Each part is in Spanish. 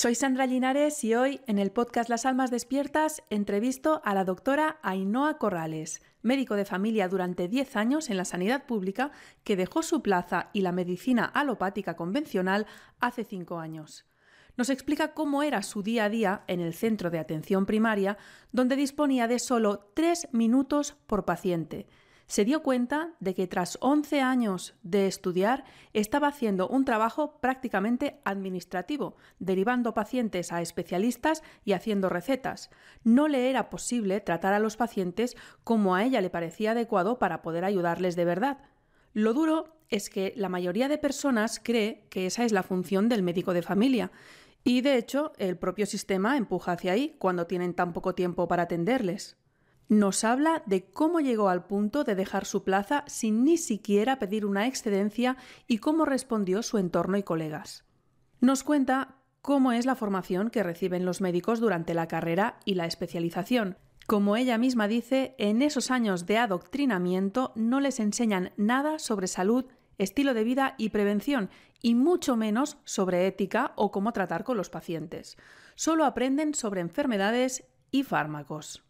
Soy Sandra Linares y hoy en el podcast Las Almas Despiertas entrevisto a la doctora Ainhoa Corrales, médico de familia durante 10 años en la sanidad pública que dejó su plaza y la medicina alopática convencional hace 5 años. Nos explica cómo era su día a día en el centro de atención primaria, donde disponía de solo 3 minutos por paciente se dio cuenta de que tras 11 años de estudiar estaba haciendo un trabajo prácticamente administrativo, derivando pacientes a especialistas y haciendo recetas. No le era posible tratar a los pacientes como a ella le parecía adecuado para poder ayudarles de verdad. Lo duro es que la mayoría de personas cree que esa es la función del médico de familia. Y de hecho, el propio sistema empuja hacia ahí cuando tienen tan poco tiempo para atenderles nos habla de cómo llegó al punto de dejar su plaza sin ni siquiera pedir una excedencia y cómo respondió su entorno y colegas. Nos cuenta cómo es la formación que reciben los médicos durante la carrera y la especialización. Como ella misma dice, en esos años de adoctrinamiento no les enseñan nada sobre salud, estilo de vida y prevención, y mucho menos sobre ética o cómo tratar con los pacientes. Solo aprenden sobre enfermedades y fármacos.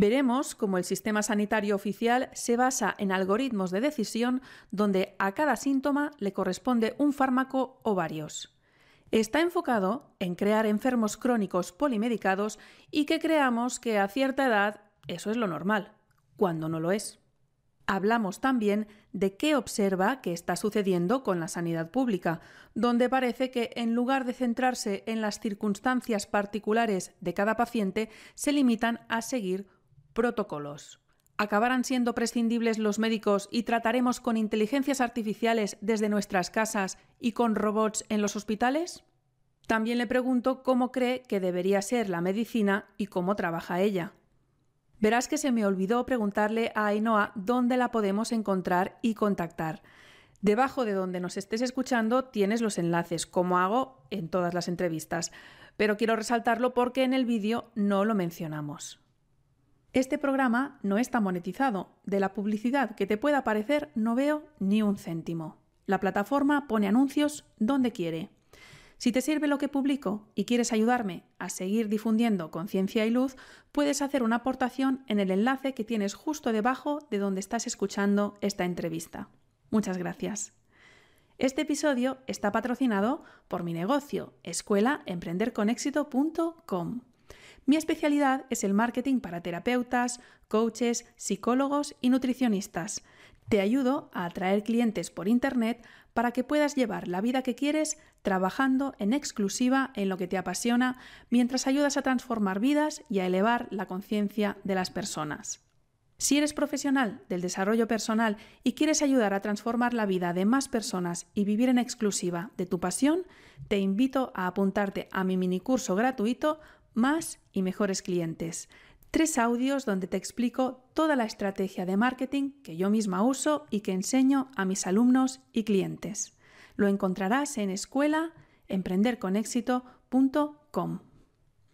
Veremos cómo el sistema sanitario oficial se basa en algoritmos de decisión donde a cada síntoma le corresponde un fármaco o varios. Está enfocado en crear enfermos crónicos polimedicados y que creamos que a cierta edad eso es lo normal, cuando no lo es. Hablamos también de qué observa que está sucediendo con la sanidad pública, donde parece que en lugar de centrarse en las circunstancias particulares de cada paciente, se limitan a seguir Protocolos. ¿Acabarán siendo prescindibles los médicos y trataremos con inteligencias artificiales desde nuestras casas y con robots en los hospitales? También le pregunto cómo cree que debería ser la medicina y cómo trabaja ella. Verás que se me olvidó preguntarle a Ainhoa dónde la podemos encontrar y contactar. Debajo de donde nos estés escuchando tienes los enlaces, como hago en todas las entrevistas, pero quiero resaltarlo porque en el vídeo no lo mencionamos. Este programa no está monetizado. De la publicidad que te pueda aparecer no veo ni un céntimo. La plataforma pone anuncios donde quiere. Si te sirve lo que publico y quieres ayudarme a seguir difundiendo conciencia y luz, puedes hacer una aportación en el enlace que tienes justo debajo de donde estás escuchando esta entrevista. Muchas gracias. Este episodio está patrocinado por mi negocio, escuelaemprenderconexito.com. Mi especialidad es el marketing para terapeutas, coaches, psicólogos y nutricionistas. Te ayudo a atraer clientes por Internet para que puedas llevar la vida que quieres trabajando en exclusiva en lo que te apasiona mientras ayudas a transformar vidas y a elevar la conciencia de las personas. Si eres profesional del desarrollo personal y quieres ayudar a transformar la vida de más personas y vivir en exclusiva de tu pasión, te invito a apuntarte a mi minicurso gratuito más y mejores clientes. Tres audios donde te explico toda la estrategia de marketing que yo misma uso y que enseño a mis alumnos y clientes. Lo encontrarás en escuelaemprenderconexito.com.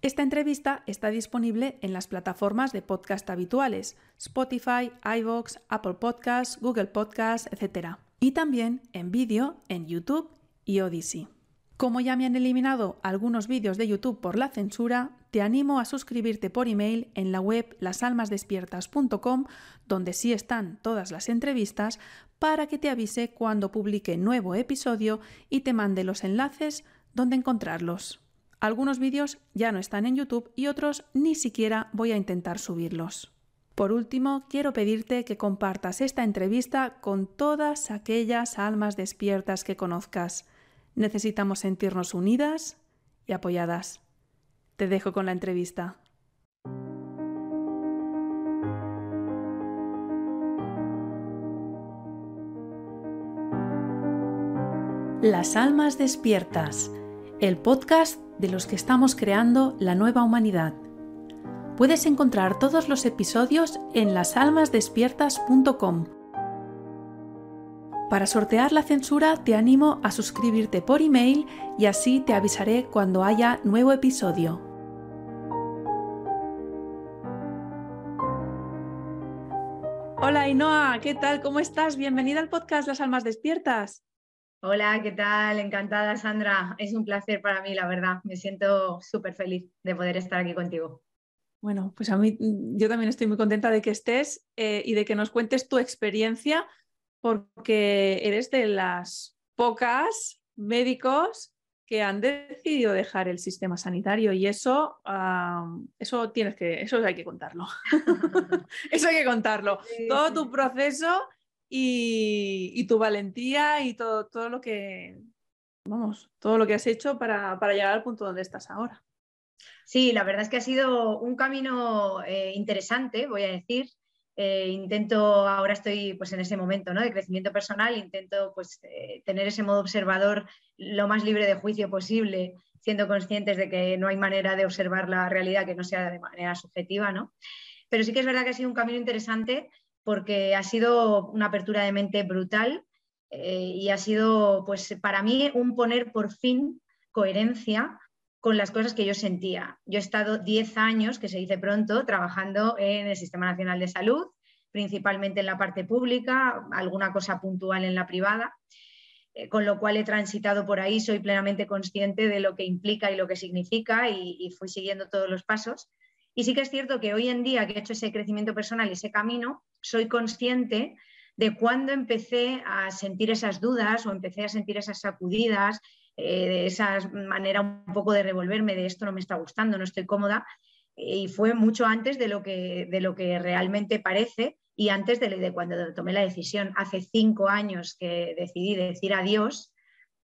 Esta entrevista está disponible en las plataformas de podcast habituales, Spotify, iVoox, Apple Podcasts, Google Podcasts, etc. Y también en vídeo en YouTube y Odyssey. Como ya me han eliminado algunos vídeos de YouTube por la censura, te animo a suscribirte por email en la web lasalmasdespiertas.com, donde sí están todas las entrevistas, para que te avise cuando publique nuevo episodio y te mande los enlaces donde encontrarlos. Algunos vídeos ya no están en YouTube y otros ni siquiera voy a intentar subirlos. Por último, quiero pedirte que compartas esta entrevista con todas aquellas almas despiertas que conozcas. Necesitamos sentirnos unidas y apoyadas. Te dejo con la entrevista. Las Almas Despiertas, el podcast de los que estamos creando la nueva humanidad. Puedes encontrar todos los episodios en lasalmasdespiertas.com para sortear la censura te animo a suscribirte por email y así te avisaré cuando haya nuevo episodio. Hola Inoa, ¿qué tal? ¿Cómo estás? Bienvenida al podcast Las Almas Despiertas. Hola, ¿qué tal? Encantada, Sandra. Es un placer para mí, la verdad. Me siento súper feliz de poder estar aquí contigo. Bueno, pues a mí yo también estoy muy contenta de que estés eh, y de que nos cuentes tu experiencia, porque eres de las pocas médicos que han decidido dejar el sistema sanitario y eso, eso tienes que, eso hay que contarlo. eso hay que contarlo. Todo tu proceso y, tu valentía y todo, todo lo que, vamos, todo lo que has hecho para, llegar al punto donde estás ahora. Sí, la verdad es que ha sido un camino eh, interesante, voy a decir. Eh, intento, ahora estoy pues en ese momento ¿no? de crecimiento personal, intento pues eh, tener ese modo observador lo más libre de juicio posible, siendo conscientes de que no hay manera de observar la realidad que no sea de manera subjetiva, ¿no? Pero sí que es verdad que ha sido un camino interesante porque ha sido una apertura de mente brutal eh, y ha sido, pues para mí, un poner por fin coherencia con las cosas que yo sentía. Yo he estado 10 años, que se dice pronto, trabajando en el Sistema Nacional de Salud, principalmente en la parte pública, alguna cosa puntual en la privada, eh, con lo cual he transitado por ahí, soy plenamente consciente de lo que implica y lo que significa y, y fui siguiendo todos los pasos. Y sí que es cierto que hoy en día que he hecho ese crecimiento personal y ese camino, soy consciente de cuando empecé a sentir esas dudas o empecé a sentir esas sacudidas, eh, de esa manera un poco de revolverme de esto no me está gustando, no estoy cómoda. Y fue mucho antes de lo que, de lo que realmente parece y antes de, cuando tomé la decisión. Hace cinco años que decidí decir adiós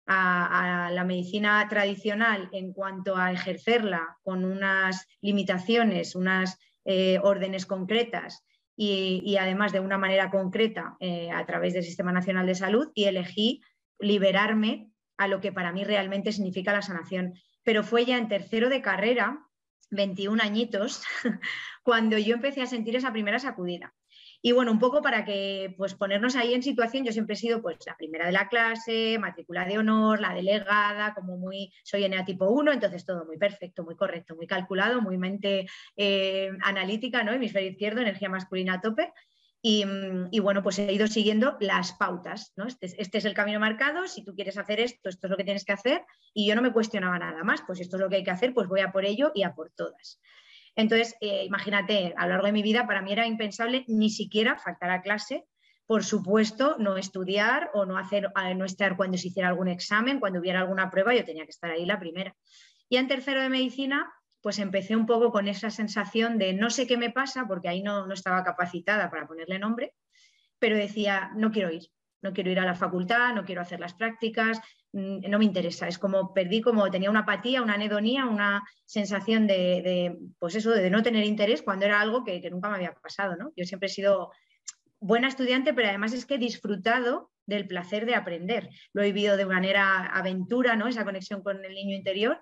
a, la medicina tradicional en cuanto a ejercerla con unas limitaciones, unas eh, órdenes concretas y, además de una manera concreta eh, a través del Sistema Nacional de Salud y elegí liberarme a lo que para mí realmente significa la sanación. Pero fue ya en tercero de carrera, 21 añitos, cuando yo empecé a sentir esa primera sacudida. Y bueno, un poco para que pues ponernos ahí en situación, yo siempre he sido pues la primera de la clase, matrícula de honor, la delegada, como muy, soy NA tipo 1, entonces todo muy perfecto, muy correcto, muy calculado, muy mente eh, analítica, ¿no? Hemisferio izquierdo, energía masculina a tope. Y, bueno, pues he ido siguiendo las pautas, ¿no? Este, este, es el camino marcado, si tú quieres hacer esto, esto es lo que tienes que hacer, y yo no me cuestionaba nada más, pues esto es lo que hay que hacer, pues voy a por ello y a por todas. Entonces, eh, imagínate, a lo largo de mi vida para mí era impensable ni siquiera faltar a clase, por supuesto, no estudiar o no, hacer, no estar cuando se hiciera algún examen, cuando hubiera alguna prueba, yo tenía que estar ahí la primera. Y en tercero de medicina, pues empecé un poco con esa sensación de no sé qué me pasa, porque ahí no, no estaba capacitada para ponerle nombre, pero decía, no quiero ir, no quiero ir a la facultad, no quiero hacer las prácticas, mm, no me interesa. Es como perdí, como tenía una apatía, una anedonía, una sensación de, pues eso, de no tener interés cuando era algo que, nunca me había pasado. ¿no? Yo siempre he sido buena estudiante, pero además es que he disfrutado del placer de aprender. Lo he vivido de manera aventura, ¿no? esa conexión con el niño interior,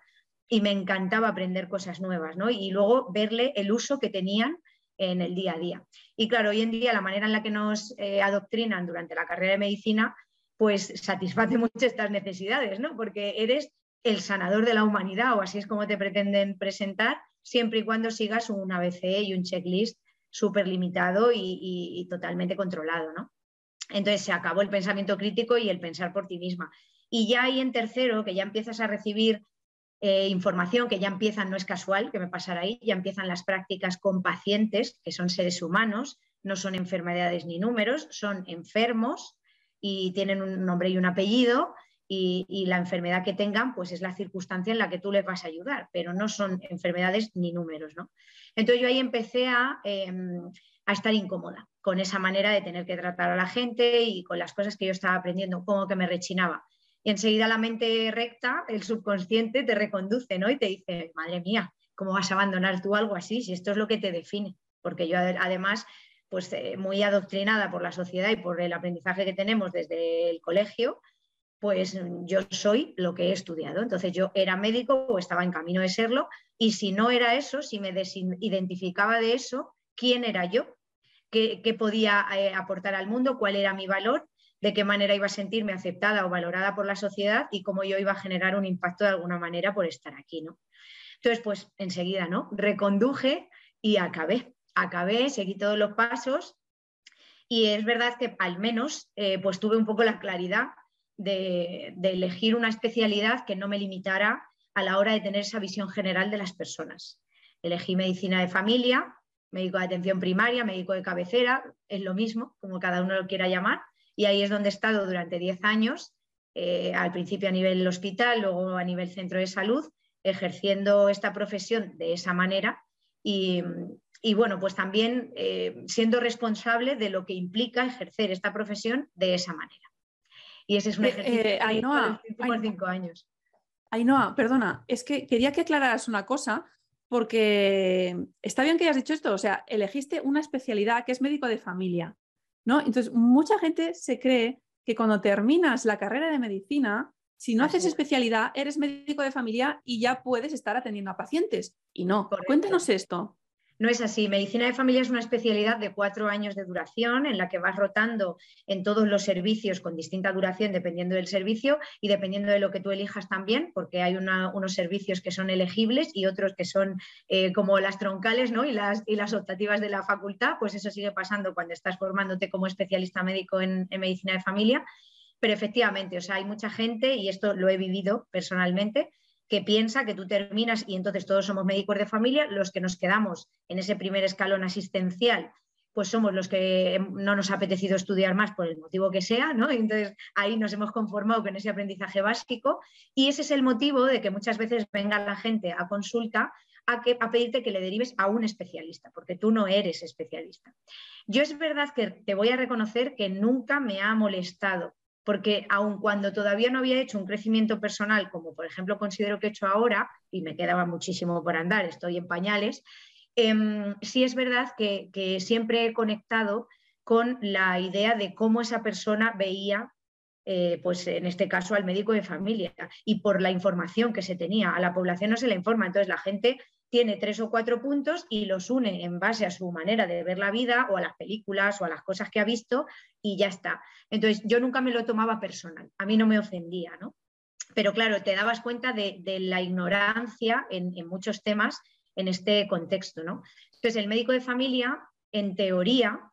y me encantaba aprender cosas nuevas, ¿no? Y luego verle el uso que tenían en el día a día. Y claro, hoy en día la manera en la que nos eh, adoctrinan durante la carrera de medicina, pues satisface mucho estas necesidades, ¿no? Porque eres el sanador de la humanidad o así es como te pretenden presentar, siempre y cuando sigas un ABC y un checklist súper limitado y, y, totalmente controlado, ¿no? Entonces se acabó el pensamiento crítico y el pensar por ti misma. Y ya ahí en tercero, que ya empiezas a recibir eh, información que ya empiezan, no es casual que me pasara ahí, ya empiezan las prácticas con pacientes, que son seres humanos, no son enfermedades ni números, son enfermos y tienen un nombre y un apellido y, la enfermedad que tengan, pues es la circunstancia en la que tú les vas a ayudar, pero no son enfermedades ni números, ¿no? Entonces yo ahí empecé a, em, a estar incómoda con esa manera de tener que tratar a la gente y con las cosas que yo estaba aprendiendo, como que me rechinaba. Y enseguida la mente recta, el subconsciente, te reconduce, ¿no? Y te dice, madre mía, ¿cómo vas a abandonar tú algo así si esto es lo que te define? Porque yo además, pues eh, muy adoctrinada por la sociedad y por el aprendizaje que tenemos desde el colegio, pues yo soy lo que he estudiado. Entonces yo era médico o estaba en camino de serlo y si no era eso, si me identificaba de eso, ¿quién era yo? ¿Qué, podía eh, aportar al mundo? ¿Cuál era mi valor? De qué manera iba a sentirme aceptada o valorada por la sociedad y cómo yo iba a generar un impacto de alguna manera por estar aquí, ¿no? Entonces, pues enseguida, ¿no? Reconduje y acabé. Acabé, seguí todos los pasos y es verdad que al menos eh, pues tuve un poco la claridad de, elegir una especialidad que no me limitara a la hora de tener esa visión general de las personas. Elegí medicina de familia, médico de atención primaria, médico de cabecera, es lo mismo, como cada uno lo quiera llamar, y ahí es donde he estado durante 10 años, eh, al principio a nivel hospital, luego a nivel centro de salud, ejerciendo esta profesión de esa manera y, bueno, pues también eh, siendo responsable de lo que implica ejercer esta profesión de esa manera. Y ese es un eh, ejercicio eh, Ainhoa, por cinco años. Ainhoa, perdona, es que quería que aclararas una cosa, porque está bien que hayas dicho esto, o sea, elegiste una especialidad que es médico de familia, ¿no? Entonces, mucha gente se cree que cuando terminas la carrera de medicina, si no haces especialidad, eres médico de familia y ya puedes estar atendiendo a pacientes. Y no, cuéntanos esto. No es así. Medicina de familia es una especialidad de cuatro años de duración en la que vas rotando en todos los servicios con distinta duración dependiendo del servicio y dependiendo de lo que tú elijas también, porque hay unos servicios que son elegibles y otros que son eh, como las troncales ¿no? y, las, optativas de la facultad. Pues eso sigue pasando cuando estás formándote como especialista médico en, en medicina de familia. Pero efectivamente, o sea, hay mucha gente, y esto lo he vivido personalmente, que piensa que tú terminas y entonces todos somos médicos de familia, los que nos quedamos en ese primer escalón asistencial, pues somos los que no nos ha apetecido estudiar más por el motivo que sea, ¿no? entonces ahí nos hemos conformado con ese aprendizaje básico y ese es el motivo de que muchas veces venga la gente a consulta a, que, a pedirte que le derives a un especialista, porque tú no eres especialista. Yo es verdad que te voy a reconocer que nunca me ha molestado porque aun cuando todavía no había hecho un crecimiento personal, como por ejemplo considero que he hecho ahora, y me quedaba muchísimo por andar, estoy en pañales, em, sí es verdad que, siempre he conectado con la idea de cómo esa persona veía, eh, pues en este caso al médico de familia, y por la información que se tenía. A la población no se le informa, entonces la gente tiene tres o cuatro puntos y los une en base a su manera de ver la vida o a las películas o a las cosas que ha visto y ya está. Entonces, yo nunca me lo tomaba personal, a mí no me ofendía, ¿no? Pero claro, te dabas cuenta de, la ignorancia en, en, muchos temas en este contexto, ¿no? Entonces, el médico de familia, en teoría,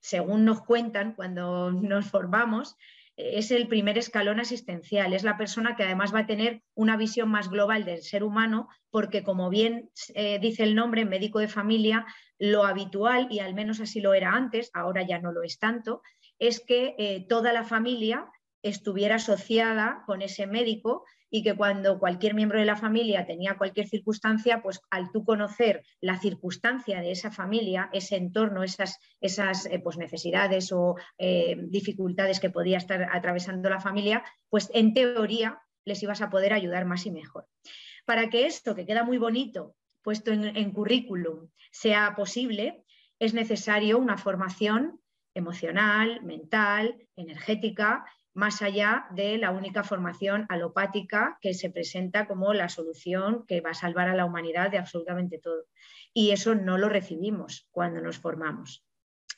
según nos cuentan cuando nos formamos, es el primer escalón asistencial, es la persona que además va a tener una visión más global del ser humano, porque como bien eh, dice el nombre, médico de familia, lo habitual, y al menos así lo era antes, ahora ya no lo es tanto, es que eh, toda la familia estuviera asociada con ese médico y que cuando cualquier miembro de la familia tenía cualquier circunstancia, pues al tú conocer la circunstancia de esa familia, ese entorno, esas, esas eh, pues necesidades o eh, dificultades que podía estar atravesando la familia, pues en teoría les ibas a poder ayudar más y mejor. Para que esto, que queda muy bonito, puesto en, en currículum, sea posible, es necesario una formación emocional, mental, energética más allá de la única formación alopática que se presenta como la solución que va a salvar a la humanidad de absolutamente todo. Y eso no lo recibimos cuando nos formamos.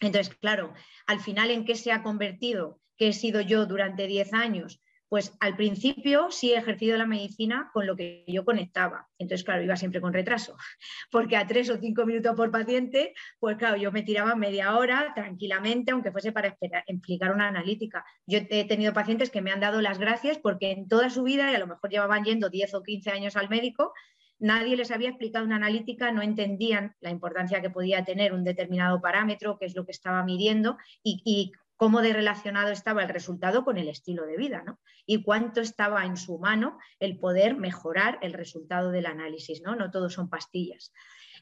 Entonces, claro, al final, ¿en qué se ha convertido? que he sido yo durante 10 años? Pues al principio sí he ejercido la medicina con lo que yo conectaba. Entonces, claro, iba siempre con retraso, porque a tres o cinco minutos por paciente, pues claro, yo me tiraba media hora tranquilamente, aunque fuese para explicar una analítica. Yo he tenido pacientes que me han dado las gracias porque en toda su vida, y a lo mejor llevaban yendo 10 o 15 años al médico, nadie les había explicado una analítica, no entendían la importancia que podía tener un determinado parámetro, qué es lo que estaba midiendo y cómo de relacionado estaba el resultado con el estilo de vida, ¿no? Y cuánto estaba en su mano el poder mejorar el resultado del análisis, ¿no? No todos son pastillas.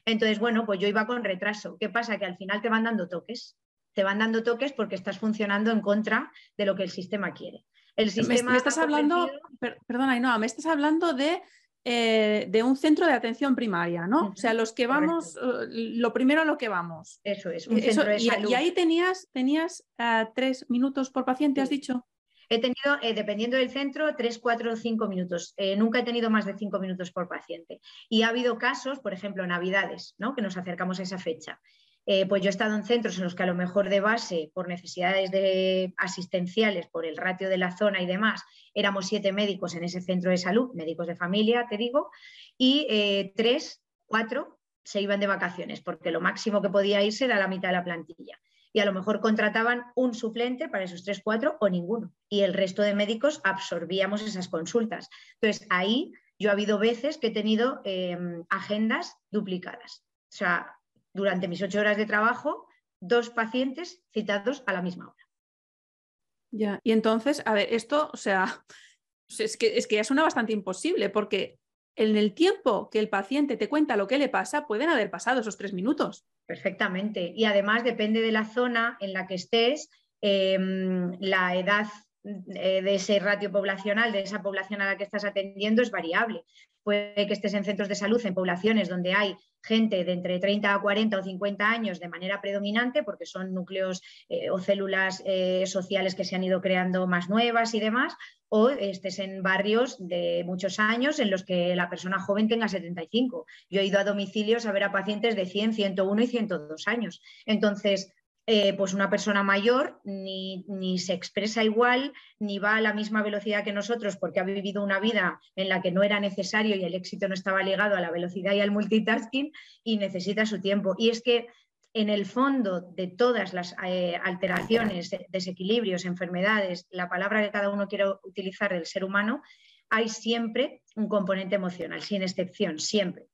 Entonces, bueno, pues yo iba con retraso. ¿Qué pasa? Que al final te van dando toques. Te van dando toques porque estás funcionando en contra de lo que el sistema quiere. El sistema me, estás hablando, perdona, no, me estás hablando de eh, de un centro de atención primaria, ¿no? O sea, los que vamos, eh, lo primero a lo que vamos. Eso es, un centro de y, salud. y, ahí tenías, tenías uh, tres minutos por paciente, has dicho. He tenido, eh, dependiendo del centro, tres, cuatro o cinco minutos. Eh, nunca he tenido más de cinco minutos por paciente. Y ha habido casos, por ejemplo, Navidades, ¿no? que nos acercamos a esa fecha. Eh, pues yo he estado en centros en los que a lo mejor de base, por necesidades de asistenciales, por el ratio de la zona y demás, éramos siete médicos en ese centro de salud, médicos de familia, te digo, y eh, tres, cuatro se iban de vacaciones, porque lo máximo que podía irse era la mitad de la plantilla. y a lo mejor contrataban un suplente para esos tres, cuatro o ninguno. Y el resto de médicos absorbíamos esas consultas. Entonces, ahí yo ha habido veces que he tenido em, agendas duplicadas. O sea, durante mis ocho horas de trabajo, dos pacientes citados a la misma hora. Ya, y entonces, a ver, esto, o sea, es que, es que ya suena bastante imposible, porque en el tiempo que el paciente te cuenta lo que le pasa, pueden haber pasado esos tres minutos. Perfectamente. Y además depende de la zona en la que estés, em, la edad eh, de ese ratio poblacional, de esa población a la que estás atendiendo, es variable. Puede que estés en centros de salud, en poblaciones donde hay gente de entre 30 a 40 o 50 años de manera predominante, porque son núcleos eh, o células eh, sociales que se han ido creando más nuevas y demás, o estés en barrios de muchos años en los que la persona joven tenga 75. Yo he ido a domicilios a ver a pacientes de 100, 101 y 102 años. Entonces, eh, pues una persona mayor ni, ni, se expresa igual, ni va a la misma velocidad que nosotros porque ha vivido una vida en la que no era necesario y el éxito no estaba ligado a la velocidad y al multitasking y necesita su tiempo. Y es que en el fondo de todas las eh, alteraciones, desequilibrios, enfermedades, la palabra que cada uno quiere utilizar del ser humano, hay siempre un componente emocional, sin excepción, siempre.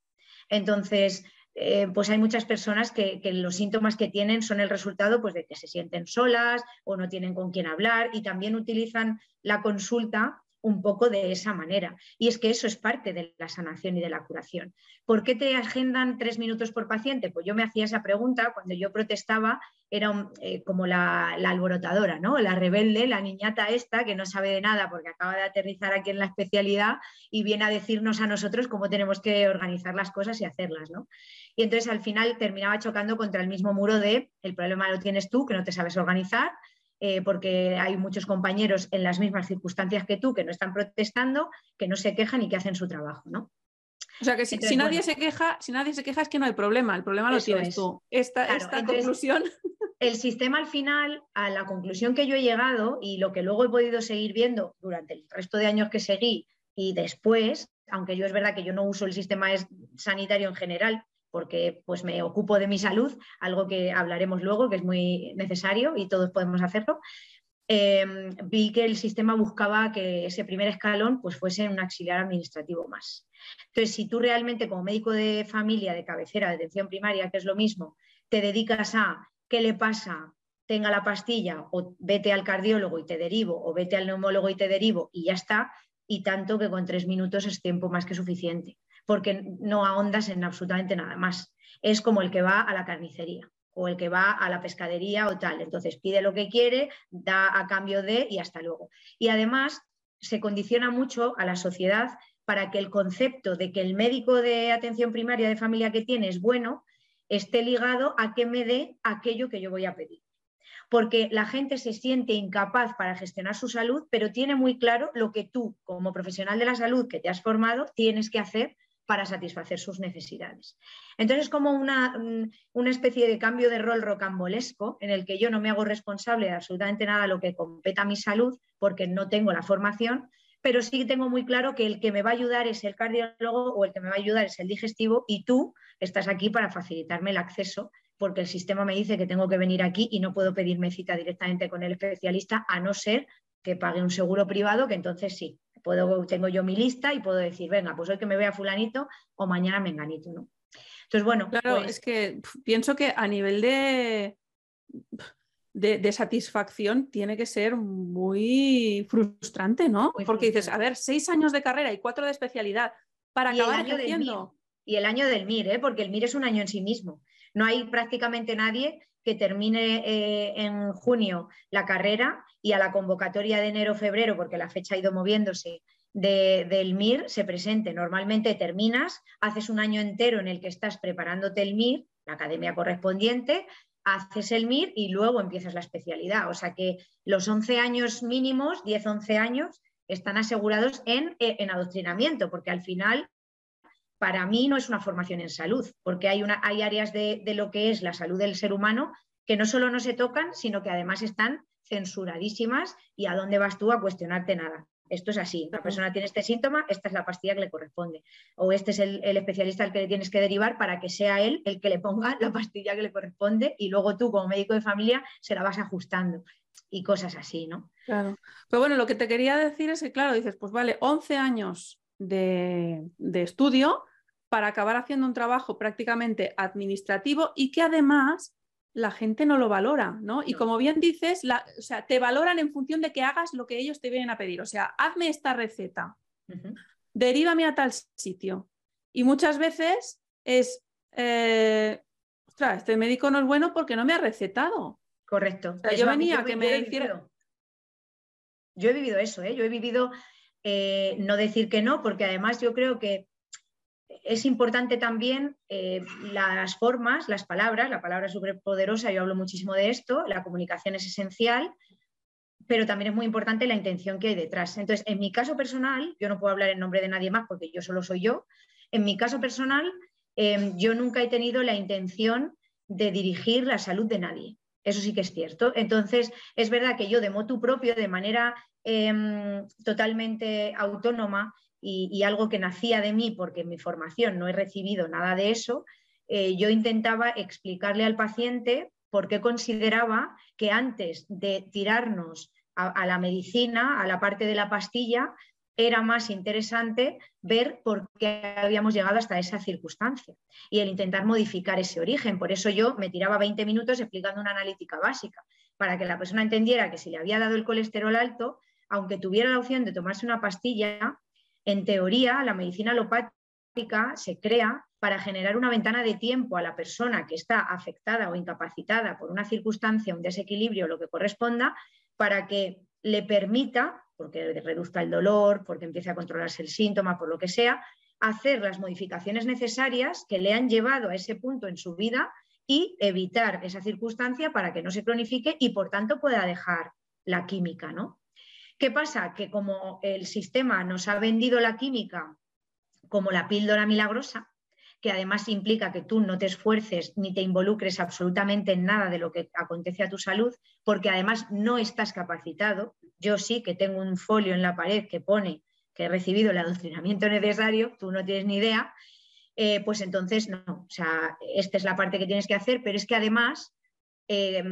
Entonces, eh, pues hay muchas personas que, que, los síntomas que tienen son el resultado pues, de que se sienten solas o no tienen con quién hablar y también utilizan la consulta un poco de esa manera. Y es que eso es parte de la sanación y de la curación. ¿Por qué te agendan tres minutos por paciente? Pues yo me hacía esa pregunta cuando yo protestaba, era eh, como la, alborotadora, ¿no? La rebelde, la niñata esta que no sabe de nada porque acaba de aterrizar aquí en la especialidad y viene a decirnos a nosotros cómo tenemos que organizar las cosas y hacerlas, ¿no? Y entonces al final terminaba chocando contra el mismo muro de el problema lo tienes tú, que no te sabes organizar, eh, porque hay muchos compañeros en las mismas circunstancias que tú que no están protestando, que no se quejan y que hacen su trabajo, ¿no? O sea que si, nadie se queja, si nadie se queja es que no hay problema, el problema lo tienes tú. Esta, conclusión. El sistema al final, a la conclusión que yo he llegado y lo que luego he podido seguir viendo durante el resto de años que seguí y después, aunque yo es verdad que yo no uso el sistema sanitario en general, porque pues me ocupo de mi salud, algo que hablaremos luego, que es muy necesario y todos podemos hacerlo. Em, vi que el sistema buscaba que ese primer escalón pues, fuese un auxiliar administrativo más. Entonces, si tú realmente como médico de familia, de cabecera, de atención primaria, que es lo mismo, te dedicas a qué le pasa, tenga la pastilla o vete al cardiólogo y te derivo o vete al neumólogo y te derivo y ya está, y tanto que con tres minutos es tiempo más que suficiente porque no ahondas en absolutamente nada más. Es como el que va a la carnicería o el que va a la pescadería o tal. Entonces pide lo que quiere, da a cambio de y hasta luego. Y además se condiciona mucho a la sociedad para que el concepto de que el médico de atención primaria de familia que tiene es bueno esté ligado a que me dé aquello que yo voy a pedir. Porque la gente se siente incapaz para gestionar su salud, pero tiene muy claro lo que tú, como profesional de la salud que te has formado, tienes que hacer para satisfacer sus necesidades. Entonces es como una, una, especie de cambio de rol rocambolesco en el que yo no me hago responsable de absolutamente nada lo que competa a mi salud porque no tengo la formación, pero sí tengo muy claro que el que me va a ayudar es el cardiólogo o el que me va a ayudar es el digestivo y tú estás aquí para facilitarme el acceso porque el sistema me dice que tengo que venir aquí y no puedo pedirme cita directamente con el especialista a no ser que pague un seguro privado, que entonces sí, Puedo, tengo yo mi lista y pudo decir, venga, pues hoy que me vea fulanito o mañana menganito, ¿no? Entonces, bueno. Claro, pues es que pienso que a nivel de, de, satisfacción tiene que ser muy frustrante, ¿no? Porque dices, a ver, seis años de carrera y cuatro de especialidad para acabar ejerciendo. Y el año del MIR, ¿eh? porque el MIR es un año en sí mismo. No hay prácticamente nadie que termine eh, en junio la carrera y a la convocatoria de enero-febrero, porque la fecha ha ido moviéndose, del MIR se presente. Normalmente terminas, haces un año entero en el que estás preparándote el MIR, la academia correspondiente, haces el MIR y luego empiezas la especialidad. O sea que los 11 años mínimos, 10-11 años, están asegurados en, en adoctrinamiento, porque al final para mí no es una formación en salud, porque hay, una, hay áreas de, lo que es la salud del ser humano que no solo no se tocan, sino que además están censuradísimas y a dónde vas tú a cuestionarte nada. esto es así. La persona tiene este síntoma, esta es la pastilla que le corresponde. O este es el, especialista al que le tienes que derivar para que sea él el que le ponga la pastilla que le corresponde y luego tú como médico de familia se la vas ajustando y cosas así, ¿no? Claro. Pero bueno, lo que te quería decir es que, claro, dices, pues vale, 11 años de, de estudio para acabar haciendo un trabajo prácticamente administrativo y que además la gente no lo valora, ¿no? Y como bien dices, o sea, te valoran en función de que hagas lo que ellos te vienen a pedir. O sea, hazme esta receta, derívame a tal sitio. Y muchas veces es, eh, ostras, este médico no es bueno porque no me ha recetado. Correcto. yo venía a que me hiciera... Yo he vivido eso, ¿eh? Yo he vivido eh, no decir que no, porque además yo creo que es importante también eh, las formas, las palabras, la palabra es yo hablo muchísimo de esto, la comunicación es esencial, pero también es muy importante la intención que hay detrás. Entonces, en mi caso personal, yo no puedo hablar en nombre de nadie más porque yo solo soy yo, en mi caso personal, em, yo nunca he tenido la intención de dirigir la salud de nadie. Eso sí que es cierto. Entonces, es verdad que yo de motu propio, de manera em, totalmente autónoma, y, algo que nacía de mí porque en mi formación no he recibido nada de eso, eh, yo intentaba explicarle al paciente por qué consideraba que antes de tirarnos a, la medicina, a la parte de la pastilla, era más interesante ver por qué habíamos llegado hasta esa circunstancia y el intentar modificar ese origen. Por eso yo me tiraba 20 minutos explicando una analítica básica, para que la persona entendiera que si le había dado el colesterol alto, aunque tuviera la opción de tomarse una pastilla, en teoría, la medicina alopática se crea para generar una ventana de tiempo a la persona que está afectada o incapacitada por una circunstancia, un desequilibrio, lo que corresponda, para que le permita, porque reduzca el dolor, porque empiece a controlarse el síntoma, por lo que sea, hacer las modificaciones necesarias que le han llevado a ese punto en su vida y evitar esa circunstancia para que no se cronifique y por tanto pueda dejar la química, ¿no? ¿Qué pasa? Que como el sistema nos ha vendido la química como la píldora milagrosa, que además implica que tú no te esfuerces ni te involucres absolutamente en nada de lo que acontece a tu salud, porque además no estás capacitado. Yo sí que tengo un folio en la pared que pone que he recibido el adoctrinamiento necesario, tú no tienes ni idea, eh, pues entonces no, o sea, esta es la parte que tienes que hacer, pero es que además eh,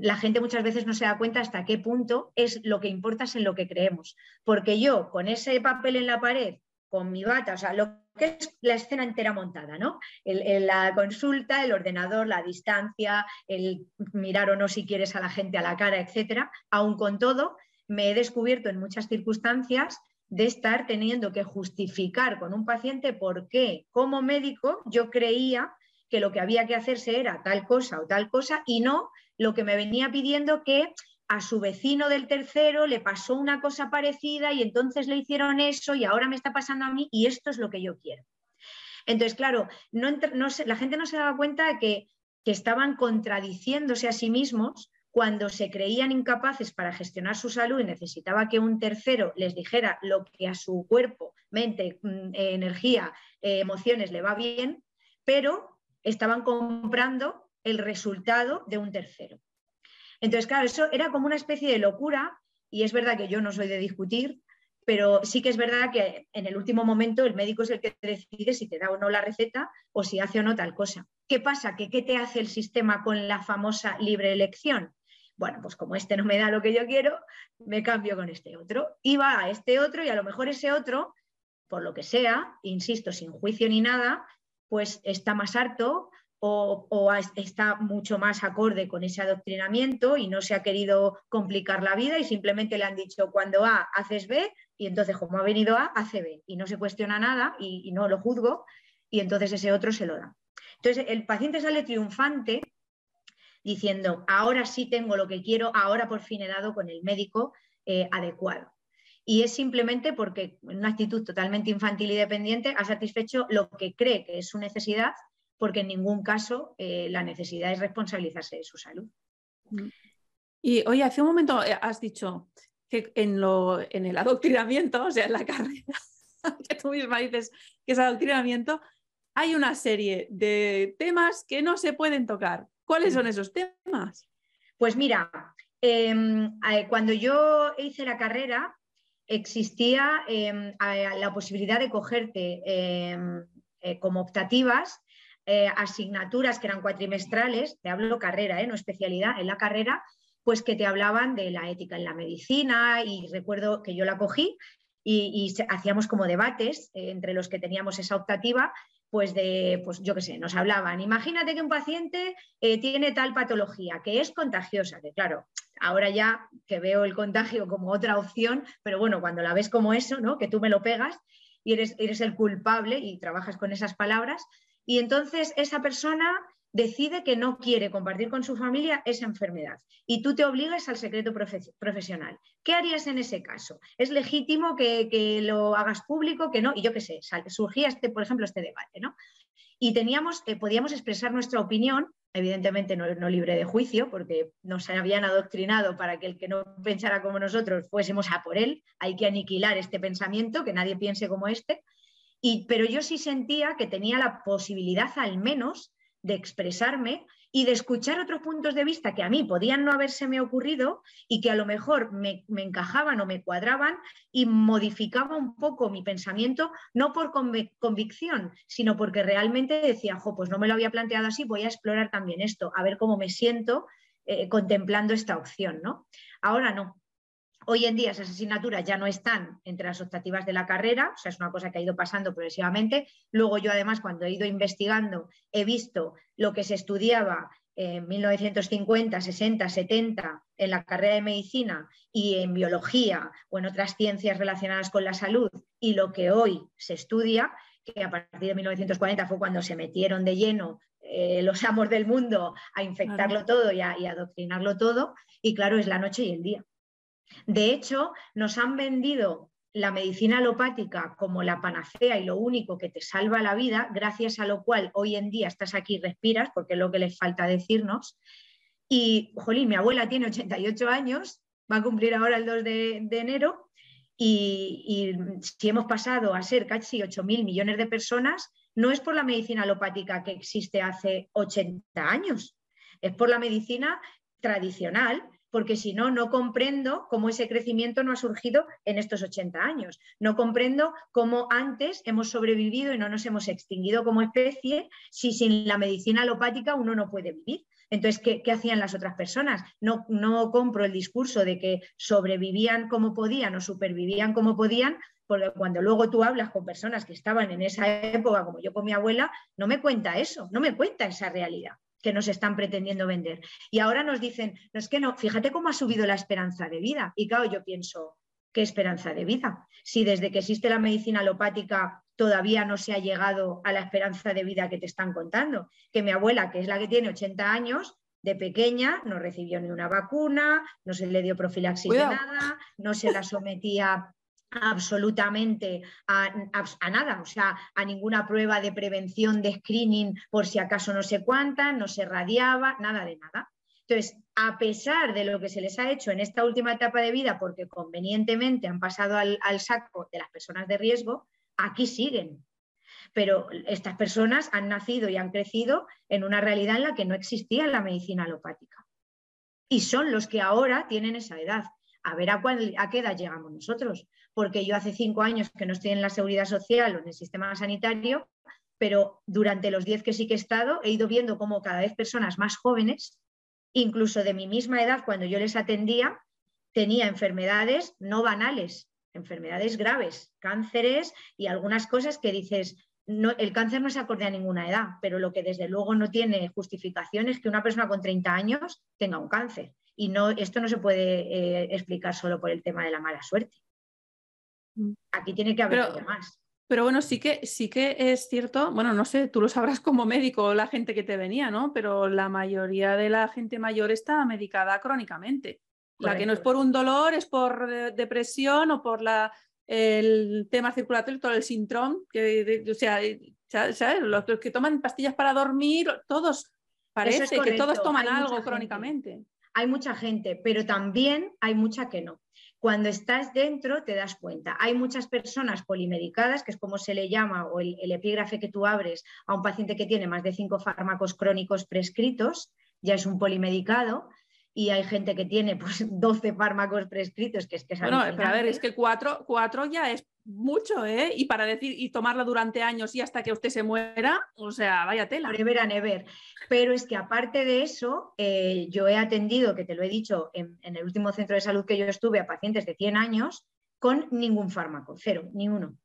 la gente muchas veces no se da cuenta hasta qué punto es lo que importa es en lo que creemos. Porque yo, con ese papel en la pared, con mi bata, o sea, lo que es la escena entera montada, ¿no? la consulta, el ordenador, la distancia, el mirar o no si quieres a la gente a la cara, etcétera, aún con todo, me he descubierto en muchas circunstancias de estar teniendo que justificar con un paciente por qué, como médico, yo creía que lo que había que hacerse era tal cosa o tal cosa y no lo que me venía pidiendo que a su vecino del tercero le pasó una cosa parecida y entonces le hicieron eso y ahora me está pasando a mí y esto es lo que yo quiero. Entonces, claro, no, la gente no se daba cuenta de que, estaban contradiciéndose a sí mismos cuando se creían incapaces para gestionar su salud y necesitaba que un tercero les dijera lo que a su cuerpo, mente, mm, energía, eh, emociones le va bien, pero estaban comprando el resultado de un tercero. Entonces, claro, eso era como una especie de locura y es verdad que yo no soy de discutir, pero sí que es verdad que en el último momento el médico es el que decide si te da o no la receta o si hace o no tal cosa. ¿Qué pasa? ¿Que ¿Qué te hace el sistema con la famosa libre elección? Bueno, pues como este no me da lo que yo quiero, me cambio con este otro. Y va a este otro y a lo mejor ese otro, por lo que sea, insisto, sin juicio ni nada, pues está más harto o, está mucho más acorde con ese adoctrinamiento y no se ha querido complicar la vida y simplemente le han dicho cuando A haces B y entonces como ha venido A hace B y no se cuestiona nada y, no lo juzgo y entonces ese otro se lo da. Entonces el paciente sale triunfante diciendo ahora sí tengo lo que quiero, ahora por fin he dado con el médico eh, adecuado. Y es simplemente porque en una actitud totalmente infantil y dependiente ha satisfecho lo que cree que es su necesidad porque en ningún caso eh, la necesidad es responsabilizarse de su salud. Mm. Y oye, hace un momento eh, has dicho que en, lo, en el adoctrinamiento, o sea, en la carrera, que tú misma dices que es adoctrinamiento, hay una serie de temas que no se pueden tocar. ¿Cuáles son esos temas? Pues mira, em, eh, cuando yo hice la carrera, existía em, la posibilidad de cogerte em, eh, como optativas eh, asignaturas que eran cuatrimestrales, te hablo carrera, no especialidad, en la carrera, pues que te hablaban de la ética en la medicina y recuerdo que yo la cogí y, hacíamos como debates entre los que teníamos esa optativa pues de, pues yo qué sé, nos hablaban, imagínate que un paciente eh, tiene tal patología que es contagiosa, que claro, ahora ya que veo el contagio como otra opción, pero bueno, cuando la ves como eso, ¿no? Que tú me lo pegas y eres, eres el culpable y trabajas con esas palabras, y entonces esa persona decide que no quiere compartir con su familia esa enfermedad y tú te obligas al secreto profesional. ¿Qué harías en ese caso? ¿Es legítimo que, lo hagas público, que no? Y yo qué sé, surgía, este, por ejemplo, este debate, ¿no? Y teníamos, eh, podíamos expresar nuestra opinión, evidentemente no, no, libre de juicio, porque nos habían adoctrinado para que el que no pensara como nosotros fuésemos a por él. Hay que aniquilar este pensamiento, que nadie piense como este. Pero yo sí sentía que tenía la posibilidad al menos de expresarme y de escuchar otros puntos de vista que a mí podían no habérseme ocurrido y que a lo mejor me, encajaban o me cuadraban y modificaba un poco mi pensamiento, no por convicción, sino porque realmente decía, jo, pues no me lo había planteado así, voy a explorar también esto, a ver cómo me siento eh, contemplando esta opción, ¿no? Ahora no, Hoy en día esas asignaturas ya no están entre las optativas de la carrera, o sea, es una cosa que ha ido pasando progresivamente. Luego yo además cuando he ido investigando he visto lo que se estudiaba en 1950, 60, 70 en la carrera de medicina y en biología o en otras ciencias relacionadas con la salud y lo que hoy se estudia, que a partir de 1940 fue cuando se metieron de lleno eh, los amos del mundo a infectarlo todo y a, y a adoctrinarlo todo, y claro, es la noche y el día. De hecho, nos han vendido la medicina alopática como la panacea y lo único que te salva la vida, gracias a lo cual hoy en día estás aquí y respiras, porque es lo que les falta decirnos. Y, jolín, mi abuela tiene 88 años, va a cumplir ahora el 2 de, enero, y, si hemos pasado a ser casi 8.000 millones de personas, no es por la medicina alopática que existe hace 80 años, es por la medicina tradicional porque si no, no comprendo cómo ese crecimiento no ha surgido en estos 80 años. No comprendo cómo antes hemos sobrevivido y no nos hemos extinguido como especie si sin la medicina alopática uno no puede vivir. Entonces, ¿qué, hacían las otras personas? No, no compro el discurso de que sobrevivían como podían o supervivían como podían, porque cuando luego tú hablas con personas que estaban en esa época, como yo con mi abuela, no me cuenta eso, no me cuenta esa realidad que nos están pretendiendo vender. Y ahora nos dicen, no es que no, fíjate cómo ha subido la esperanza de vida. Y claro, yo pienso, ¿qué esperanza de vida? Si desde que existe la medicina alopática todavía no se ha llegado a la esperanza de vida que te están contando. Que mi abuela, que es la que tiene 80 años, de pequeña no recibió ni una vacuna, no se le dio profilaxis de nada, no se la sometía absolutamente a, nada, o sea, a ninguna prueba de prevención de screening por si acaso no sé cuánta, no se radiaba, nada de nada. Entonces, a pesar de lo que se les ha hecho en esta última etapa de vida, porque convenientemente han pasado al, saco de las personas de riesgo, aquí siguen. Pero estas personas han nacido y han crecido en una realidad en la que no existía la medicina alopática. Y son los que ahora tienen esa edad a ver a, a, qué edad llegamos nosotros porque yo hace cinco años que no estoy en la seguridad social o en el sistema sanitario, pero durante los diez que sí que he estado, he ido viendo cómo cada vez personas más jóvenes, incluso de mi misma edad, cuando yo les atendía, tenía enfermedades no banales, enfermedades graves, cánceres y algunas cosas que dices, el cáncer no se acorde a ninguna edad, pero lo que desde luego no tiene justificación es que una persona con 30 años tenga un cáncer. Y no, esto no se puede eh, explicar solo por el tema de la mala suerte. Mm. Aquí tiene que haber más. Pero bueno, sí que, sí que es cierto, bueno, no sé, tú lo sabrás como médico, la gente que te venía, ¿no? Pero la mayoría de la gente mayor está medicada crónicamente. La que no es por un dolor, es por depresión o por la, el tema circulatorio, todo el síndrome, que, o sea, ¿sabes? Los, que toman pastillas para dormir, todos, parece que todos toman algo crónicamente. Hay mucha gente, pero también hay mucha que no. Cuando estás dentro te das cuenta. Hay muchas personas polimedicadas, que es como se le llama, o el, epígrafe que tú abres a un paciente que tiene más de cinco fármacos crónicos prescritos, ya es un polimedicado, y hay gente que tiene pues 12 fármacos prescritos, que es que es Bueno, pero a ver, alucinante. es que 12 fármacos prescritos, que es que es Bueno, pero a ver, alucinante. es que cuatro, cuatro ya es mucho, ¿eh? Y para decir, y tomarla durante años y hasta que usted se muera, o sea, vaya tela. Forever and ever. Pero es que aparte de eso, eh, yo he atendido, que te lo he dicho, en, en el último centro de salud que yo estuve a pacientes de 100 años con ningún fármaco, cero, ni uno.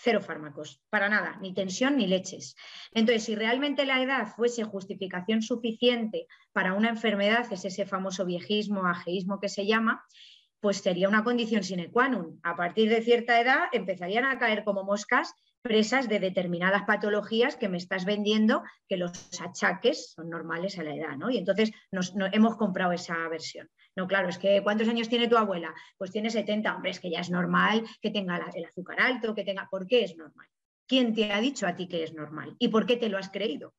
Cero fármacos, para nada, ni tensión ni leches. Entonces, si realmente la edad fuese justificación suficiente para una enfermedad, es ese famoso viejismo, ageísmo que se llama, pues sería una condición sine qua non. A partir de cierta edad empezarían a caer como moscas presas de determinadas patologías que me estás vendiendo, que los achaques son normales a la edad, ¿no? Y entonces nos, no, hemos comprado esa versión. No, claro, es que ¿cuántos años tiene tu abuela? Pues tiene 70, hombre, es que ya es normal que tenga el azúcar alto, que tenga... ¿Por qué es normal? ¿Quién te ha dicho a ti que es normal? ¿Y por qué te lo has creído?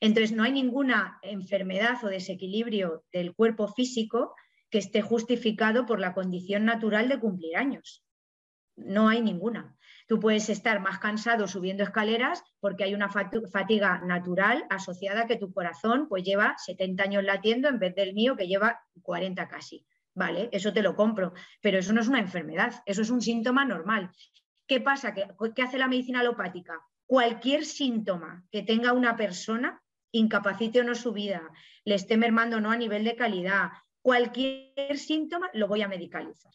Entonces, no hay ninguna enfermedad o desequilibrio del cuerpo físico que esté justificado por la condición natural de cumplir años. No hay ninguna. Tú puedes estar más cansado subiendo escaleras porque hay una fatiga natural asociada a que tu corazón pues lleva 70 años latiendo en vez del mío que lleva 40 casi. Vale, eso te lo compro, pero eso no es una enfermedad, eso es un síntoma normal. ¿Qué pasa? ¿Qué, qué hace la medicina alopática? Cualquier síntoma que tenga una persona, incapacite o no su vida, le esté mermando o no a nivel de calidad, cualquier síntoma lo voy a medicalizar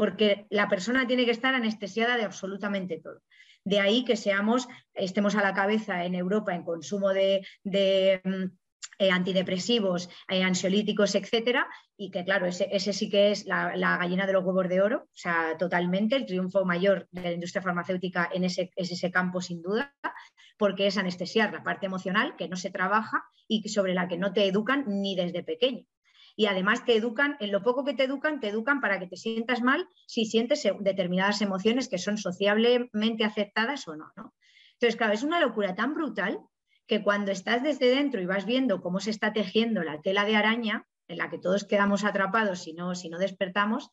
porque la persona tiene que estar anestesiada de absolutamente todo. De ahí que seamos, estemos a la cabeza en Europa en consumo de, de eh, antidepresivos, eh, ansiolíticos, etcétera, y que claro, ese, sí que es la, gallina de los huevos de oro, o sea, totalmente el triunfo mayor de la industria farmacéutica en ese, es ese campo sin duda, porque es anestesiar la parte emocional que no se trabaja y sobre la que no te educan ni desde pequeño y además te educan, en lo poco que te educan, te educan para que te sientas mal si sientes determinadas emociones que son sociablemente aceptadas o no, no. Entonces, claro, es una locura tan brutal que cuando estás desde dentro y vas viendo cómo se está tejiendo la tela de araña, en la que todos quedamos atrapados si no, si no despertamos,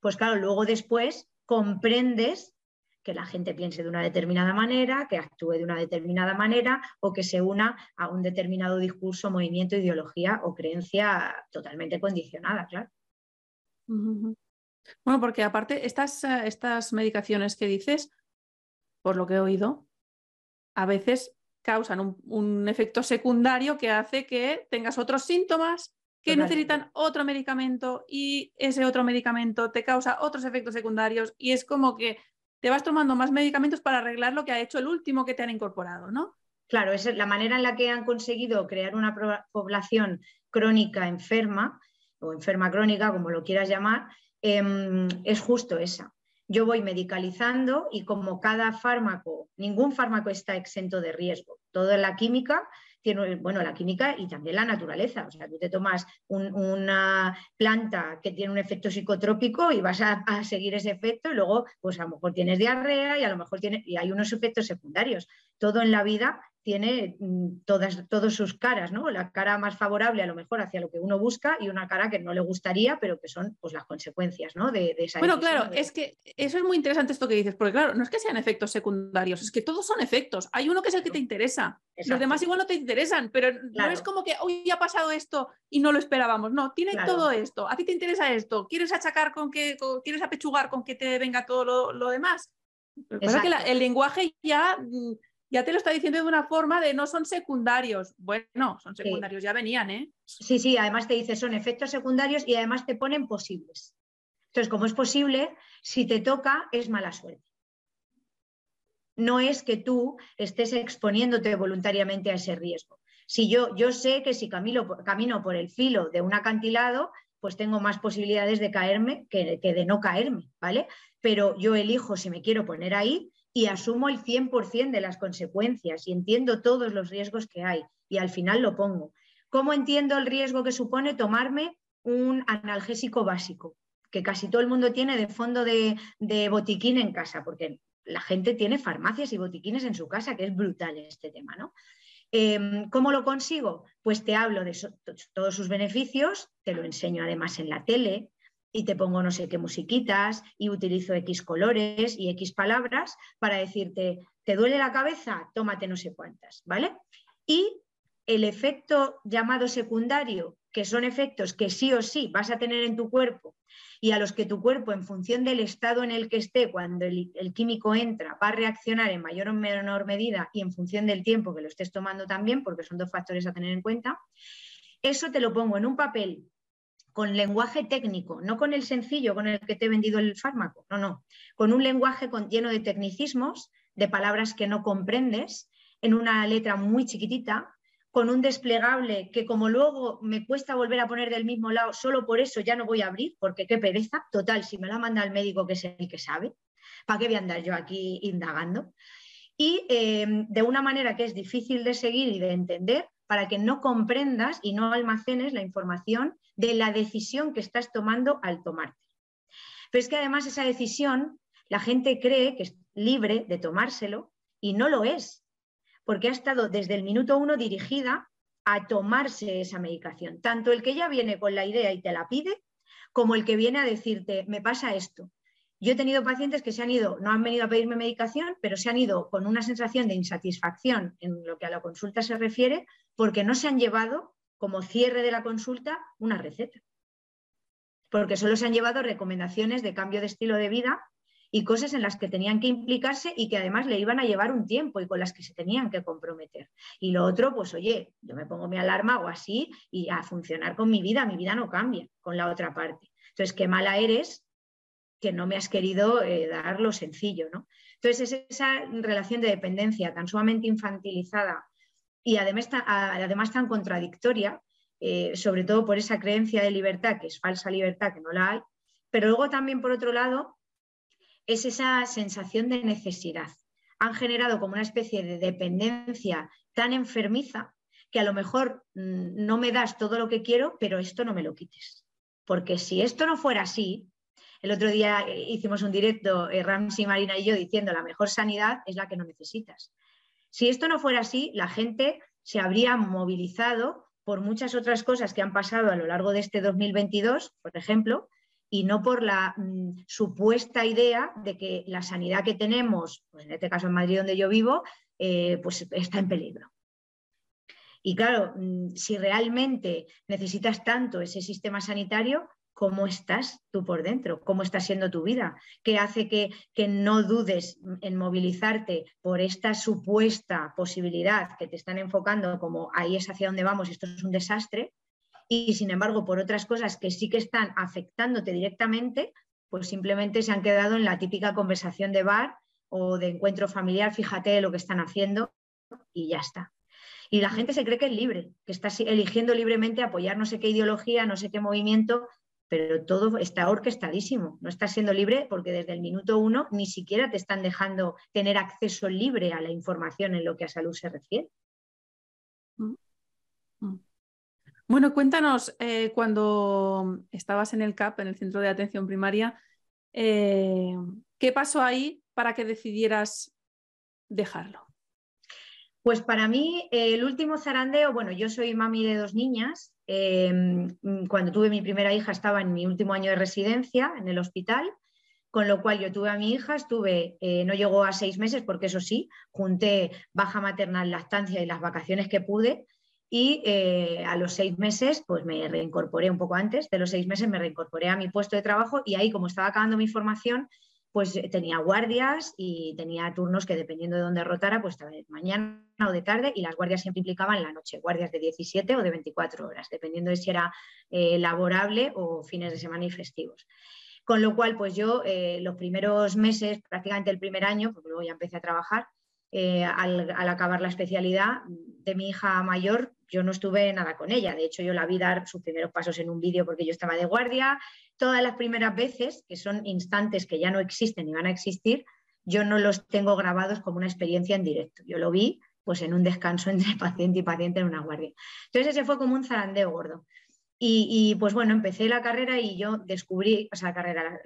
pues claro, luego después comprendes que la gente piense de una determinada manera, que actúe de una determinada manera o que se una a un determinado discurso, movimiento, ideología o creencia totalmente condicionada, claro. Bueno, porque aparte estas, estas medicaciones que dices, por lo que he oído, a veces causan un, un efecto secundario que hace que tengas otros síntomas que Totalmente. necesitan otro medicamento y ese otro medicamento te causa otros efectos secundarios y es como que te vas tomando más medicamentos para arreglar lo que ha hecho el último que te han incorporado, ¿no? Claro, es la manera en la que han conseguido crear una población crónica enferma o enferma crónica, como lo quieras llamar, eh, es justo esa. Yo voy medicalizando y como cada fármaco, ningún fármaco está exento de riesgo. Toda la química tiene, bueno, la química y también la naturaleza. O sea, tú te tomas un, una planta que tiene un efecto psicotrópico y vas a, seguir ese efecto y luego, pues a lo mejor tienes diarrea y a lo mejor tiene, y hay unos efectos secundarios. Todo en la vida tiene todas, todas sus caras, ¿no? La cara más favorable a lo mejor hacia lo que uno busca y una cara que no le gustaría, pero que son pues, las consecuencias ¿no? de, de, esa Bueno, claro, de... es que eso es muy interesante esto que dices, porque claro, no es que sean efectos secundarios, es que todos son efectos. Hay uno que es el que te interesa, Exacto. los demás igual no te interesan, pero claro. no es como que hoy ha pasado esto y no lo esperábamos, no, tiene claro. todo esto, a ti te interesa esto, quieres achacar con que, con, quieres apechugar con que te venga todo lo, lo demás. Pasa que la, el lenguaje ya ya te lo está diciendo de una forma de no son secundarios. Bueno, son secundarios, sí. ya venían, ¿eh? Sí, sí, además te dice son efectos secundarios y además te ponen posibles. Entonces, como es posible, si te toca, es mala suerte. No es que tú estés exponiéndote voluntariamente a ese riesgo. Si yo, yo sé que si camino, camino por el filo de un acantilado, pues tengo más posibilidades de caerme que, que de no caerme, ¿vale? Pero yo elijo si me quiero poner ahí y asumo el 100% de las consecuencias y entiendo todos los riesgos que hay y al final lo pongo. ¿Cómo entiendo el riesgo que supone tomarme un analgésico básico? Que casi todo el mundo tiene de fondo de, de botiquín en casa, porque la gente tiene farmacias y botiquines en su casa, que es brutal este tema, ¿no? Eh, ¿Cómo lo consigo? Pues te hablo de todos sus beneficios, te lo enseño además en la tele, y te pongo no sé qué musiquitas y utilizo X colores y X palabras para decirte, ¿te duele la cabeza? Tómate no sé cuántas, ¿vale? Y el efecto llamado secundario, que son efectos que sí o sí vas a tener en tu cuerpo y a los que tu cuerpo, en función del estado en el que esté, cuando el, químico entra, va a reaccionar en mayor o menor medida y en función del tiempo que lo estés tomando también, porque son dos factores a tener en cuenta, eso te lo pongo en un papel con lenguaje técnico, no con el sencillo con el que te he vendido el fármaco, no, no, con un lenguaje lleno de tecnicismos, de palabras que no comprendes, en una letra muy chiquitita, con un desplegable que como luego me cuesta volver a poner del mismo lado, solo por eso ya no voy a abrir, porque qué pereza, total, si me la manda el médico que es el que sabe, ¿para qué voy a andar yo aquí indagando? Y eh, de una manera que es difícil de seguir y de entender, para que no comprendas y no almacenes la información de la decisión que estás tomando al tomarte. Pero es que además esa decisión, la gente cree que es libre de tomárselo y no lo es porque ha estado desde el minuto uno dirigida a tomarse esa medicación. Tanto el que ya viene con la idea y te la pide, como el que viene a decirte, me pasa esto. Yo he tenido pacientes que se han ido, no han venido a pedirme medicación, pero se han ido con una sensación de insatisfacción en lo que a la consulta se refiere, porque no se han llevado como cierre de la consulta una receta. Porque solo se han llevado recomendaciones de cambio de estilo de vida y cosas en las que tenían que implicarse y que además le iban a llevar un tiempo y con las que se tenían que comprometer. Y lo otro, pues oye, yo me pongo mi alarma o así y a funcionar con mi vida, mi vida no cambia con la otra parte. Entonces, qué mala eres que no me has querido eh, dar lo sencillo, ¿no? Entonces, es esa relación de dependencia tan sumamente infantilizada y además, además tan contradictoria, eh, sobre todo por esa creencia de libertad, que es falsa libertad, que no la hay, pero luego también, por otro lado, es esa sensación de necesidad. Han generado como una especie de dependencia tan enfermiza que a lo mejor mm, no me das todo lo que quiero, pero esto no me lo quites. Porque si esto no fuera así, el otro día eh, hicimos un directo, eh, Ramsey, Marina y yo, diciendo la mejor sanidad es la que no necesitas. Si esto no fuera así, la gente se habría movilizado por muchas otras cosas que han pasado a lo largo de este 2022, por ejemplo, y no por la mm, supuesta idea de que la sanidad que tenemos, pues en este caso en Madrid donde yo vivo, eh, pues está en peligro. Y claro, mm, si realmente necesitas tanto ese sistema sanitario, ¿cómo estás tú por dentro? ¿Cómo está siendo tu vida? ¿Qué hace que, que no dudes en movilizarte por esta supuesta posibilidad que te están enfocando como ahí es hacia donde vamos, esto es un desastre? y sin embargo por otras cosas que sí que están afectándote directamente, pues simplemente se han quedado en la típica conversación de bar o de encuentro familiar, fíjate lo que están haciendo y ya está. Y la gente se cree que es libre, que está eligiendo libremente apoyar no sé qué ideología, no sé qué movimiento, pero todo está orquestadísimo. No estás siendo libre porque desde el minuto uno ni siquiera te están dejando tener acceso libre a la información en lo que a salud se refiere. Mm. Mm. Bueno, cuéntanos, eh, cuando estabas en el CAP, en el Centro de Atención Primaria, eh, ¿qué pasó ahí para que decidieras dejarlo? Pues para mí el último zarandeo, bueno, yo soy mami de dos niñas. Em, cuando tuve mi primera hija estaba en mi último año de residencia en el hospital, con lo cual yo tuve a mi hija, estuve, eh, no llegó a seis meses porque eso sí, junté baja maternal, lactancia y las vacaciones que pude y eh, a los seis meses, pues me reincorporé un poco antes de los seis meses, me reincorporé a mi puesto de trabajo y ahí, como estaba acabando mi formación, pues eh, tenía guardias y tenía turnos que dependiendo de dónde rotara, pues de mañana o de tarde y las guardias siempre implicaban la noche, guardias de 17 o de 24 horas, dependiendo de si era eh, laborable o fines de semana y festivos. Con lo cual, pues yo los primeros meses, prácticamente el primer año, porque luego ya empecé a trabajar, al, al, acabar la especialidad de mi hija mayor, yo no estuve nada con ella. De hecho, yo la vi dar sus primeros pasos en un vídeo porque yo estaba de guardia. Todas las primeras veces, que son instantes que ya no existen ni van a existir, yo no los tengo grabados como una experiencia en directo. Yo lo vi pues en un descanso entre paciente y paciente en una guardia. Entonces ese fue como un zarandeo gordo. Y, pues bueno, empecé la carrera y yo descubrí, o sea, la carrera,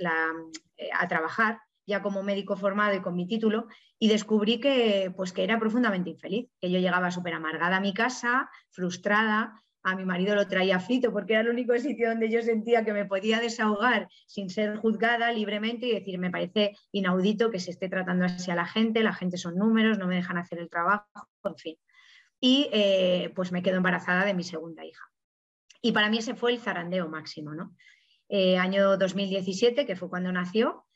eh, a trabajar ya como médico formado y con mi título, y descubrí que, pues, que era profundamente infeliz, que yo llegaba súper amargada a mi casa, frustrada, a mi marido lo traía frito porque era el único sitio donde yo sentía que me podía desahogar sin ser juzgada libremente y decir, me parece inaudito que se esté tratando así a la gente, la gente son números, no me dejan hacer el trabajo, en fin. y eh, pues me quedo embarazada de mi segunda hija. Y para mí ese fue el zarandeo máximo, ¿no? Eh, año 2017, que fue cuando nació,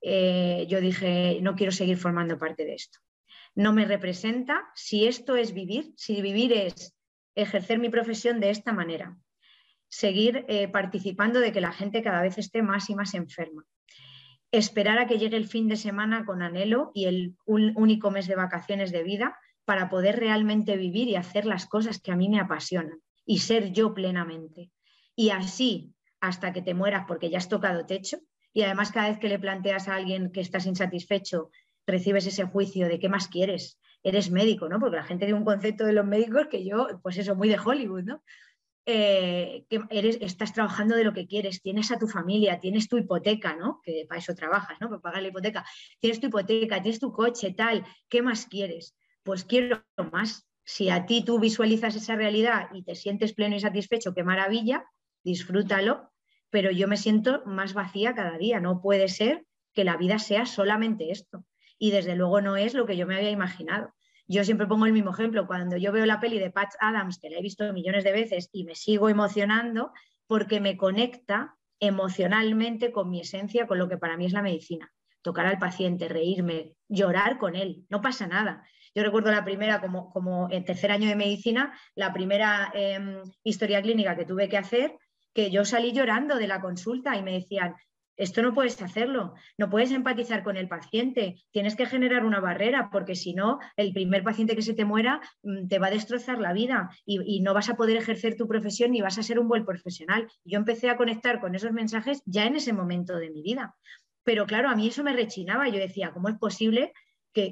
eh, yo dije, no quiero seguir formando parte de esto. No me representa si esto es vivir, si vivir es ejercer mi profesión de esta manera, seguir participando de que la gente cada vez esté más y más enferma, esperar a que llegue el fin de semana con anhelo y el único mes de vacaciones de vida para poder realmente vivir y hacer las cosas que a mí me apasionan y ser yo plenamente. Y así hasta que te mueras porque ya has tocado techo y además cada vez que le planteas a alguien que estás insatisfecho, recibes ese juicio de qué más quieres. Eres médico, ¿no? Porque la gente tiene un concepto de los médicos que yo, pues eso, muy de Hollywood, ¿no? Eh, que eres, estás trabajando de lo que quieres, tienes a tu familia, tienes tu hipoteca, ¿no? Que para eso trabajas, ¿no? Para pagar la hipoteca. Tienes tu hipoteca, tienes tu coche, tal. ¿Qué más quieres? pues quiero más. Si a ti tú visualizas esa realidad y te sientes pleno y satisfecho, qué maravilla, disfrútalo, pero yo me siento más vacía cada día. No puede ser que la vida sea solamente esto. Y desde luego no es lo que yo me había imaginado. Yo siempre pongo el mismo ejemplo. Cuando yo veo la peli de Patch Adams, que la he visto millones de veces y me sigo emocionando, porque me conecta emocionalmente con mi esencia, con lo que para mí es la medicina. Tocar al paciente, reírme, llorar con él, no pasa nada. Yo recuerdo la primera, como, como en tercer año de medicina, la primera em, historia clínica que tuve que hacer, que yo salí llorando de la consulta y me decían, esto no puedes hacerlo, no puedes empatizar con el paciente, tienes que generar una barrera porque si no, el primer paciente que se te muera mm, te va a destrozar la vida y, y, no vas a poder ejercer tu profesión ni vas a ser un buen profesional. Yo empecé a conectar con esos mensajes ya en ese momento de mi vida. Pero claro, a mí eso me rechinaba. Yo decía, ¿cómo es posible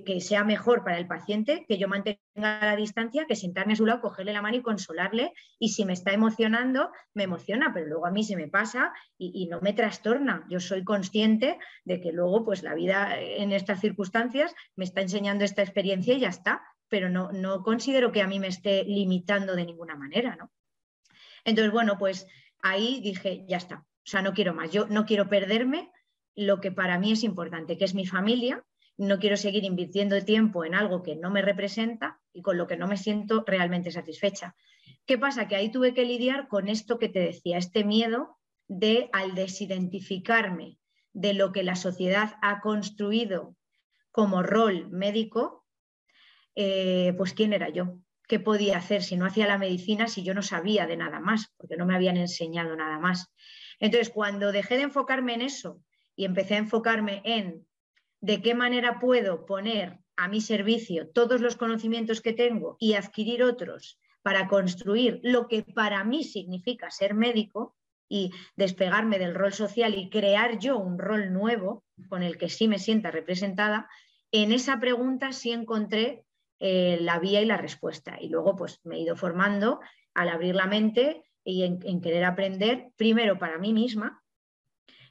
que, sea mejor para el paciente que yo mantenga la distancia, que sentarme a su lado, cogerle la mano y consolarle. Y si me está emocionando, me emociona, pero luego a mí se me pasa y, no me trastorna. Yo soy consciente de que luego, pues la vida en estas circunstancias me está enseñando esta experiencia y ya está, pero no, no considero que a mí me esté limitando de ninguna manera, ¿no? Entonces, bueno, pues ahí dije, ya está, o sea, no quiero más, yo no quiero perderme lo que para mí es importante, que es mi familia, no quiero seguir invirtiendo tiempo en algo que no me representa y con lo que no me siento realmente satisfecha. ¿Qué pasa? Que ahí tuve que lidiar con esto que te decía, este miedo de al desidentificarme de lo que la sociedad ha construido como rol médico, eh, pues quién era yo, qué podía hacer si no hacía la medicina, si yo no sabía de nada más, porque no me habían enseñado nada más. Entonces, cuando dejé de enfocarme en eso y empecé a enfocarme en de qué manera puedo poner a mi servicio todos los conocimientos que tengo y adquirir otros para construir lo que para mí significa ser médico y despegarme del rol social y crear yo un rol nuevo con el que sí me sienta representada, en esa pregunta sí encontré eh, la vía y la respuesta. Y luego pues me he ido formando al abrir la mente y en querer aprender primero para mí misma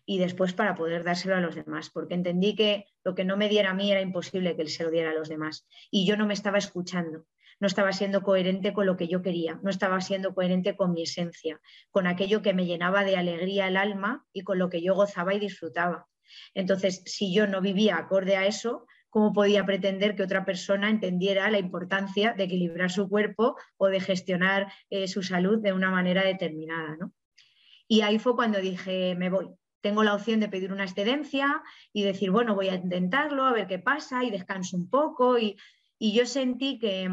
y después para poder dárselo a los demás, porque entendí que lo que no me diera a mí era imposible que él se lo diera a los demás. Y yo no me estaba escuchando, no estaba siendo coherente con lo que yo quería, no estaba siendo coherente con mi esencia, con aquello que me llenaba de alegría el alma y con lo que yo gozaba y disfrutaba. Entonces, si yo no vivía acorde a eso, ¿cómo podía pretender que otra persona entendiera la importancia de equilibrar su cuerpo o de gestionar eh, su salud de una manera determinada? ¿no? Y ahí fue cuando dije, me voy, tengo la opción de pedir una excedencia y decir, bueno, voy a intentarlo, a ver qué pasa y descanso un poco. Y, yo sentí que,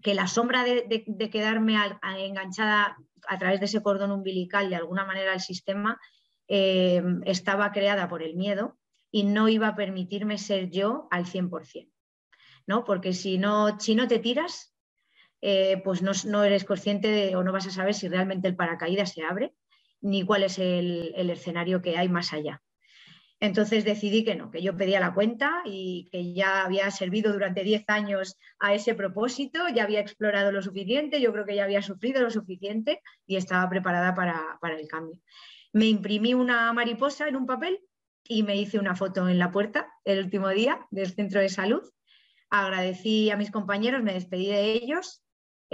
que la sombra de, quedarme enganchada a través de ese cordón umbilical de alguna manera al sistema eh, estaba creada por el miedo y no iba a permitirme ser yo al 100%. ¿no? Porque si no, si no te tiras, eh, pues no, no, eres consciente de, o no vas a saber si realmente el paracaídas se abre ni cuál es el, escenario que hay más allá. Entonces decidí que no, que yo pedía la cuenta y que ya había servido durante 10 años a ese propósito, ya había explorado lo suficiente, yo creo que ya había sufrido lo suficiente y estaba preparada para, para el cambio. Me imprimí una mariposa en un papel y me hice una foto en la puerta el último día del centro de salud. Agradecí a mis compañeros, me despedí de ellos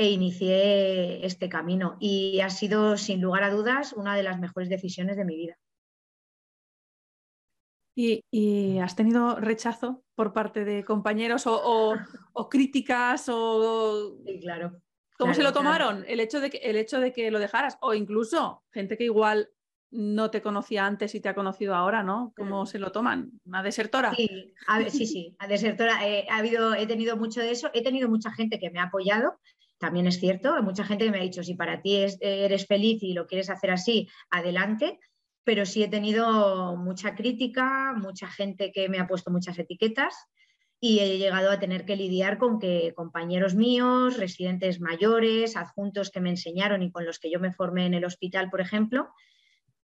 e inicié este camino y ha sido sin lugar a dudas una de las mejores decisiones de mi vida. ¿Y, has tenido rechazo por parte de compañeros o, críticas o... Sí, claro. ¿Cómo se lo tomaron? El, hecho de que, el hecho de que lo dejaras. O incluso gente que igual no te conocía antes y te ha conocido ahora, ¿no? ¿Cómo mm. se lo toman? ¿Una desertora? Sí, sí, sí, a desertora. Eh, ha habido, he tenido mucho de eso. He tenido mucha gente que me ha apoyado. También es cierto, hay mucha gente que me ha dicho, si para ti eres feliz y lo quieres hacer así, adelante pero sí he tenido mucha crítica, mucha gente que me ha puesto muchas etiquetas y he llegado a tener que lidiar con que compañeros míos, residentes mayores, adjuntos que me enseñaron y con los que yo me formé en el hospital, por ejemplo,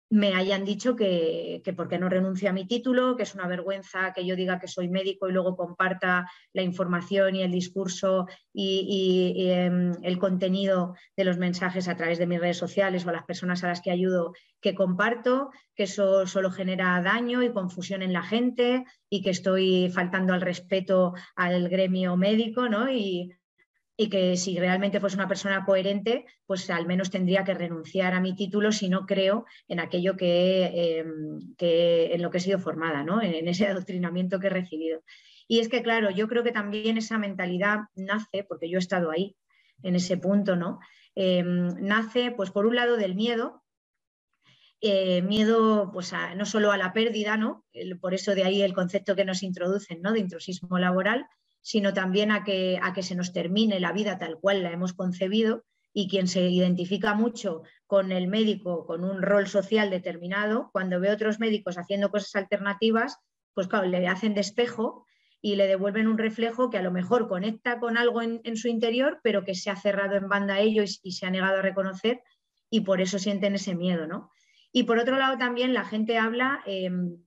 me hayan dicho que, que por qué no renuncio a mi título, que es una vergüenza que yo diga que soy médico y luego comparta la información y el discurso y, em, el contenido de los mensajes a través de mis redes sociales o a las personas a las que ayudo que comparto, que eso solo genera daño y confusión en la gente y que estoy faltando al respeto al gremio médico, ¿no? Y que si realmente fuese una persona coherente, pues al menos tendría que renunciar a mi título si no creo en aquello que, em, en lo que he sido formada, ¿no? en ese adoctrinamiento que he recibido. Y es que, claro, yo creo que también esa mentalidad nace, porque yo he estado ahí, en ese punto, ¿no? Em, nace, pues, por un lado, del miedo, eh, miedo pues no solo a la pérdida, ¿no? por eso de ahí el concepto que nos introducen ¿no? de intrusismo laboral, sino también a que, a que se nos termine la vida tal cual la hemos concebido y quien se identifica mucho con el médico, con un rol social determinado, cuando ve otros médicos haciendo cosas alternativas, pues claro, le hacen despejo y le devuelven un reflejo que a lo mejor conecta con algo en, su interior, pero que se ha cerrado en banda a ello y, se ha negado a reconocer y por eso sienten ese miedo, ¿no? Y por otro lado también la gente habla em,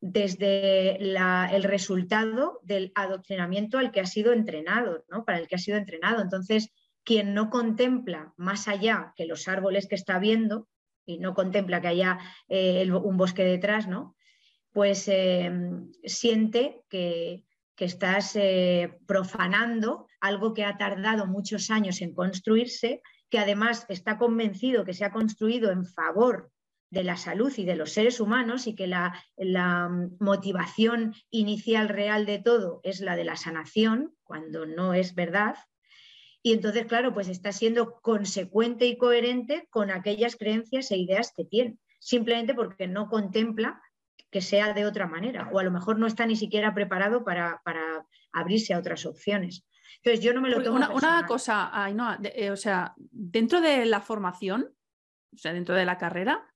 desde el resultado del adoctrinamiento al que ha sido entrenado, ¿no? para el que ha sido entrenado. Entonces, quien no contempla más allá que los árboles que está viendo y no contempla que haya eh, un bosque detrás, ¿no? pues eh, siente que, estás eh, profanando algo que ha tardado muchos años en construirse, que además está convencido que se ha construido en favor de la salud y de los seres humanos y que la, motivación inicial real de todo es la de la sanación, cuando no es verdad. Y entonces, claro, pues está siendo consecuente y coherente con aquellas creencias e ideas que tiene, simplemente porque no contempla que sea de otra manera, o a lo mejor no está ni siquiera preparado para, abrirse a otras opciones. Entonces, yo no me lo tomo. Una, una cosa, eh, o sea, dentro de la formación, o sea, dentro de la carrera,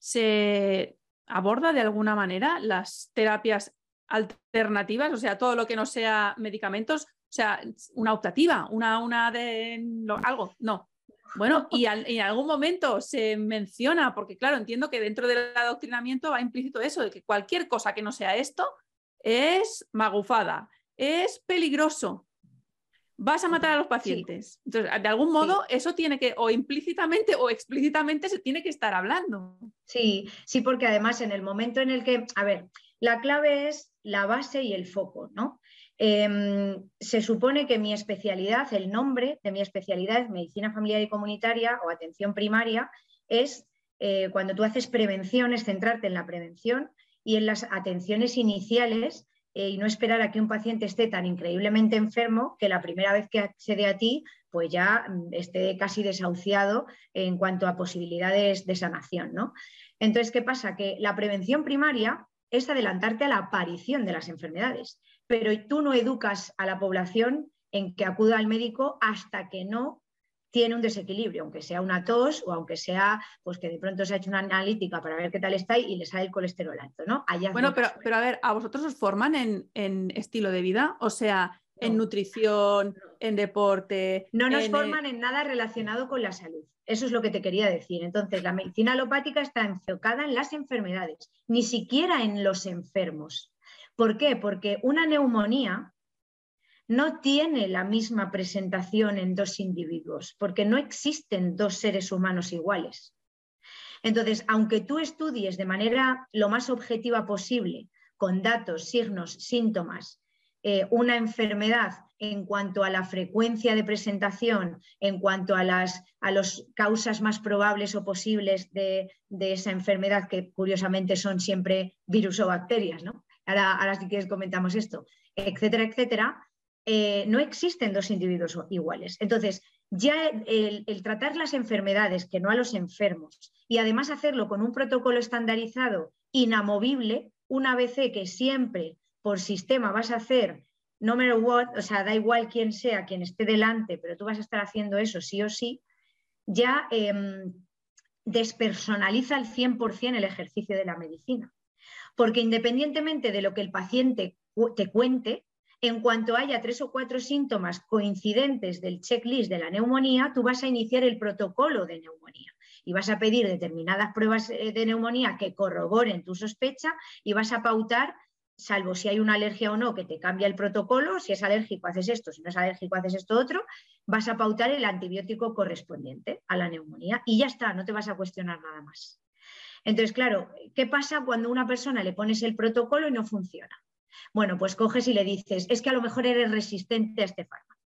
se aborda de alguna manera las terapias alternativas, o sea, todo lo que no sea medicamentos, o sea, una optativa, una, una de algo, no. Bueno, y, en algún momento se menciona, porque claro, entiendo que dentro del adoctrinamiento va implícito eso, de que cualquier cosa que no sea esto es magufada, es peligroso vas a matar a los pacientes. Entonces, de algún modo, eso tiene que, o implícitamente o explícitamente, se tiene que estar hablando. Sí, sí, porque además en el momento en el que, a ver, la clave es la base y el foco, ¿no? Em, se supone que mi especialidad, el nombre de mi especialidad es medicina familiar y comunitaria o atención primaria, es eh, cuando tú haces prevención, es centrarte en la prevención y en las atenciones iniciales y no esperar a que un paciente esté tan increíblemente enfermo que la primera vez que accede a ti, pues ya mm, esté casi desahuciado en cuanto a posibilidades de sanación. ¿no? Entonces, ¿qué pasa? Que la prevención primaria es adelantarte a la aparición de las enfermedades, pero tú no educas a la población en que acuda al médico hasta que no tiene un desequilibrio, aunque sea una tos o aunque sea pues que de pronto se ha hecho una analítica para ver qué tal está y le sale el colesterol alto, ¿no? bueno, pero, pero, a ver, ¿a vosotros os forman en, estilo de vida? O sea, en nutrición, en deporte. No nos forman en nada relacionado con la salud. Eso es lo que te quería decir. Entonces, la medicina alopática está enfocada en las enfermedades, ni siquiera en los enfermos. ¿Por qué? Porque una neumonía no tiene la misma presentación en dos individuos, porque no existen dos seres humanos iguales. Entonces, aunque tú estudies de manera lo más objetiva posible, con datos, signos, síntomas, eh, una enfermedad en cuanto a la frecuencia de presentación, en cuanto a las a los causas más probables o posibles de, esa enfermedad, que curiosamente son siempre virus o bacterias, ¿no? Ahora, ahora si quieres comentamos esto, etcétera, etcétera, eh, no existen dos individuos iguales. Entonces, ya el, tratar las enfermedades, que no a los enfermos, y además hacerlo con un protocolo estandarizado, inamovible, una vez que siempre por sistema vas a hacer no matter what, o sea, da igual quién sea, quien esté delante, pero tú vas a estar haciendo eso sí o sí, ya em, despersonaliza al 100% el ejercicio de la medicina. Porque independientemente de lo que el paciente te cuente, en cuanto haya tres o cuatro síntomas coincidentes del checklist de la neumonía, tú vas a iniciar el protocolo de neumonía y vas a pedir determinadas pruebas eh, de neumonía que corroboren tu sospecha y vas a pautar, salvo si hay una alergia o no, que te cambia el protocolo, si es alérgico haces esto, si no es alérgico haces esto otro, vas a pautar el antibiótico correspondiente a la neumonía y ya está, no te vas a cuestionar nada más. Entonces, claro, ¿qué pasa cuando a una persona le pones el protocolo y no funciona? Bueno, pues coges y le dices, es que a lo mejor eres resistente a este fármaco.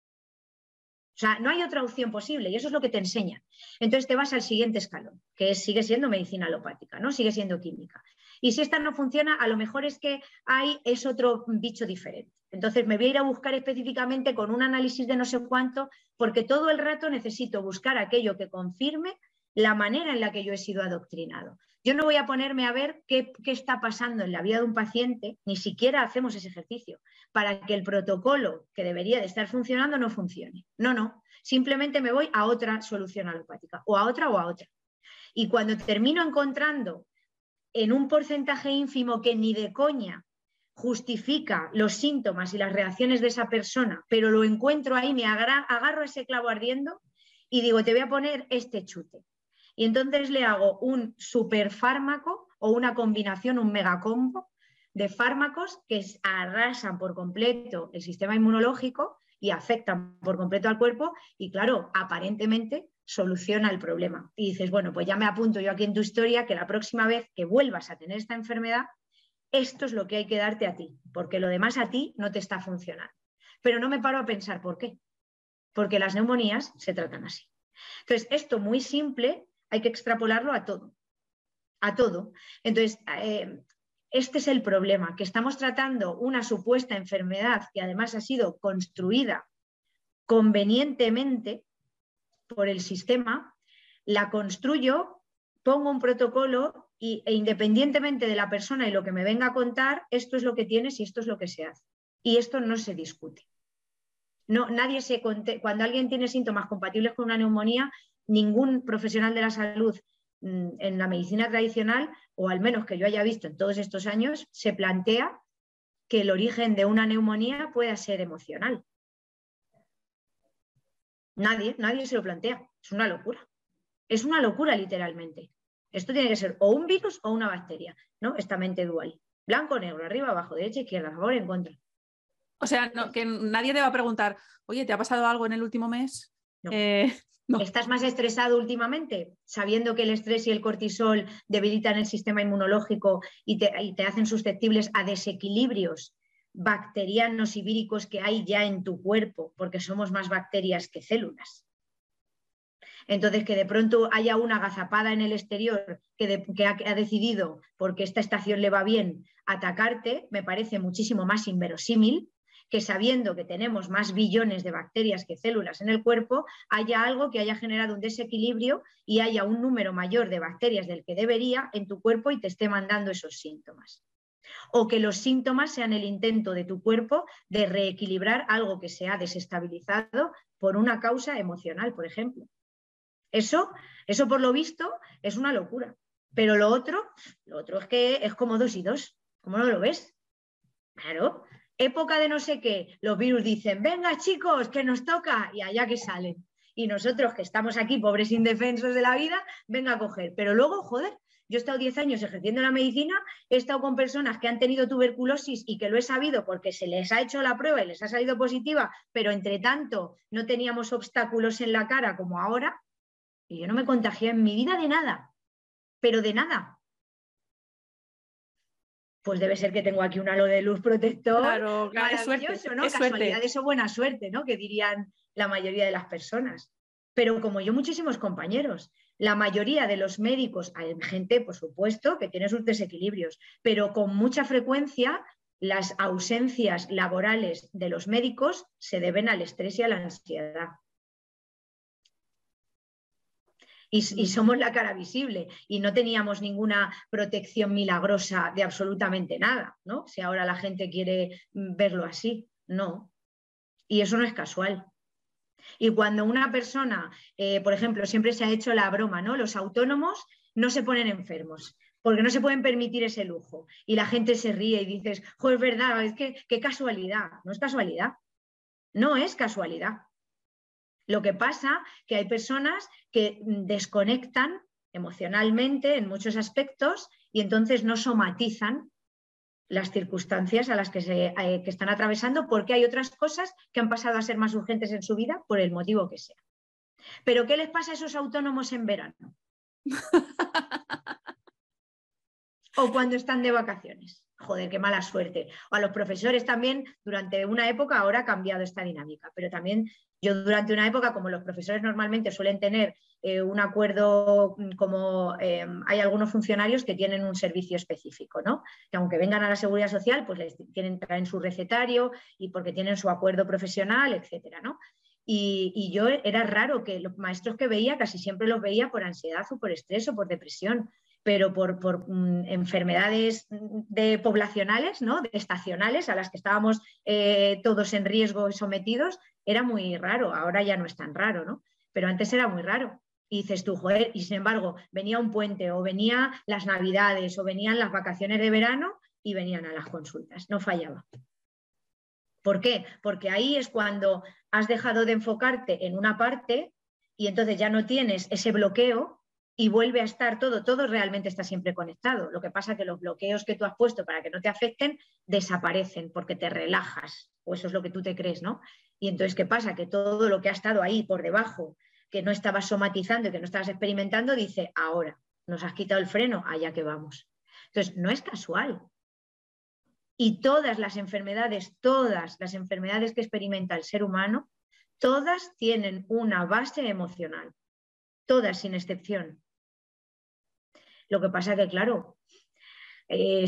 O sea, no hay otra opción posible y eso es lo que te enseñan. Entonces te vas al siguiente escalón, que sigue siendo medicina alopática, ¿no? Sigue siendo química. Y si esta no funciona, a lo mejor es que hay, es otro bicho diferente. Entonces me voy a ir a buscar específicamente con un análisis de no sé cuánto, porque todo el rato necesito buscar aquello que confirme la manera en la que yo he sido adoctrinado. Yo no voy a ponerme a ver qué, está pasando en la vida de un paciente, ni siquiera hacemos ese ejercicio, para que el protocolo que debería de estar funcionando no funcione. No, no, simplemente me voy a otra solución alopática, o a otra o a otra. Y cuando termino encontrando en un porcentaje ínfimo que ni de coña justifica los síntomas y las reacciones de esa persona, pero lo encuentro ahí, me agarro ese clavo ardiendo y digo, te voy a poner este chute y entonces le hago un superfármaco o una combinación, un megacombo de fármacos que arrasan por completo el sistema inmunológico y afectan por completo al cuerpo y claro, aparentemente soluciona el problema. Y dices, bueno, pues ya me apunto yo aquí en tu historia que la próxima vez que vuelvas a tener esta enfermedad, esto es lo que hay que darte a ti, porque lo demás a ti no te está funcionando. Pero no me paro a pensar por qué, porque las neumonías se tratan así. Entonces, esto muy simple hay que extrapolarlo a todo, a todo. Entonces, eh, este es el problema, que estamos tratando una supuesta enfermedad que además ha sido construida convenientemente por el sistema, la construyo, pongo un protocolo y, e independientemente de la persona y lo que me venga a contar, esto es lo que tienes y esto es lo que se hace. Y esto no se discute. No, nadie se cuando alguien tiene síntomas compatibles con una neumonía, ningún profesional de la salud mm, en la medicina tradicional, o al menos que yo haya visto en todos estos años, se plantea que el origen de una neumonía pueda ser emocional. Nadie, nadie se lo plantea. Es una locura. Es una locura, literalmente. Esto tiene que ser o un virus o una bacteria, ¿no? Esta mente dual. Blanco, negro, arriba, abajo, derecha, izquierda, a favor, en contra. O sea, que nadie te va a preguntar, oye, ¿te ha pasado algo en el último mes? Eh, ¿Estás más estresado últimamente? Sabiendo que el estrés y el cortisol debilitan el sistema inmunológico y te, hacen susceptibles a desequilibrios bacterianos y víricos que hay ya en tu cuerpo, porque somos más bacterias que células. Entonces, que de pronto haya una agazapada en el exterior que, que ha, decidido, porque esta estación le va bien, atacarte, me parece muchísimo más inverosímil que sabiendo que tenemos más billones de bacterias que células en el cuerpo, haya algo que haya generado un desequilibrio y haya un número mayor de bacterias del que debería en tu cuerpo y te esté mandando esos síntomas. O que los síntomas sean el intento de tu cuerpo de reequilibrar algo que se ha desestabilizado por una causa emocional, por ejemplo. Eso, eso por lo visto es una locura. Pero lo otro, lo otro es que es como dos y dos. ¿Cómo no lo ves? Claro, época de no sé qué, los virus dicen, venga chicos, que nos toca, y allá que salen. Y nosotros que estamos aquí, pobres indefensos de la vida, venga a coger. Pero luego, joder, yo he estado 10 años ejerciendo la medicina, he estado con personas que han tenido tuberculosis y que lo he sabido porque se les ha hecho la prueba y les ha salido positiva, pero entre tanto no teníamos obstáculos en la cara como ahora, y yo no me contagié en mi vida de nada, pero de nada. Pues debe ser que tengo aquí un halo de luz protector. Claro, claro, es suerte, ¿no? es Casualidades o buena suerte, ¿no? Que dirían la mayoría de las personas. Pero como yo, muchísimos compañeros. La mayoría de los médicos, hay gente, por supuesto, que tiene sus desequilibrios, pero con mucha frecuencia las ausencias laborales de los médicos se deben al estrés y a la ansiedad. Y, somos la cara visible y no teníamos ninguna protección milagrosa de absolutamente nada, ¿no? Si ahora la gente quiere verlo así, no. Y eso no es casual. Y cuando una persona, eh, por ejemplo, siempre se ha hecho la broma, ¿no? Los autónomos no se ponen enfermos porque no se pueden permitir ese lujo. Y la gente se ríe y dices, joder, es verdad, es que qué casualidad. No es casualidad. No es casualidad. Lo que pasa que hay personas que desconectan emocionalmente en muchos aspectos y entonces no somatizan las circunstancias a las que, se, eh, que están atravesando porque hay otras cosas que han pasado a ser más urgentes en su vida por el motivo que sea. Pero ¿qué les pasa a esos autónomos en verano? o cuando están de vacaciones. Joder, qué mala suerte. O a los profesores también, durante una época, ahora ha cambiado esta dinámica, pero también yo durante una época, como los profesores normalmente suelen tener eh, un acuerdo, mm, como eh, hay algunos funcionarios que tienen un servicio específico, ¿no? Que aunque vengan a la seguridad social, pues les tienen, traen su recetario y porque tienen su acuerdo profesional, etcétera, ¿no? Y, yo era raro que los maestros que veía, casi siempre los veía por ansiedad o por estrés o por depresión pero por, mm, enfermedades de poblacionales, ¿no? de estacionales, a las que estábamos eh, todos en riesgo sometidos, era muy raro. Ahora ya no es tan raro, ¿no? Pero antes era muy raro. Y dices tú, joder, y sin embargo, venía un puente, o venía las navidades, o venían las vacaciones de verano y venían a las consultas. No fallaba. ¿Por qué? Porque ahí es cuando has dejado de enfocarte en una parte y entonces ya no tienes ese bloqueo y vuelve a estar todo, todo realmente está siempre conectado. Lo que pasa es que los bloqueos que tú has puesto para que no te afecten desaparecen porque te relajas, o eso es lo que tú te crees, ¿no? Y entonces, ¿qué pasa? Que todo lo que ha estado ahí por debajo, que no estabas somatizando y que no estabas experimentando, dice, ahora, nos has quitado el freno, allá que vamos. Entonces, no es casual. Y todas las enfermedades, todas las enfermedades que experimenta el ser humano, todas tienen una base emocional, todas sin excepción. Lo que pasa que, claro,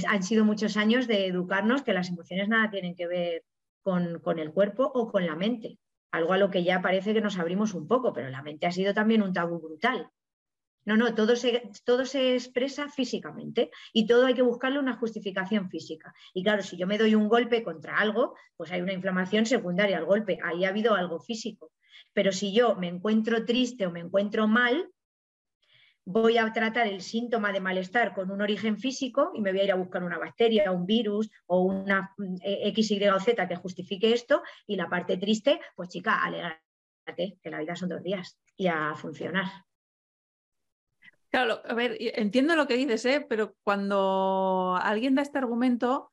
han sido muchos años de educarnos que las emociones nada tienen que ver con, con, el cuerpo o con la mente. Algo a lo que ya parece que nos abrimos un poco, pero la mente ha sido también un tabú brutal. No, no, todo todo se expresa físicamente y todo hay que buscarle una justificación física. Y claro, si yo me doy un golpe contra algo, pues hay una inflamación secundaria al golpe, ahí ha habido algo físico. Pero si yo me encuentro triste o me encuentro mal, voy a tratar el síntoma de malestar con un origen físico y me voy a ir a buscar una bacteria, un virus o una eh, X, Y o Z que justifique esto y la parte triste, pues chica, alégrate, que la vida son dos días y a funcionar. Claro, a ver, entiendo lo que dices, ¿eh? pero cuando alguien da este argumento,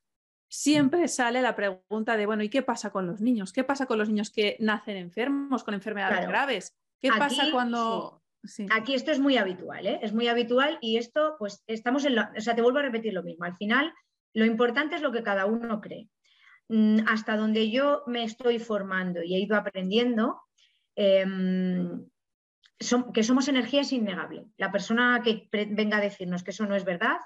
siempre sale la pregunta de, bueno, ¿y qué pasa con los niños? ¿Qué pasa con los niños que nacen enfermos, con enfermedades graves? ¿Qué pasa cuando... Aquí esto es muy habitual, ¿eh? es muy habitual y esto, pues estamos en la, o sea, te vuelvo a repetir lo mismo. Al final, lo importante es lo que cada uno cree. Mm, hasta donde yo me estoy formando y he ido aprendiendo, em, que somos energía es innegable. La persona que venga a decirnos que eso no es verdad,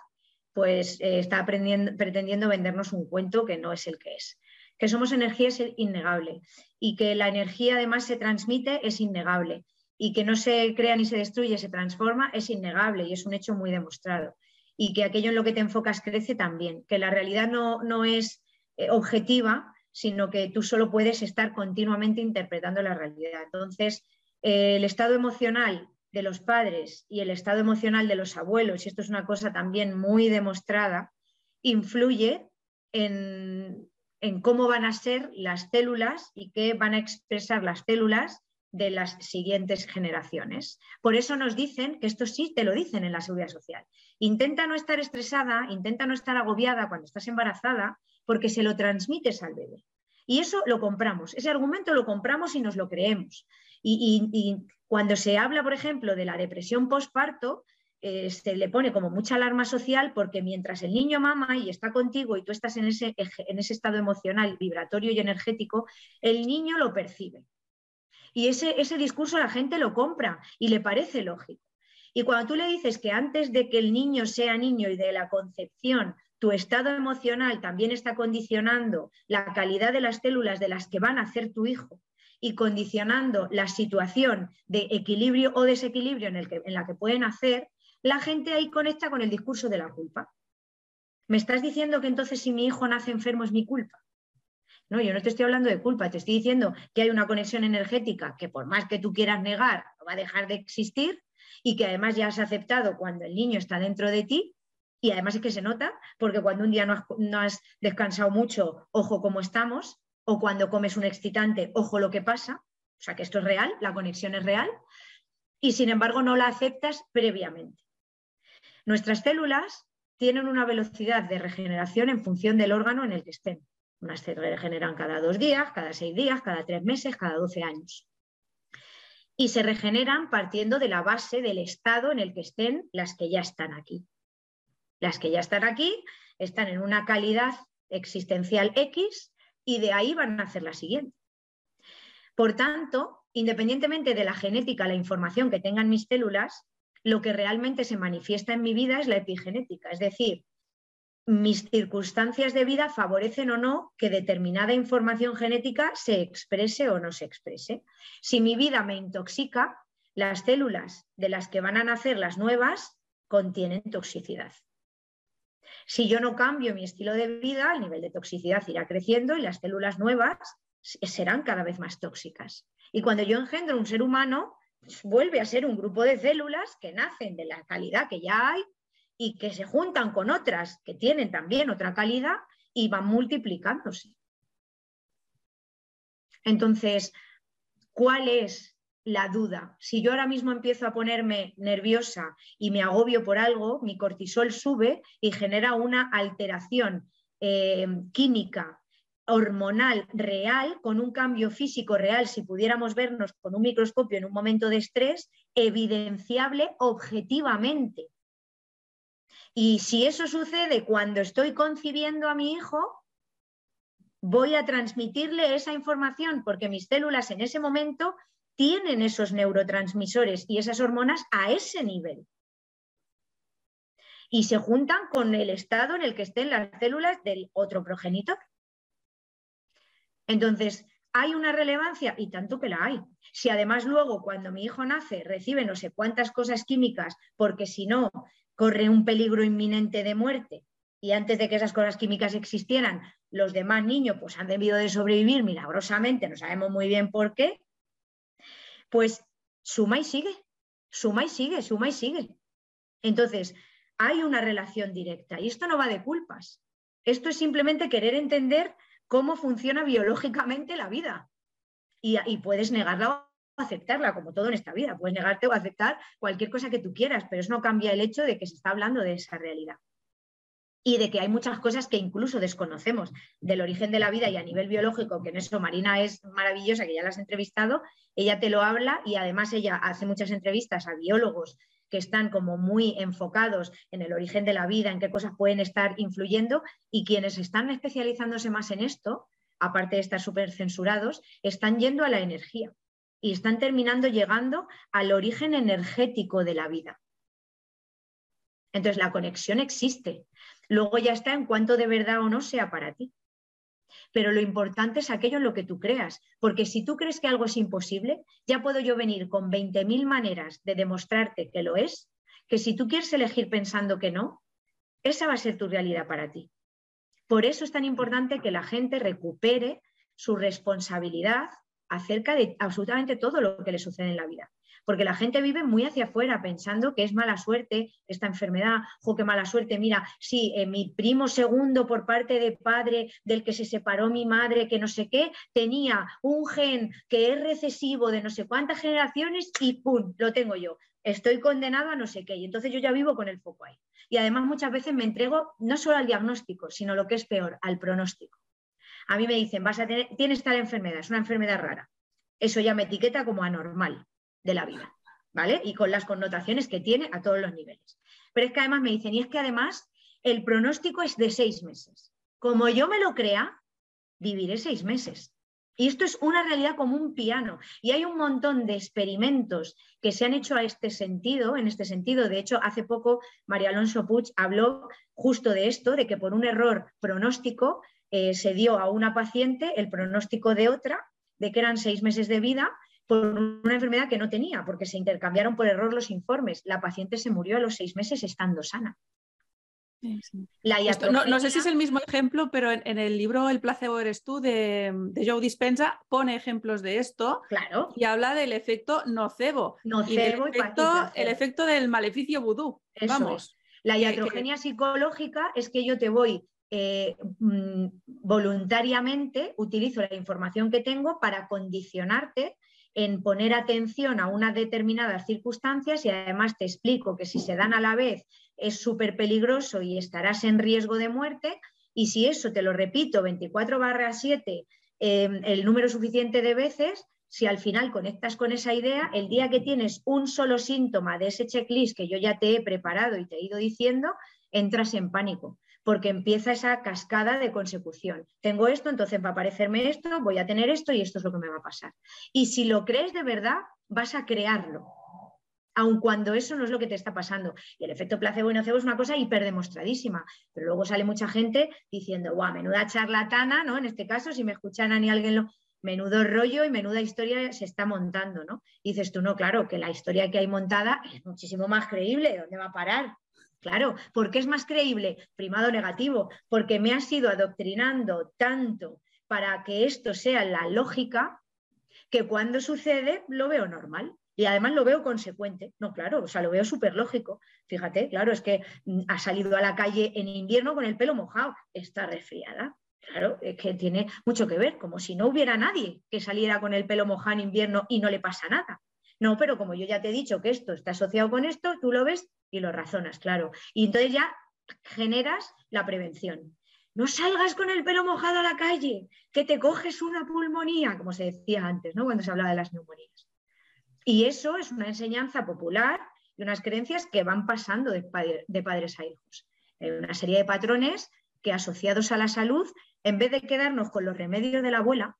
pues eh, está pretendiendo vendernos un cuento que no es el que es. Que somos energía es innegable y que la energía además se transmite es innegable y que no se crea ni se destruye, se transforma, es innegable y es un hecho muy demostrado. Y que aquello en lo que te enfocas crece también, que la realidad no, no es eh, objetiva, sino que tú solo puedes estar continuamente interpretando la realidad. Entonces, eh, el estado emocional de los padres y el estado emocional de los abuelos, y esto es una cosa también muy demostrada, influye en, en cómo van a ser las células y qué van a expresar las células de las siguientes generaciones. Por eso nos dicen, que esto sí te lo dicen en la seguridad social, intenta no estar estresada, intenta no estar agobiada cuando estás embarazada, porque se lo transmites al bebé. Y eso lo compramos, ese argumento lo compramos y nos lo creemos. Y, cuando se habla, por ejemplo, de la depresión postparto, eh, se le pone como mucha alarma social porque mientras el niño mama y está contigo y tú estás en ese, en ese estado emocional, vibratorio y energético, el niño lo percibe. Y ese, ese discurso la gente lo compra y le parece lógico. Y cuando tú le dices que antes de que el niño sea niño y de la concepción, tu estado emocional también está condicionando la calidad de las células de las que van a hacer tu hijo y condicionando la situación de equilibrio o desequilibrio en, el que, en la que pueden hacer, la gente ahí conecta con el discurso de la culpa. ¿Me estás diciendo que entonces si mi hijo nace enfermo es mi culpa? No, yo no te estoy hablando de culpa, te estoy diciendo que hay una conexión energética que por más que tú quieras negar, va a dejar de existir y que además ya has aceptado cuando el niño está dentro de ti y además es que se nota, porque cuando un día no has, no has descansado mucho, ojo cómo estamos, o cuando comes un excitante, ojo lo que pasa, o sea que esto es real, la conexión es real, y sin embargo no la aceptas previamente. Nuestras células tienen una velocidad de regeneración en función del órgano en el que estén. Unas se regeneran cada dos días, cada seis días, cada tres meses, cada doce años. Y se regeneran partiendo de la base del estado en el que estén las que ya están aquí. Las que ya están aquí están en una calidad existencial X y de ahí van a hacer la siguiente. Por tanto, independientemente de la genética, la información que tengan mis células, lo que realmente se manifiesta en mi vida es la epigenética, es decir, mis circunstancias de vida favorecen o no que determinada información genética se exprese o no se exprese. Si mi vida me intoxica, las células de las que van a nacer las nuevas contienen toxicidad. Si yo no cambio mi estilo de vida, el nivel de toxicidad irá creciendo y las células nuevas serán cada vez más tóxicas. Y cuando yo engendro un ser humano, pues vuelve a ser un grupo de células que nacen de la calidad que ya hay y que se juntan con otras que tienen también otra calidad y van multiplicándose. Entonces, ¿cuál es la duda. Si yo ahora mismo empiezo a ponerme nerviosa y me agobio por algo, mi cortisol sube y genera una alteración eh, química, hormonal real, con un cambio físico real, si pudiéramos vernos con un microscopio en un momento de estrés, evidenciable objetivamente. Y si eso sucede cuando estoy concibiendo a mi hijo, voy a transmitirle esa información porque mis células en ese momento tienen esos neurotransmisores y esas hormonas a ese nivel. Y se juntan con el estado en el que estén las células del otro progenitor. Entonces, ¿hay una relevancia? Y tanto que la hay. Si además luego cuando mi hijo nace recibe no sé cuántas cosas químicas, porque si no, corre un peligro inminente de muerte, y antes de que esas cosas químicas existieran, los demás niños pues han debido de sobrevivir milagrosamente, no sabemos muy bien por qué, pues suma y sigue, suma y sigue, suma y sigue. Entonces, hay una relación directa y esto no va de culpas. Esto es simplemente querer entender cómo funciona biológicamente la vida. Y, y puedes negarla aceptarla, como todo en esta vida. Puedes negarte o aceptar cualquier cosa que tú quieras, pero eso no cambia el hecho de que se está hablando de esa realidad y de que hay muchas cosas que incluso desconocemos del origen de la vida y a nivel biológico, que en eso Marina es maravillosa, que ya la has entrevistado, ella te lo habla y además ella hace muchas entrevistas a biólogos que están como muy enfocados en el origen de la vida, en qué cosas pueden estar influyendo y quienes están especializándose más en esto, aparte de estar súper censurados, están yendo a la energía y están terminando llegando al origen energético de la vida. Entonces la conexión existe. Luego ya está en cuanto de verdad o no sea para ti. Pero lo importante es aquello en lo que tú creas, porque si tú crees que algo es imposible, ya puedo yo venir con 20.000 maneras de demostrarte que lo es, que si tú quieres elegir pensando que no, esa va a ser tu realidad para ti. Por eso es tan importante que la gente recupere su responsabilidad acerca de absolutamente todo lo que le sucede en la vida porque la gente vive muy hacia afuera pensando que es mala suerte esta enfermedad, o qué mala suerte, mira, sí, eh, mi primo segundo por parte de padre del que se separó mi madre, que no sé qué, tenía un gen que es recesivo de no sé cuántas generaciones y ¡pum! lo tengo yo. Estoy condenado a no sé qué y entonces yo ya vivo con el foco ahí. Y además muchas veces me entrego no solo al diagnóstico, sino lo que es peor, al pronóstico. A mí me dicen, vas a tener, tienes tal enfermedad, es una enfermedad rara. Eso ya me etiqueta como anormal de la vida. ¿vale? Y con las connotaciones que tiene a todos los niveles. Pero es que además me dicen, y es que además el pronóstico es de seis meses. Como yo me lo crea, viviré seis meses. Y esto es una realidad como un piano. Y hay un montón de experimentos que se han hecho a este sentido, en este sentido. De hecho, hace poco María Alonso Puig habló justo de esto, de que por un error pronóstico eh, se dio a una paciente el pronóstico de otra, de que eran seis meses de vida, por una enfermedad que no tenía, porque se intercambiaron por error los informes. La paciente se murió a los seis meses estando sana. no, sé si es el mismo ejemplo, pero en, el libro El placebo eres tú de, Joe Dispensa pone ejemplos de esto claro. y habla del efecto nocebo. Nocebo y el, efecto, el efecto del maleficio vudú. Vamos. La iatrogenia psicológica es que yo te voy eh, mm, voluntariamente, utilizo la información que tengo para condicionarte en poner atención a unas determinadas circunstancias y además te explico que si se dan a la vez es súper peligroso y estarás en riesgo de muerte. Y si eso te lo repito 24 barra 7 em, el número suficiente de veces, si al final conectas con esa idea, el día que tienes un solo síntoma de ese checklist que yo ya te he preparado y te he ido diciendo, entras en pánico porque empieza esa cascada de consecución. Tengo esto, entonces va a aparecerme esto, voy a tener esto y esto es lo que me va a pasar. Y si lo crees de verdad, vas a crearlo, aun cuando eso no es lo que te está pasando. Y el efecto placebo y nocebo es una cosa hiperdemostradísima, pero luego sale mucha gente diciendo, guau, menuda charlatana, ¿no? En este caso, si me escuchan a ni alguien lo menudo rollo y menuda historia se está montando, ¿no? Y dices tú, no, claro, que la historia que hay montada es muchísimo más creíble, ¿dónde va a parar? Claro, porque es más creíble, primado negativo, porque me has ido adoctrinando tanto para que esto sea la lógica, que cuando sucede lo veo normal. Y además lo veo consecuente. No, claro, o sea, lo veo súper lógico. Fíjate, claro, es que mm, ha salido a la calle en invierno con el pelo mojado. Está resfriada. Claro, es que tiene mucho que ver, como si no hubiera nadie que saliera con el pelo mojado en invierno y no le pasa nada. No, pero como yo ya te he dicho que esto está asociado con esto, tú lo ves y lo razonas, claro. Y entonces ya generas la prevención. No salgas con el pelo mojado a la calle, que te coges una pulmonía, como se decía antes, ¿no? Cuando se hablaba de las neumonías. Y eso es una enseñanza popular y unas creencias que van pasando de, padres a hijos. Hay una serie de patrones que asociados a la salud, en vez de quedarnos con los remedios de la abuela,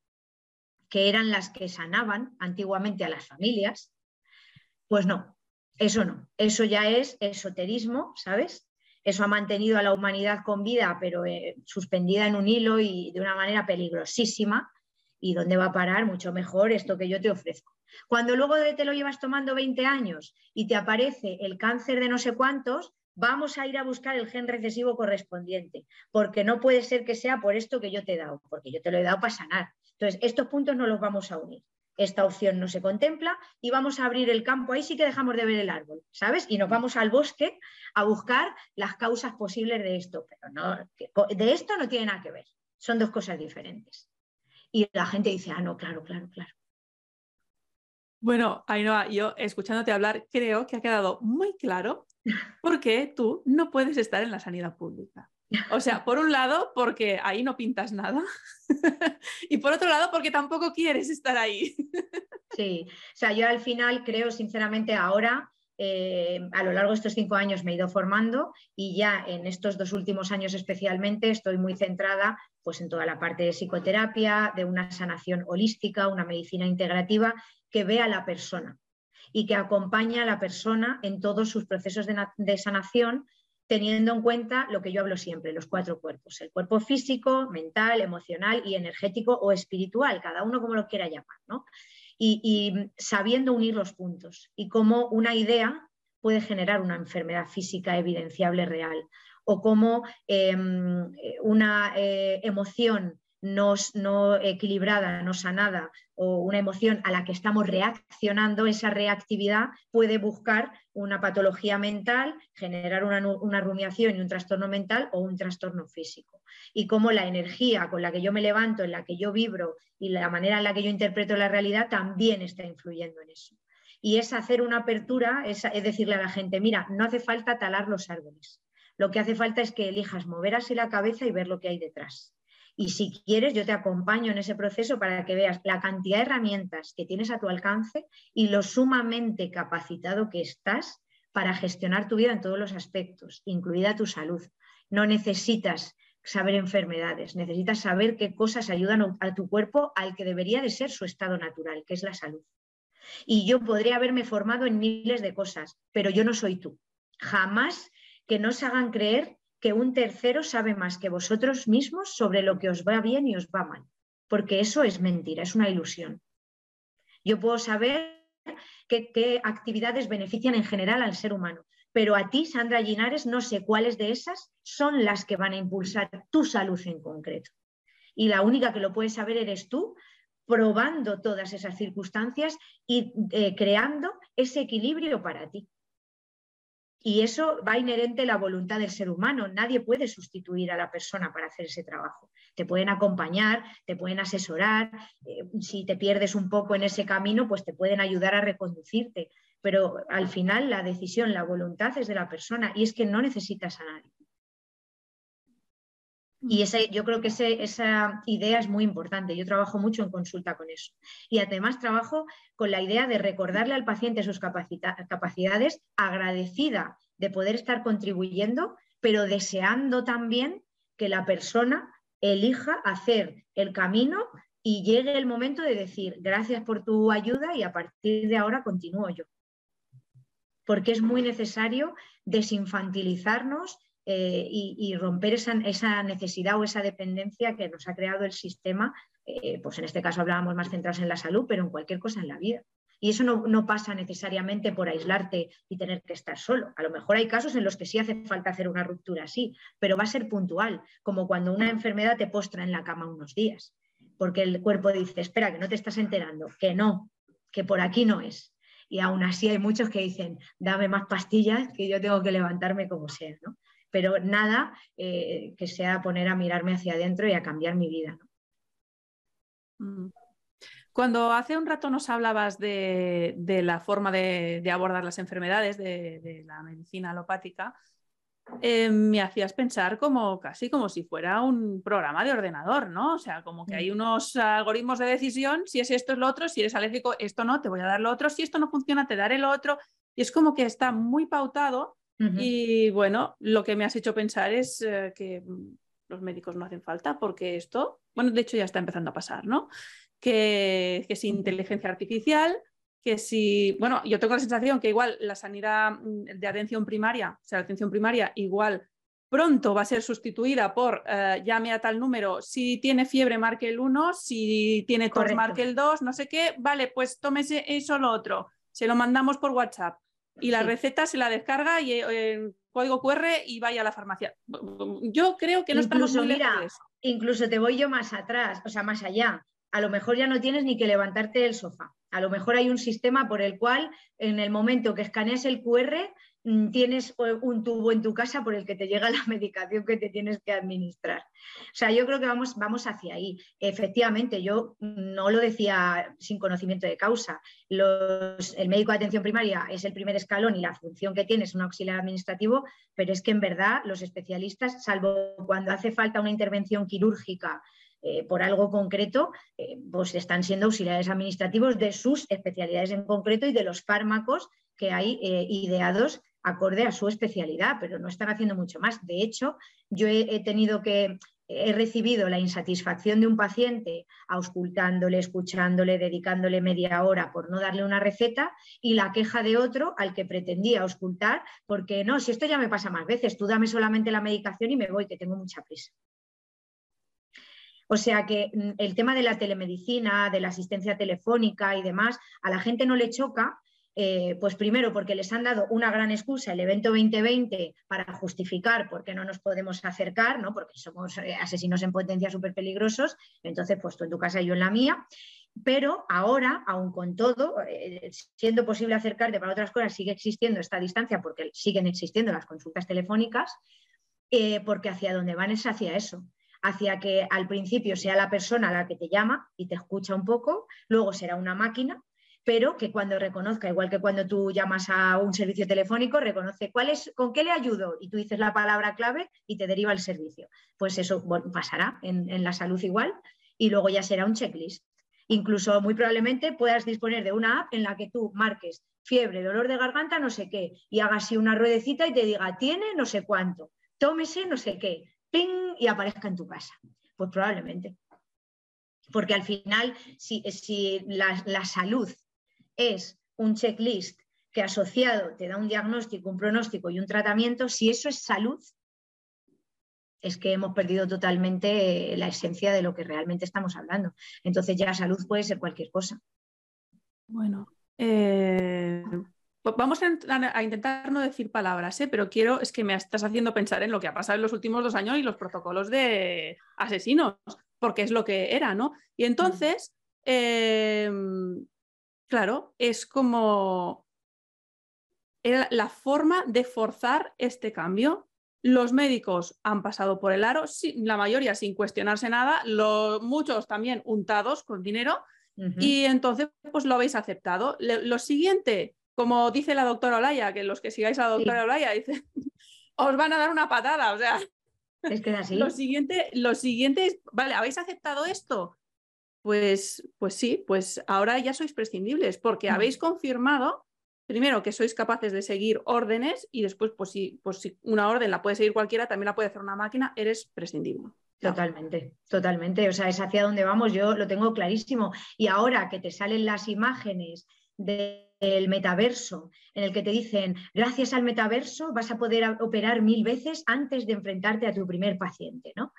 que eran las que sanaban antiguamente a las familias, pues no, eso no, eso ya es esoterismo, ¿sabes? Eso ha mantenido a la humanidad con vida, pero eh, suspendida en un hilo y de una manera peligrosísima. ¿Y dónde va a parar? Mucho mejor esto que yo te ofrezco. Cuando luego te lo llevas tomando 20 años y te aparece el cáncer de no sé cuántos, vamos a ir a buscar el gen recesivo correspondiente, porque no puede ser que sea por esto que yo te he dado, porque yo te lo he dado para sanar. Entonces, estos puntos no los vamos a unir. Esta opción no se contempla y vamos a abrir el campo. Ahí sí que dejamos de ver el árbol, ¿sabes? Y nos vamos al bosque a buscar las causas posibles de esto. Pero no, de esto no tiene nada que ver. Son dos cosas diferentes. Y la gente dice, ah, no, claro, claro, claro. Bueno, Ainhoa, yo escuchándote hablar creo que ha quedado muy claro por qué tú no puedes estar en la sanidad pública. O sea, por un lado, porque ahí no pintas nada. y por otro lado, porque tampoco quieres estar ahí. sí, o sea, yo al final creo, sinceramente, ahora, eh, a lo largo de estos cinco años me he ido formando y ya en estos dos últimos años especialmente estoy muy centrada pues, en toda la parte de psicoterapia, de una sanación holística, una medicina integrativa que vea a la persona y que acompaña a la persona en todos sus procesos de sanación teniendo en cuenta lo que yo hablo siempre, los cuatro cuerpos, el cuerpo físico, mental, emocional y energético o espiritual, cada uno como lo quiera llamar, ¿no? y, sabiendo unir los puntos y cómo una idea puede generar una enfermedad física evidenciable real o cómo em, una eh, emoción no, equilibrada, no sanada o una emoción a la que estamos reaccionando, esa reactividad puede buscar una patología mental, generar una, rumiación y un trastorno mental o un trastorno físico. Y cómo la energía con la que yo me levanto, en la que yo vibro y la manera en la que yo interpreto la realidad también está influyendo en eso. Y es hacer una apertura, es decirle a la gente, mira, no hace falta talar los árboles. Lo que hace falta es que elijas mover así la cabeza y ver lo que hay detrás Y si quieres, yo te acompaño en ese proceso para que veas la cantidad de herramientas que tienes a tu alcance y lo sumamente capacitado que estás para gestionar tu vida en todos los aspectos, incluida tu salud. No necesitas saber enfermedades, necesitas saber qué cosas ayudan a tu cuerpo al que debería de ser su estado natural, que es la salud. Y yo podría haberme formado en miles de cosas, pero yo no soy tú. Jamás que no os hagan creer que un tercero sabe más que vosotros mismos sobre lo que os va bien y os va mal, porque eso es mentira, es una ilusión. Yo puedo saber qué, actividades benefician en general al ser humano. Pero a ti, Sandra Ginares, no sé cuáles de esas son las que van a impulsar tu salud en concreto. Y la única que lo puedes saber eres tú, probando todas esas circunstancias y eh, creando ese equilibrio para ti. Y eso va inherente a la voluntad del ser humano. Nadie puede sustituir a la persona para hacer ese trabajo. Te pueden acompañar, te pueden asesorar. Eh, si te pierdes un poco en ese camino, pues te pueden ayudar a reconducirte. Pero al final la decisión, la voluntad es de la persona y es que no necesitas a nadie. Y ese, yo creo que esa idea es muy importante. Yo trabajo mucho en consulta con eso. Y además trabajo con la idea de recordarle al paciente sus capacidades, agradecida de poder estar contribuyendo, pero deseando también que la persona elija hacer el camino y llegue el momento de decir gracias por tu ayuda y a partir de ahora continúo yo. Porque es muy necesario desinfantilizarnos eh, y, romper esa, necesidad o esa dependencia que nos ha creado el sistema, eh, pues en este caso hablábamos más centrados en la salud, pero en cualquier cosa en la vida. Y eso no, pasa necesariamente por aislarte y tener que estar solo. A lo mejor hay casos en los que sí hace falta hacer una ruptura así, pero va a ser puntual, como cuando una enfermedad te postra en la cama unos días, porque el cuerpo dice, espera, que no te estás enterando, que no, que por aquí no es. Y aún así hay muchos que dicen, dame más pastillas, que yo tengo que levantarme como sea. ¿no? Pero nada eh, que sea poner a mirarme hacia adentro y a cambiar mi vida. Mm. Cuando hace un rato nos hablabas de, la forma de, abordar las enfermedades de, la medicina alopática, eh, me hacías pensar como casi como si fuera un programa de ordenador, ¿no? O sea, como que hay mm. unos algoritmos de decisión, si es esto es lo otro, si eres alérgico, esto no, te voy a dar lo otro, si esto no funciona, te daré lo otro. Y es como que está muy pautado y bueno, lo que me has hecho pensar es eh, que mm, los médicos no hacen falta porque esto, bueno, de hecho ya está empezando a pasar, ¿no? Que, que si inteligencia artificial, que si, bueno, yo tengo la sensación que igual la sanidad mm, de atención primaria, o sea, la atención primaria igual pronto va a ser sustituida por eh, llame a tal número, si tiene fiebre marque el 1, si tiene tos marque el 2, no sé qué, vale, pues tómese eso lo otro, se lo mandamos por WhatsApp y la receta se la descarga y eh, en código QR y vaya a la farmacia. Yo creo que no estamos muy mira, Incluso te voy yo más atrás, o sea, más allá. A lo mejor ya no tienes ni que levantarte del sofá. A lo mejor hay un sistema por el cual en el momento que escaneas el QR tienes un tubo en tu casa por el que te llega la medicación que te tienes que administrar. O sea, yo creo que vamos, vamos hacia ahí. Efectivamente, yo no lo decía sin conocimiento de causa. el médico de atención primaria es el primer escalón y la función que tiene es un auxiliar administrativo, pero es que en verdad los especialistas, salvo cuando hace falta una intervención quirúrgica, eh, por algo concreto, eh, pues están siendo auxiliares administrativos de sus especialidades en concreto y de los fármacos que hay eh, ideados acorde a su especialidad, pero no están haciendo mucho más. De hecho, yo he, tenido que, he recibido la insatisfacción de un paciente auscultándole, escuchándole, dedicándole media hora por no darle una receta y la queja de otro al que pretendía auscultar porque no, si esto ya me pasa más veces, tú dame solamente la medicación y me voy, que tengo mucha prisa. O sea que mm, el tema de la telemedicina, de la asistencia telefónica y demás, a la gente no le choca eh, pues primero porque les han dado una gran excusa, el evento 2020, para justificar por qué no nos podemos acercar, ¿no? porque somos eh, asesinos en potencia súper peligrosos, entonces pues tú en tu casa y yo en la mía. Pero ahora, aún con todo, eh, siendo posible acercarte para otras cosas, sigue existiendo esta distancia porque siguen existiendo las consultas telefónicas, porque hacia dónde van es hacia eso, hacia que al principio sea la persona la que te llama y te escucha un poco, luego será una máquina pero que cuando reconozca, igual que cuando tú llamas a un servicio telefónico, reconoce cuál es, con qué le ayudo y tú dices la palabra clave y te deriva el servicio. Pues eso pasará en, la salud igual y luego ya será un checklist. Incluso muy probablemente puedas disponer de una app en la que tú marques fiebre, dolor de garganta, no sé qué, y hagas así una ruedecita y te diga, tiene no sé cuánto, tómese no sé qué, ping, y aparezca en tu casa. Pues probablemente. Porque al final, si, si la salud es un checklist que asociado te da un diagnóstico, un pronóstico y un tratamiento, si eso es salud, es que hemos perdido totalmente la esencia de lo que realmente estamos hablando. Entonces ya salud puede ser cualquier cosa. Bueno, eh, vamos a, intentar no decir palabras, ¿eh? pero quiero, es que me estás haciendo pensar en lo que ha pasado en los últimos dos años y los protocolos de asesinos, porque es lo que era, ¿no? Y entonces, eh, Claro, es como la forma de forzar este cambio. Los médicos han pasado por el aro, la mayoría sin cuestionarse nada, muchos también untados con dinero, y entonces pues lo habéis aceptado. lo siguiente, como dice la doctora Olaya, que los que sigáis a la doctora Olaya, dice, os van a dar una patada, o sea. Es que así. Lo siguiente, lo siguiente es, vale, ¿habéis aceptado esto? Pues, pues sí, pues ahora ya sois prescindibles porque mm. habéis confirmado, primero, que sois capaces de seguir órdenes y después, pues si, pues si una orden la puede seguir cualquiera, también la puede hacer una máquina, eres prescindible. Totalmente, totalmente. O sea, es hacia dónde vamos, yo lo tengo clarísimo. Y ahora que te salen las imágenes del metaverso, en el que te dicen, gracias al metaverso vas a poder operar mil veces antes de enfrentarte a tu primer paciente, ¿no?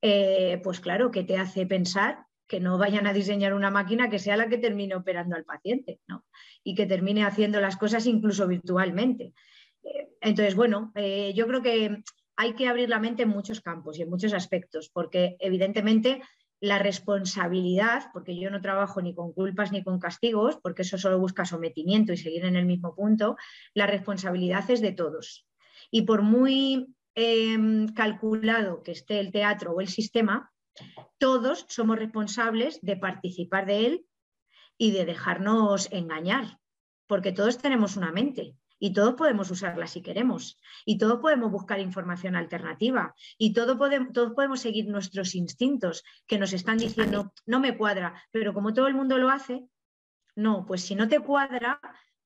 Eh, pues claro, que te hace pensar que no vayan a diseñar una máquina que sea la que termine operando al paciente ¿no? y que termine haciendo las cosas incluso virtualmente. Eh, entonces, bueno, eh, yo creo que hay que abrir la mente en muchos campos y en muchos aspectos, porque evidentemente la responsabilidad, porque yo no trabajo ni con culpas ni con castigos, porque eso solo busca sometimiento y seguir en el mismo punto, la responsabilidad es de todos. Y por muy em, calculado que esté el teatro o el sistema, todos somos responsables de participar de él y de dejarnos engañar, porque todos tenemos una mente y todos podemos usarla si queremos y todos podemos buscar información alternativa y todos podemos seguir nuestros instintos que nos están diciendo, no me cuadra, pero como todo el mundo lo hace, no, pues si no te cuadra,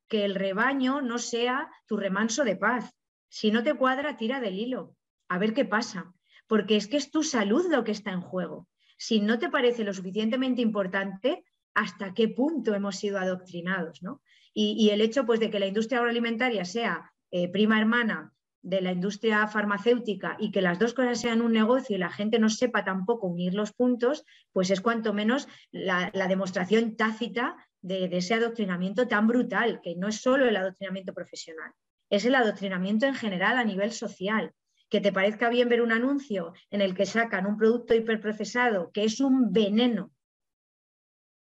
que el rebaño no sea tu remanso de paz. Si no te cuadra, tira del hilo, a ver qué pasa porque es que es tu salud lo que está en juego. Si no te parece lo suficientemente importante, ¿hasta qué punto hemos sido adoctrinados? ¿no? Y, el hecho pues, de que la industria agroalimentaria sea eh, prima hermana de la industria farmacéutica y que las dos cosas sean un negocio y la gente no sepa tampoco unir los puntos, pues es cuanto menos la, demostración tácita de, ese adoctrinamiento tan brutal, que no es solo el adoctrinamiento profesional, es el adoctrinamiento en general a nivel social que te parezca bien ver un anuncio en el que sacan un producto hiperprocesado que es un veneno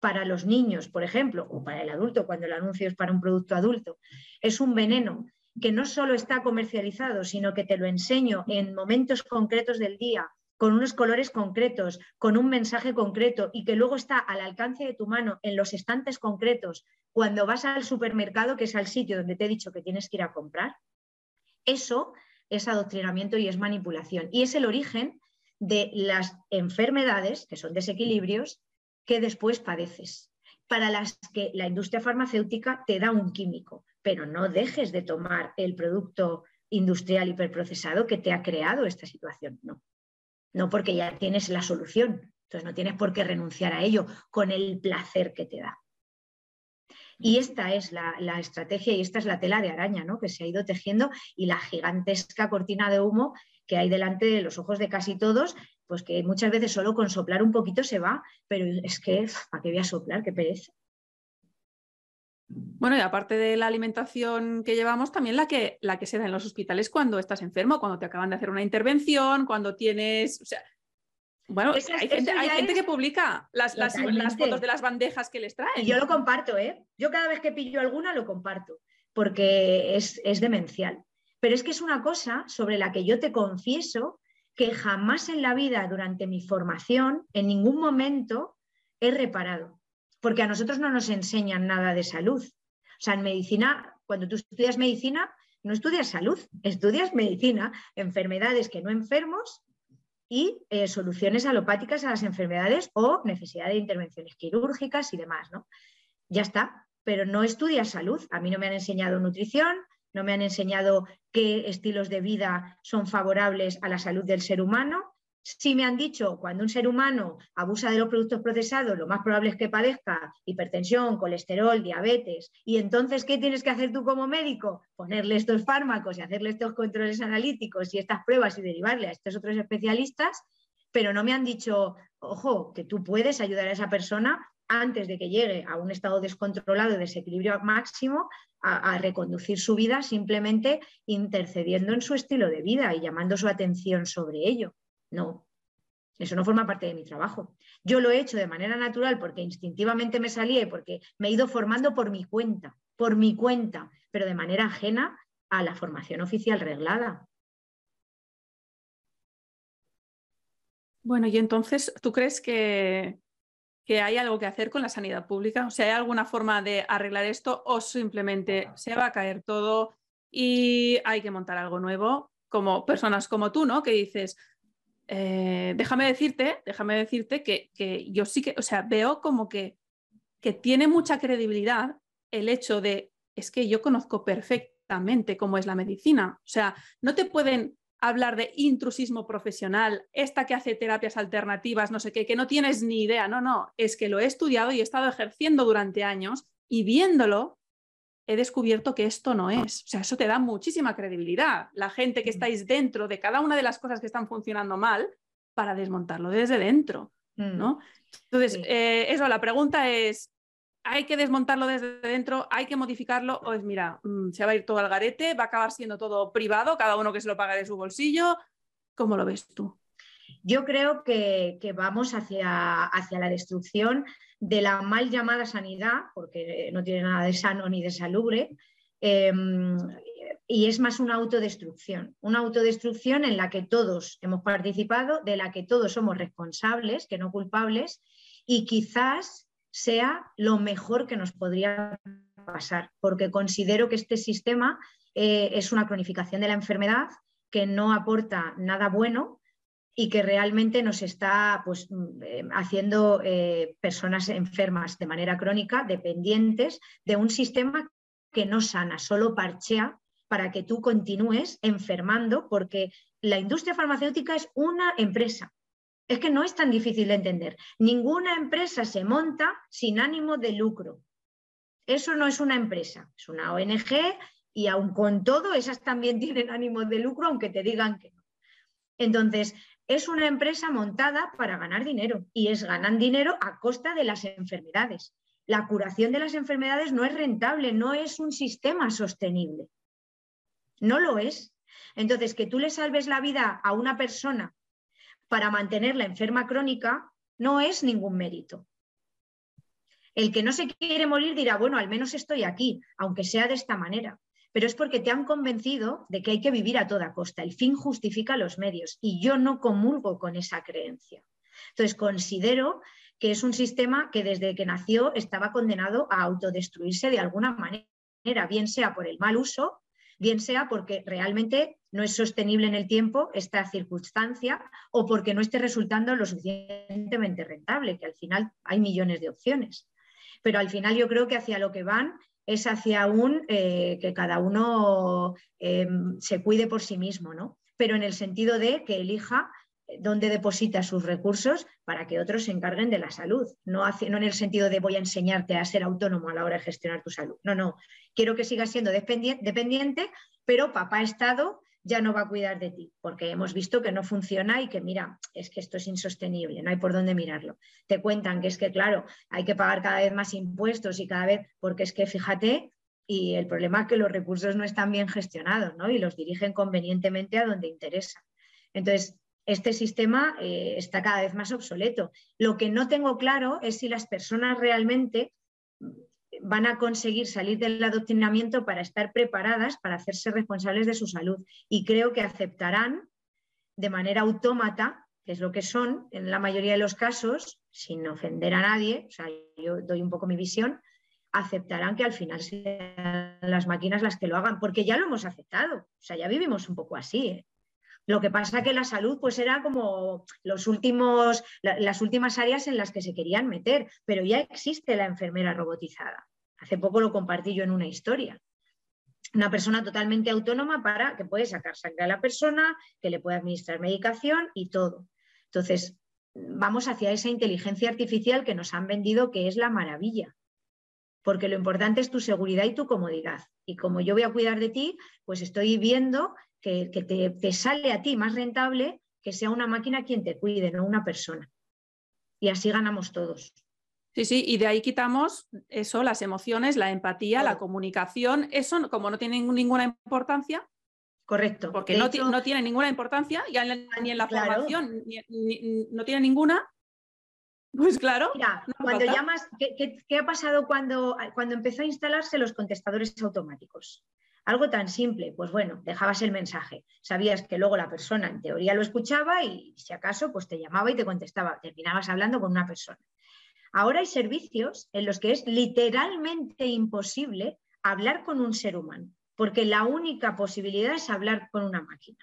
para los niños, por ejemplo, o para el adulto, cuando el anuncio es para un producto adulto, es un veneno que no solo está comercializado, sino que te lo enseño en momentos concretos del día, con unos colores concretos, con un mensaje concreto y que luego está al alcance de tu mano en los estantes concretos cuando vas al supermercado, que es al sitio donde te he dicho que tienes que ir a comprar, eso es adoctrinamiento y es manipulación. Y es el origen de las enfermedades, que son desequilibrios, que después padeces, para las que la industria farmacéutica te da un químico, pero no dejes de tomar el producto industrial hiperprocesado que te ha creado esta situación, no. No porque ya tienes la solución, entonces no tienes por qué renunciar a ello con el placer que te da. Y esta es la, estrategia y esta es la tela de araña ¿no? que se ha ido tejiendo y la gigantesca cortina de humo que hay delante de los ojos de casi todos, pues que muchas veces solo con soplar un poquito se va, pero es que, ¿para qué voy a soplar? Qué pereza. Bueno, y aparte de la alimentación que llevamos, también la que, la que se da en los hospitales cuando estás enfermo, cuando te acaban de hacer una intervención, cuando tienes, bueno, hay, gente, que publica las, fotos de las bandejas que les traen. Y yo lo comparto, ¿eh? Yo cada vez que pillo alguna lo comparto, porque es, es demencial. Pero es que es una cosa sobre la que yo te confieso que jamás en la vida, durante mi formación, en ningún momento he reparado. porque a nosotros no nos enseñan nada de salud. O sea, en medicina, cuando tú estudias medicina, no estudias salud, estudias medicina, enfermedades que no enfermos y eh, soluciones alopáticas a las enfermedades o necesidad de intervenciones quirúrgicas y demás, ¿no? Ya está, pero no estudias salud. A mí no me han enseñado nutrición, no me han enseñado qué estilos de vida son favorables a la salud del ser humano. Sí me han dicho, cuando un ser humano abusa de los productos procesados, lo más probable es que padezca hipertensión, colesterol, diabetes. Y entonces, ¿qué tienes que hacer tú como médico? Ponerle estos fármacos y hacerle estos controles analíticos y estas pruebas y derivarle a estos otros especialistas, pero no me han dicho, ojo, que tú puedes ayudar a esa persona antes de que llegue a un estado descontrolado de desequilibrio máximo, a, reconducir su vida simplemente intercediendo en su estilo de vida y llamando su atención sobre ello. No, eso no forma parte de mi trabajo. Yo lo he hecho de manera natural porque instintivamente me salía y porque me he ido formando por mi cuenta, por mi cuenta, pero de manera ajena a la formación oficial reglada. Bueno, y entonces, ¿tú crees que que hay algo que hacer con la sanidad pública? O sea, ¿hay alguna forma de arreglar esto o simplemente se va a caer todo y hay que montar algo nuevo? Como personas como tú, ¿no? Que dices, eh, déjame decirte, déjame decirte que, que, yo sí que, o sea, veo como que, que tiene mucha credibilidad el hecho de, es que yo conozco perfectamente cómo es la medicina. O sea, no te pueden hablar de intrusismo profesional, esta que hace terapias alternativas, no sé qué, que no tienes ni idea. No, no, es que lo he estudiado y he estado ejerciendo durante años y viéndolo he descubierto que esto no es. O sea, eso te da muchísima credibilidad. La gente que mm. estáis dentro de cada una de las cosas que están funcionando mal para desmontarlo desde dentro, mm. ¿no? Entonces, eh, eso, la pregunta es, hay que desmontarlo desde dentro, hay que modificarlo, o es, mira, mm, se va a ir todo al garete, va a acabar siendo todo privado, cada uno que se lo paga de su bolsillo. ¿Cómo lo ves tú? Yo creo que, vamos hacia, hacia, la destrucción de la mal llamada sanidad, porque no tiene nada de sano ni de salubre, em, y es más una autodestrucción, una autodestrucción en la que todos hemos participado, de la que todos somos responsables, que no culpables, y quizás sea lo mejor que nos podría pasar, porque considero que este sistema eh, es una cronificación de la enfermedad que no aporta nada bueno y que realmente nos está pues, mm, eh, haciendo eh, personas enfermas de manera crónica, dependientes de un sistema que no sana, solo parchea para que tú continúes enfermando, porque la industria farmacéutica es una empresa es que no es tan difícil de entender. Ninguna empresa se monta sin ánimo de lucro. Eso no es una empresa, es una ONG y aun con todo, esas también tienen ánimo de lucro, aunque te digan que no. Entonces, es una empresa montada para ganar dinero y es ganan dinero a costa de las enfermedades. La curación de las enfermedades no es rentable, no es un sistema sostenible. No lo es. Entonces, que tú le salves la vida a una persona para mantenerla enferma crónica no es ningún mérito. El que no se quiere morir dirá, bueno, al menos estoy aquí, aunque sea de esta manera, pero es porque te han convencido de que hay que vivir a toda costa. El fin justifica los medios y yo no comulgo con esa creencia. Entonces, considero que es un sistema que desde que nació estaba condenado a autodestruirse de alguna manera, bien sea por el mal uso bien sea porque realmente no es sostenible en el tiempo esta circunstancia o porque no esté resultando lo suficientemente rentable, que al final hay millones de opciones. Pero al final yo creo que hacia lo que van es hacia un eh, que cada uno em, se cuide por sí mismo, ¿no? Pero en el sentido de que elija dónde deposita sus recursos para que otros se encarguen de la salud. No, no en el sentido de voy a enseñarte a ser autónomo a la hora de gestionar tu salud. No, no. Quiero que sigas siendo dependiente, pero papá Estado ya no va a cuidar de ti, porque hemos visto que no funciona y que mira, es que esto es insostenible, no hay por dónde mirarlo. Te cuentan que es que, claro, hay que pagar cada vez más impuestos y cada vez, porque es que fíjate, y el problema es que los recursos no están bien gestionados, ¿no? Y los dirigen convenientemente a donde interesa. Entonces, este sistema eh, está cada vez más obsoleto. Lo que no tengo claro es si las personas realmente van a conseguir salir del adoctrinamiento para estar preparadas para hacerse responsables de su salud. Y creo que aceptarán de manera autómata que es lo que son en la mayoría de los casos, sin ofender a nadie, o sea, yo doy un poco mi visión, aceptarán que al final sean las máquinas las que lo hagan, porque ya lo hemos aceptado, o sea, ya vivimos un poco así. ¿eh? Lo que pasa que la salud pues era como los últimos, las últimas áreas en las que se querían meter, pero ya existe la enfermera robotizada. Hace poco lo compartí yo en una historia. Una persona totalmente autónoma para que puede sacar sangre a la persona, que le puede administrar medicación y todo. Entonces, vamos hacia esa inteligencia artificial que nos han vendido que es la maravilla. Porque lo importante es tu seguridad y tu comodidad. Y como yo voy a cuidar de ti, pues estoy viendo que, te, sale a ti más rentable que sea una máquina quien te cuide, no una persona. Y así ganamos todos. Sí, sí, y de ahí quitamos eso, las emociones, la empatía, la comunicación, eso como no tiene ninguna importancia. Correcto. Porque no, no, tiene ninguna importancia, ya ni en la formación no tiene ninguna. Pues claro. Mira, cuando llamas, ¿qué, qué, ha pasado cuando, cuando empezó a instalarse los contestadores automáticos? Algo tan simple, pues bueno, dejabas el mensaje. Sabías que luego la persona en teoría lo escuchaba y si acaso pues te llamaba y te contestaba. Terminabas hablando con una persona. Ahora hay servicios en los que es literalmente imposible hablar con un ser humano, porque la única posibilidad es hablar con una máquina.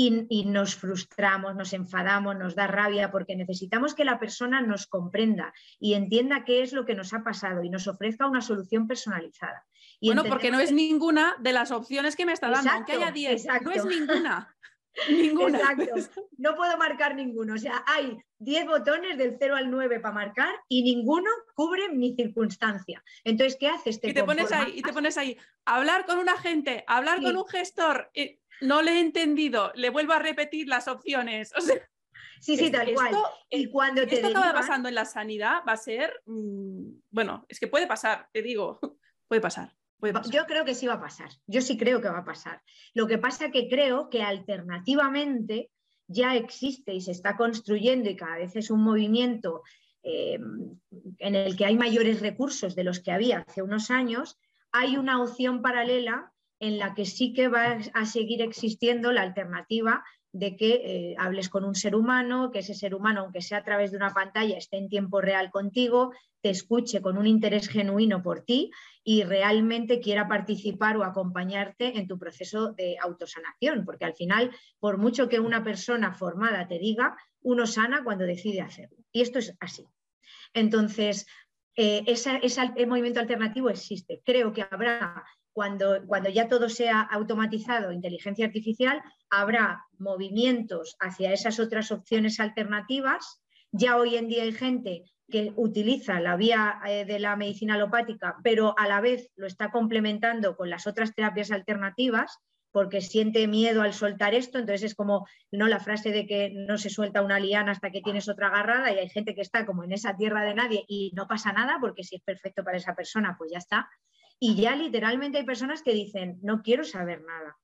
Y, y, nos frustramos, nos enfadamos, nos da rabia porque necesitamos que la persona nos comprenda y entienda qué es lo que nos ha pasado y nos ofrezca una solución personalizada bueno, porque no es ninguna de las opciones que me está dando, aunque haya 10, no es ninguna. ninguna. Exacto, no puedo marcar ninguno. O sea, hay 10 botones del 0 al 9 para marcar y ninguno cubre mi circunstancia. Entonces, ¿qué haces? y, te pones ahí, y te pones ahí, hablar con un agente, hablar con un gestor, no le he entendido, le vuelvo a repetir las opciones. Sí, sí, tal cual. Y cuando te esto pasando en la sanidad, va a ser, mm, bueno, es que puede pasar, te digo, puede pasar. Yo creo que sí va a pasar, yo sí creo que va a pasar. Lo que pasa que creo que alternativamente ya existe y se está construyendo y cada vez es un movimiento eh, en el que hay mayores recursos de los que había hace unos años, hay una opción paralela en la que sí que va a seguir existiendo la alternativa de que eh, hables con un ser humano, que ese ser humano, aunque sea a través de una pantalla, esté en tiempo real contigo, te escuche con un interés genuino por ti y realmente quiera participar o acompañarte en tu proceso de autosanación, porque al final, por mucho que una persona formada te diga, uno sana cuando decide hacerlo. Y esto es así. Entonces, eh, ese movimiento alternativo existe. Creo que habrá cuando, cuando, ya todo sea automatizado, inteligencia artificial, habrá movimientos hacia esas otras opciones alternativas. Ya hoy en día hay gente que utiliza la vía eh, de la medicina alopática, pero a la vez lo está complementando con las otras terapias alternativas, porque siente miedo al soltar esto, entonces es como no la frase de que no se suelta una liana hasta que tienes otra agarrada y hay gente que está como en esa tierra de nadie y no pasa nada porque si es perfecto para esa persona, pues ya está. Y ya literalmente hay personas que dicen, no quiero saber nada,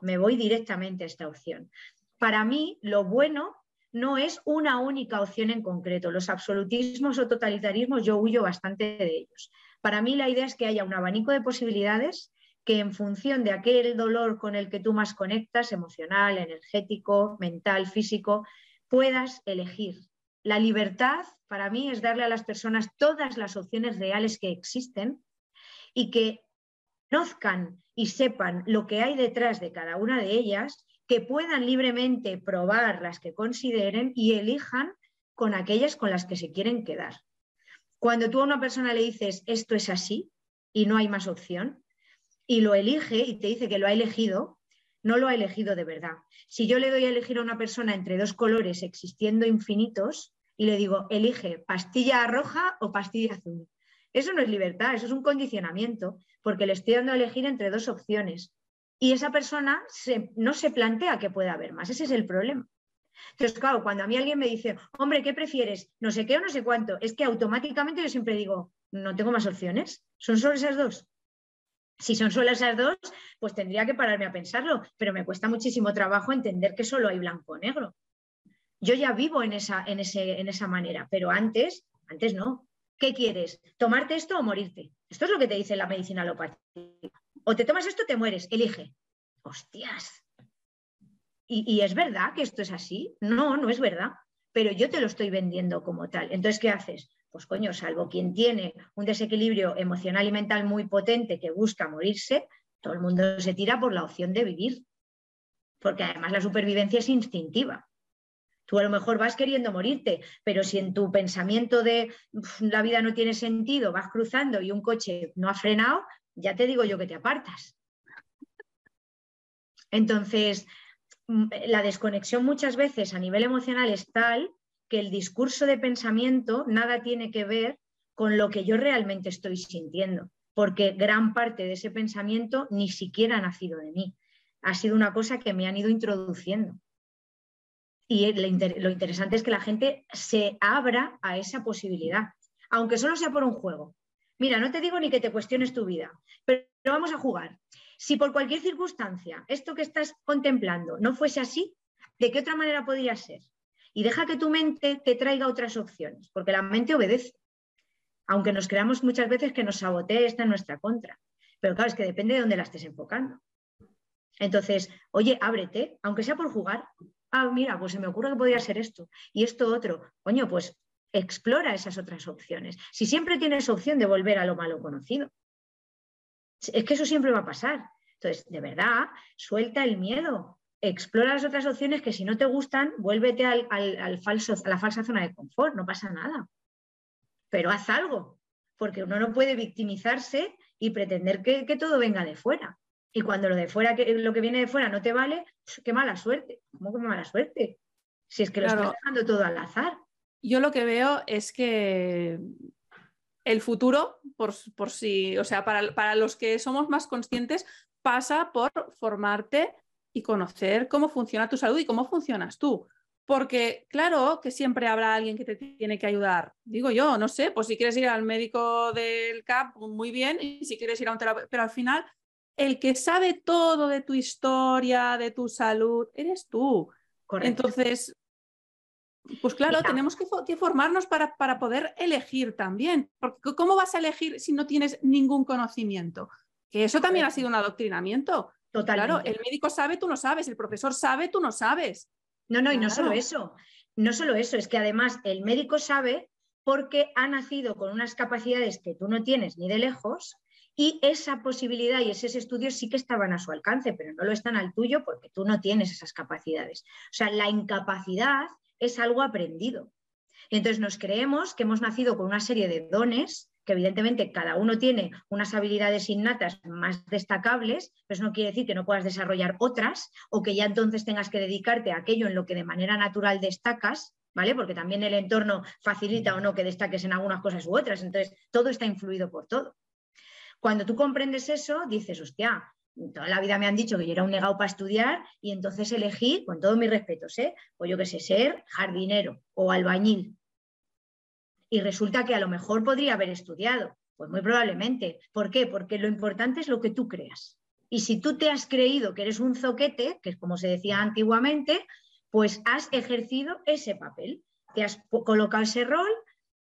me voy directamente a esta opción. Para mí, lo bueno no es una única opción en concreto. Los absolutismos o totalitarismos yo huyo bastante de ellos. Para mí la idea es que haya un abanico de posibilidades que en función de aquel dolor con el que tú más conectas, emocional, energético, mental, físico, puedas elegir. La libertad para mí es darle a las personas todas las opciones reales que existen y que conozcan y sepan lo que hay detrás de cada una de ellas que puedan libremente probar las que consideren y elijan con aquellas con las que se quieren quedar. Cuando tú a una persona le dices esto es así y no hay más opción, y lo elige y te dice que lo ha elegido, no lo ha elegido de verdad. Si yo le doy a elegir a una persona entre dos colores existiendo infinitos y le digo, elige pastilla roja o pastilla azul, eso no es libertad, eso es un condicionamiento, porque le estoy dando a elegir entre dos opciones y esa persona no se plantea que pueda haber más. Ese es el problema. Entonces, claro, cuando a mí alguien me dice, hombre, ¿qué prefieres? No sé qué o no sé cuánto, es que automáticamente yo siempre digo, no tengo más opciones, son solo esas dos. Si son solo esas dos, pues tendría que pararme a pensarlo, pero me cuesta muchísimo trabajo entender que solo hay blanco o negro. Yo ya vivo en esa, en, ese, en esa manera, pero antes, antes no. ¿Qué quieres? ¿Tomarte esto o morirte? Esto es lo que te dice la medicina alopática. O te tomas esto o te mueres, elige. Hostias. y, es verdad que esto es así. No, no es verdad. Pero yo te lo estoy vendiendo como tal. Entonces, ¿qué haces? Pues coño, salvo quien tiene un desequilibrio emocional y mental muy potente que busca morirse, todo el mundo se tira por la opción de vivir. Porque además la supervivencia es instintiva. Tú a lo mejor vas queriendo morirte, pero si en tu pensamiento de la vida no tiene sentido vas cruzando y un coche no ha frenado, ya te digo yo que te apartas. Entonces, mm, la desconexión muchas veces a nivel emocional es tal que el discurso de pensamiento nada tiene que ver con lo que yo realmente estoy sintiendo, porque gran parte de ese pensamiento ni siquiera ha nacido de mí. Ha sido una cosa que me han ido introduciendo. Y lo interesante es que la gente se abra a esa posibilidad, aunque solo sea por un juego. Mira, no te digo ni que te cuestiones tu vida, pero vamos a jugar. Si por cualquier circunstancia esto que estás contemplando no fuese así, ¿de qué otra manera podría ser? Y deja que tu mente te traiga otras opciones, porque la mente obedece, aunque nos creamos muchas veces que nos sabotee, está en nuestra contra. Pero claro, es que depende de dónde la estés enfocando. Entonces, oye, ábrete, aunque sea por jugar. Ah, mira, pues se me ocurre que podría ser esto y esto otro. Coño, pues explora esas otras opciones. Si siempre tienes opción de volver a lo malo conocido, es que eso siempre va a pasar. Entonces, de verdad, suelta el miedo, explora las otras opciones que si no te gustan, vuélvete al, falso, a la falsa zona de confort, no pasa nada. Pero haz algo, porque uno no puede victimizarse y pretender que, todo venga de fuera. Y cuando lo de fuera, que, lo que viene de fuera no te vale, qué mala suerte. ¿Cómo que mala suerte? Si es que lo estás dejando todo al azar yo lo que veo es que el futuro, por, por si, o sea, para, para, los que somos más conscientes, pasa por formarte y conocer cómo funciona tu salud y cómo funcionas tú. Porque claro que siempre habrá alguien que te tiene que ayudar. Digo yo, no sé, pues si quieres ir al médico del CAP, muy bien, y si quieres ir a un terapeuta, pero al final el que sabe todo de tu historia, de tu salud, eres tú. Entonces, pues claro, tenemos que, formarnos para, para, poder elegir también, porque ¿cómo vas a elegir si no tienes ningún conocimiento? Que eso también ha sido un adoctrinamiento. Totalmente. Claro, el médico sabe, tú no sabes, el profesor sabe, tú no sabes. No, no, y no solo eso, no solo eso, es que además el médico sabe porque ha nacido con unas capacidades que tú no tienes ni de lejos y esa posibilidad y esos estudios sí que estaban a su alcance, pero no lo están al tuyo porque tú no tienes esas capacidades. O sea, la incapacidad es algo aprendido. Entonces nos creemos que hemos nacido con una serie de dones, que evidentemente cada uno tiene unas habilidades innatas más destacables, pero eso no quiere decir que no puedas desarrollar otras o que ya entonces tengas que dedicarte a aquello en lo que de manera natural destacas, ¿vale? Porque también el entorno facilita o no que destaques en algunas cosas u otras, entonces todo está influido por todo. Cuando tú comprendes eso, dices, hostia, toda la vida me han dicho que yo era un negado para estudiar y entonces elegí, con todos mis respetos, ¿eh? pues yo qué sé, ser jardinero o albañil. Y resulta que a lo mejor podría haber estudiado, pues muy probablemente. ¿Por qué? Porque lo importante es lo que tú creas. Y si tú te has creído que eres un zoquete, que es como se decía antiguamente, pues has ejercido ese papel, te has colocado ese rol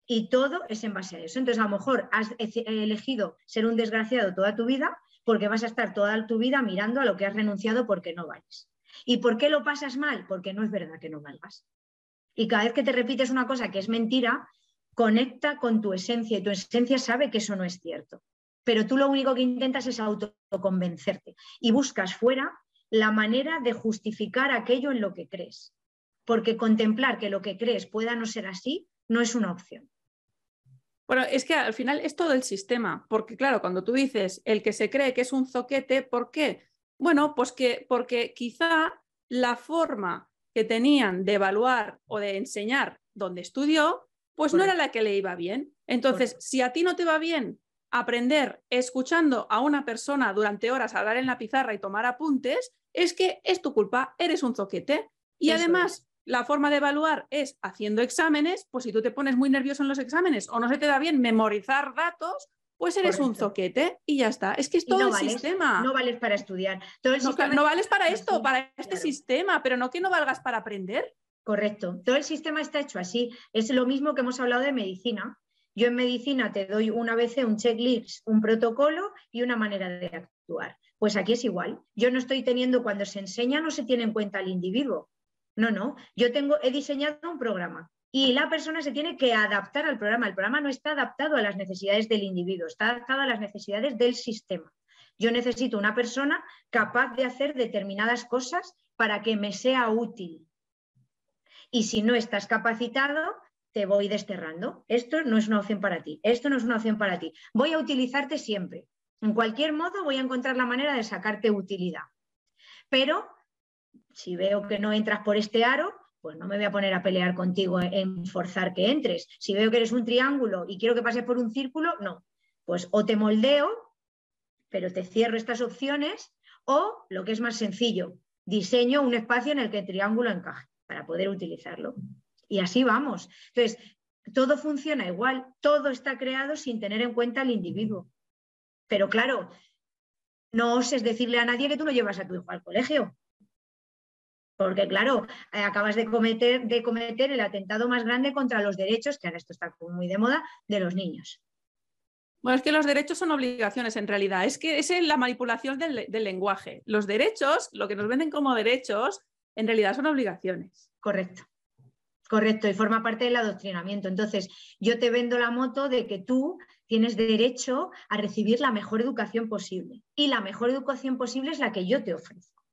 y todo es en base a eso. Entonces, a lo mejor has elegido ser un desgraciado toda tu vida, porque vas a estar toda tu vida mirando a lo que has renunciado porque no vales. ¿Y por qué lo pasas mal? Porque no es verdad que no valgas. Y cada vez que te repites una cosa que es mentira, conecta con tu esencia y tu esencia sabe que eso no es cierto. Pero tú lo único que intentas es autoconvencerte y buscas fuera la manera de justificar aquello en lo que crees. Porque contemplar que lo que crees pueda no ser así no es una opción. Bueno, es que al final es todo el sistema, porque claro, cuando tú dices el que se cree que es un zoquete, ¿por qué? Bueno, pues que porque quizá la forma que tenían de evaluar o de enseñar donde estudió, pues no era la que le iba bien. Entonces, si a ti no te va bien aprender escuchando a una persona durante horas hablar en la pizarra y tomar apuntes, es que es tu culpa, eres un zoquete. Y además, la forma de evaluar es haciendo exámenes, pues si tú te pones muy nervioso en los exámenes o no se te da bien memorizar datos, pues eres un zoquete y ya está. Es que es todo el sistema. No vales para estudiar. no, vales para esto, para este sistema, pero no que no valgas para aprender. Correcto. Todo el sistema está hecho así. Es lo mismo que hemos hablado de medicina. Yo en medicina te doy una vez un checklist, un protocolo y una manera de actuar. Pues aquí es igual. Yo no estoy teniendo, cuando se enseña, no se tiene en cuenta al individuo. No, no. Yo tengo, he diseñado un programa y la persona se tiene que adaptar al programa. El programa no está adaptado a las necesidades del individuo, está adaptado a las necesidades del sistema. Yo necesito una persona capaz de hacer determinadas cosas para que me sea útil. Y si no estás capacitado, te voy desterrando. Esto no es una opción para ti. Esto no es una opción para ti. Voy a utilizarte siempre. En cualquier modo, voy a encontrar la manera de sacarte utilidad. Pero si veo que no entras por este aro, pues no me voy a poner a pelear contigo en forzar que entres. Si veo que eres un triángulo y quiero que pases por un círculo, no. Pues o te moldeo, pero te cierro estas opciones, o lo que es más sencillo, diseño un espacio en el que el triángulo encaje para poder utilizarlo. Y así vamos. Entonces, todo funciona igual, todo está creado sin tener en cuenta al individuo. Pero claro, no oses decirle a nadie que tú lo llevas a tu hijo al colegio. Porque claro, eh, acabas de cometer, de cometer el atentado más grande contra los derechos, que ahora esto está muy de moda, de los niños. Bueno, es que los derechos son obligaciones en realidad. Es que es la manipulación del, del, lenguaje. Los derechos, lo que nos venden como derechos, en realidad son obligaciones. Correcto. Correcto, y forma parte del adoctrinamiento. Entonces, yo te vendo la moto de que tú tienes derecho a recibir la mejor educación posible. Y la mejor educación posible es la que yo te ofrezco.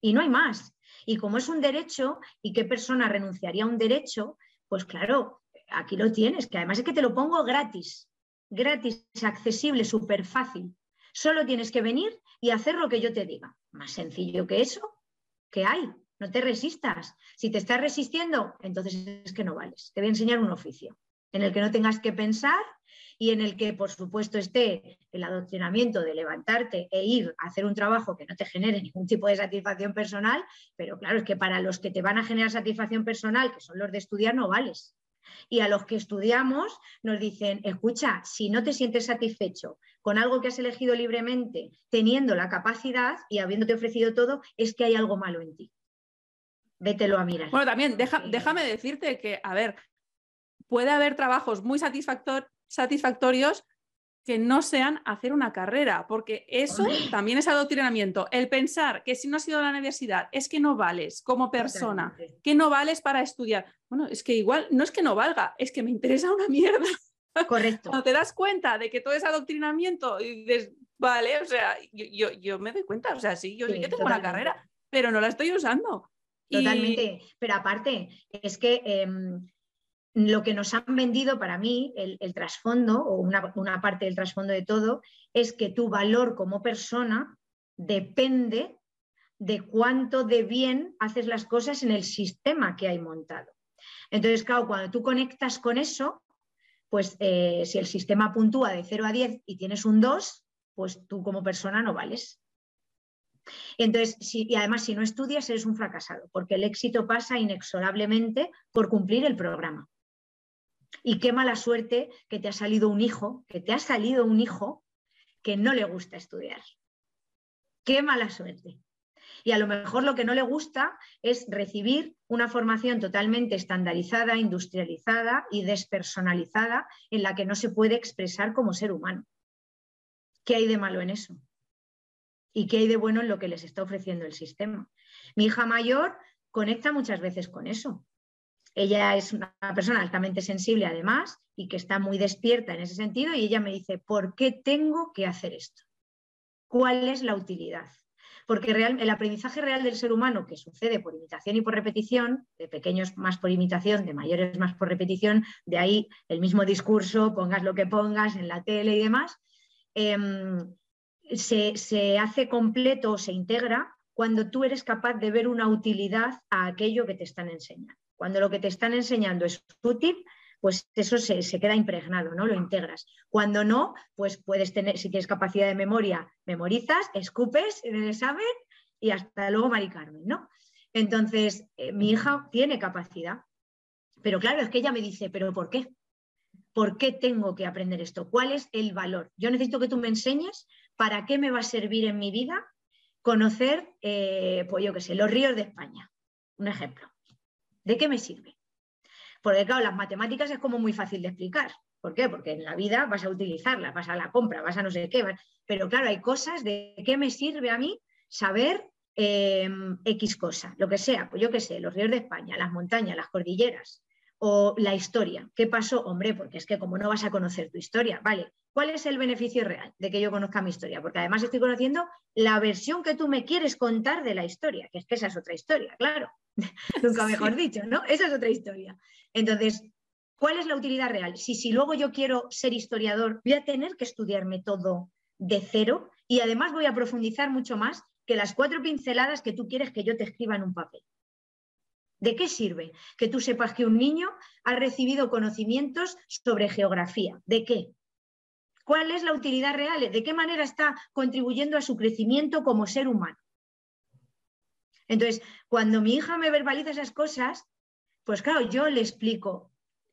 Y no hay más. Y como es un derecho, ¿y qué persona renunciaría a un derecho? Pues claro, aquí lo tienes, que además es que te lo pongo gratis, gratis, accesible, súper fácil. Solo tienes que venir y hacer lo que yo te diga. Más sencillo que eso, ¿qué hay? No te resistas. Si te estás resistiendo, entonces es que no vales. Te voy a enseñar un oficio en el que no tengas que pensar y en el que, por supuesto, esté el adoctrinamiento de levantarte e ir a hacer un trabajo que no te genere ningún tipo de satisfacción personal, pero claro, es que para los que te van a generar satisfacción personal, que son los de estudiar, no vales. Y a los que estudiamos nos dicen, escucha, si no te sientes satisfecho con algo que has elegido libremente, teniendo la capacidad y habiéndote ofrecido todo, es que hay algo malo en ti. Vételo a mirar. Bueno, también déjame decirte que, a ver, puede haber trabajos muy satisfactorios que no sean hacer una carrera, porque eso también es adoctrinamiento. El pensar que si no has ido a la universidad es que no vales como persona, que no vales para estudiar. Bueno, es que igual no es que no valga, es que me interesa una mierda. Correcto. Cuando te das cuenta de que todo es adoctrinamiento y dices, vale, o sea, yo, me doy cuenta, o sea, sí, yo, sí, tengo una carrera, pero no la estoy usando. Totalmente. Pero aparte, es que em, lo que nos han vendido para mí, el, trasfondo, o una, parte del trasfondo de todo, es que tu valor como persona depende de cuánto de bien haces las cosas en el sistema que hay montado. Entonces, claro, cuando tú conectas con eso, pues eh, si el sistema puntúa de 0 a 10 y tienes un 2, pues tú como persona no vales. Entonces, y además, si no estudias, eres un fracasado, porque el éxito pasa inexorablemente por cumplir el programa. Y qué mala suerte que te ha salido un hijo, que te ha salido un hijo que no le gusta estudiar. Qué mala suerte. Y a lo mejor lo que no le gusta es recibir una formación totalmente estandarizada, industrializada y despersonalizada en la que no se puede expresar como ser humano. ¿Qué hay de malo en eso? ¿Y qué hay de bueno en lo que les está ofreciendo el sistema? Mi hija mayor conecta muchas veces con eso. Ella es una persona altamente sensible además y que está muy despierta en ese sentido y ella me dice, ¿por qué tengo que hacer esto? ¿Cuál es la utilidad? Porque el aprendizaje real del ser humano, que sucede por imitación y por repetición, de pequeños más por imitación, de mayores más por repetición, de ahí el mismo discurso, pongas lo que pongas en la tele y demás, em, se hace completo o se integra cuando tú eres capaz de ver una utilidad a aquello que te están enseñando. Cuando lo que te están enseñando es útil, pues eso se, queda impregnado, ¿no? Lo integras. Cuando no, pues puedes tener, si tienes capacidad de memoria, memorizas, escupes en el examen y hasta luego, Mari Carmen, ¿no? Entonces, eh, mi hija tiene capacidad, pero claro, es que ella me dice, ¿pero por qué? ¿Por qué tengo que aprender esto? ¿Cuál es el valor? Yo necesito que tú me enseñes para qué me va a servir en mi vida conocer, eh, pues yo qué sé, los ríos de España. Un ejemplo. ¿De qué me sirve? Porque claro, las matemáticas es como muy fácil de explicar. ¿Por qué? Porque en la vida vas a utilizarla, vas a la compra, vas a no sé qué. Pero claro, hay cosas de qué me sirve a mí saber em, X cosa, lo que sea, pues yo qué sé, los ríos de España, las montañas, las cordilleras, o la historia. ¿Qué pasó? Hombre, porque es que como no vas a conocer tu historia, vale, ¿cuál es el beneficio real de que yo conozca mi historia? Porque además estoy conociendo la versión que tú me quieres contar de la historia, que es que esa es otra historia, claro. Nunca mejor dicho, ¿no? Esa es otra historia. Entonces, ¿cuál es la utilidad real? Si, si luego yo quiero ser historiador, voy a tener que estudiarme todo de cero y además voy a profundizar mucho más que las cuatro pinceladas que tú quieres que yo te escriba en un papel. ¿De qué sirve que tú sepas que un niño ha recibido conocimientos sobre geografía? ¿De qué? ¿Cuál es la utilidad real? ¿De qué manera está contribuyendo a su crecimiento como ser humano? Entonces, cuando mi hija me verbaliza esas cosas, pues claro, yo le explico,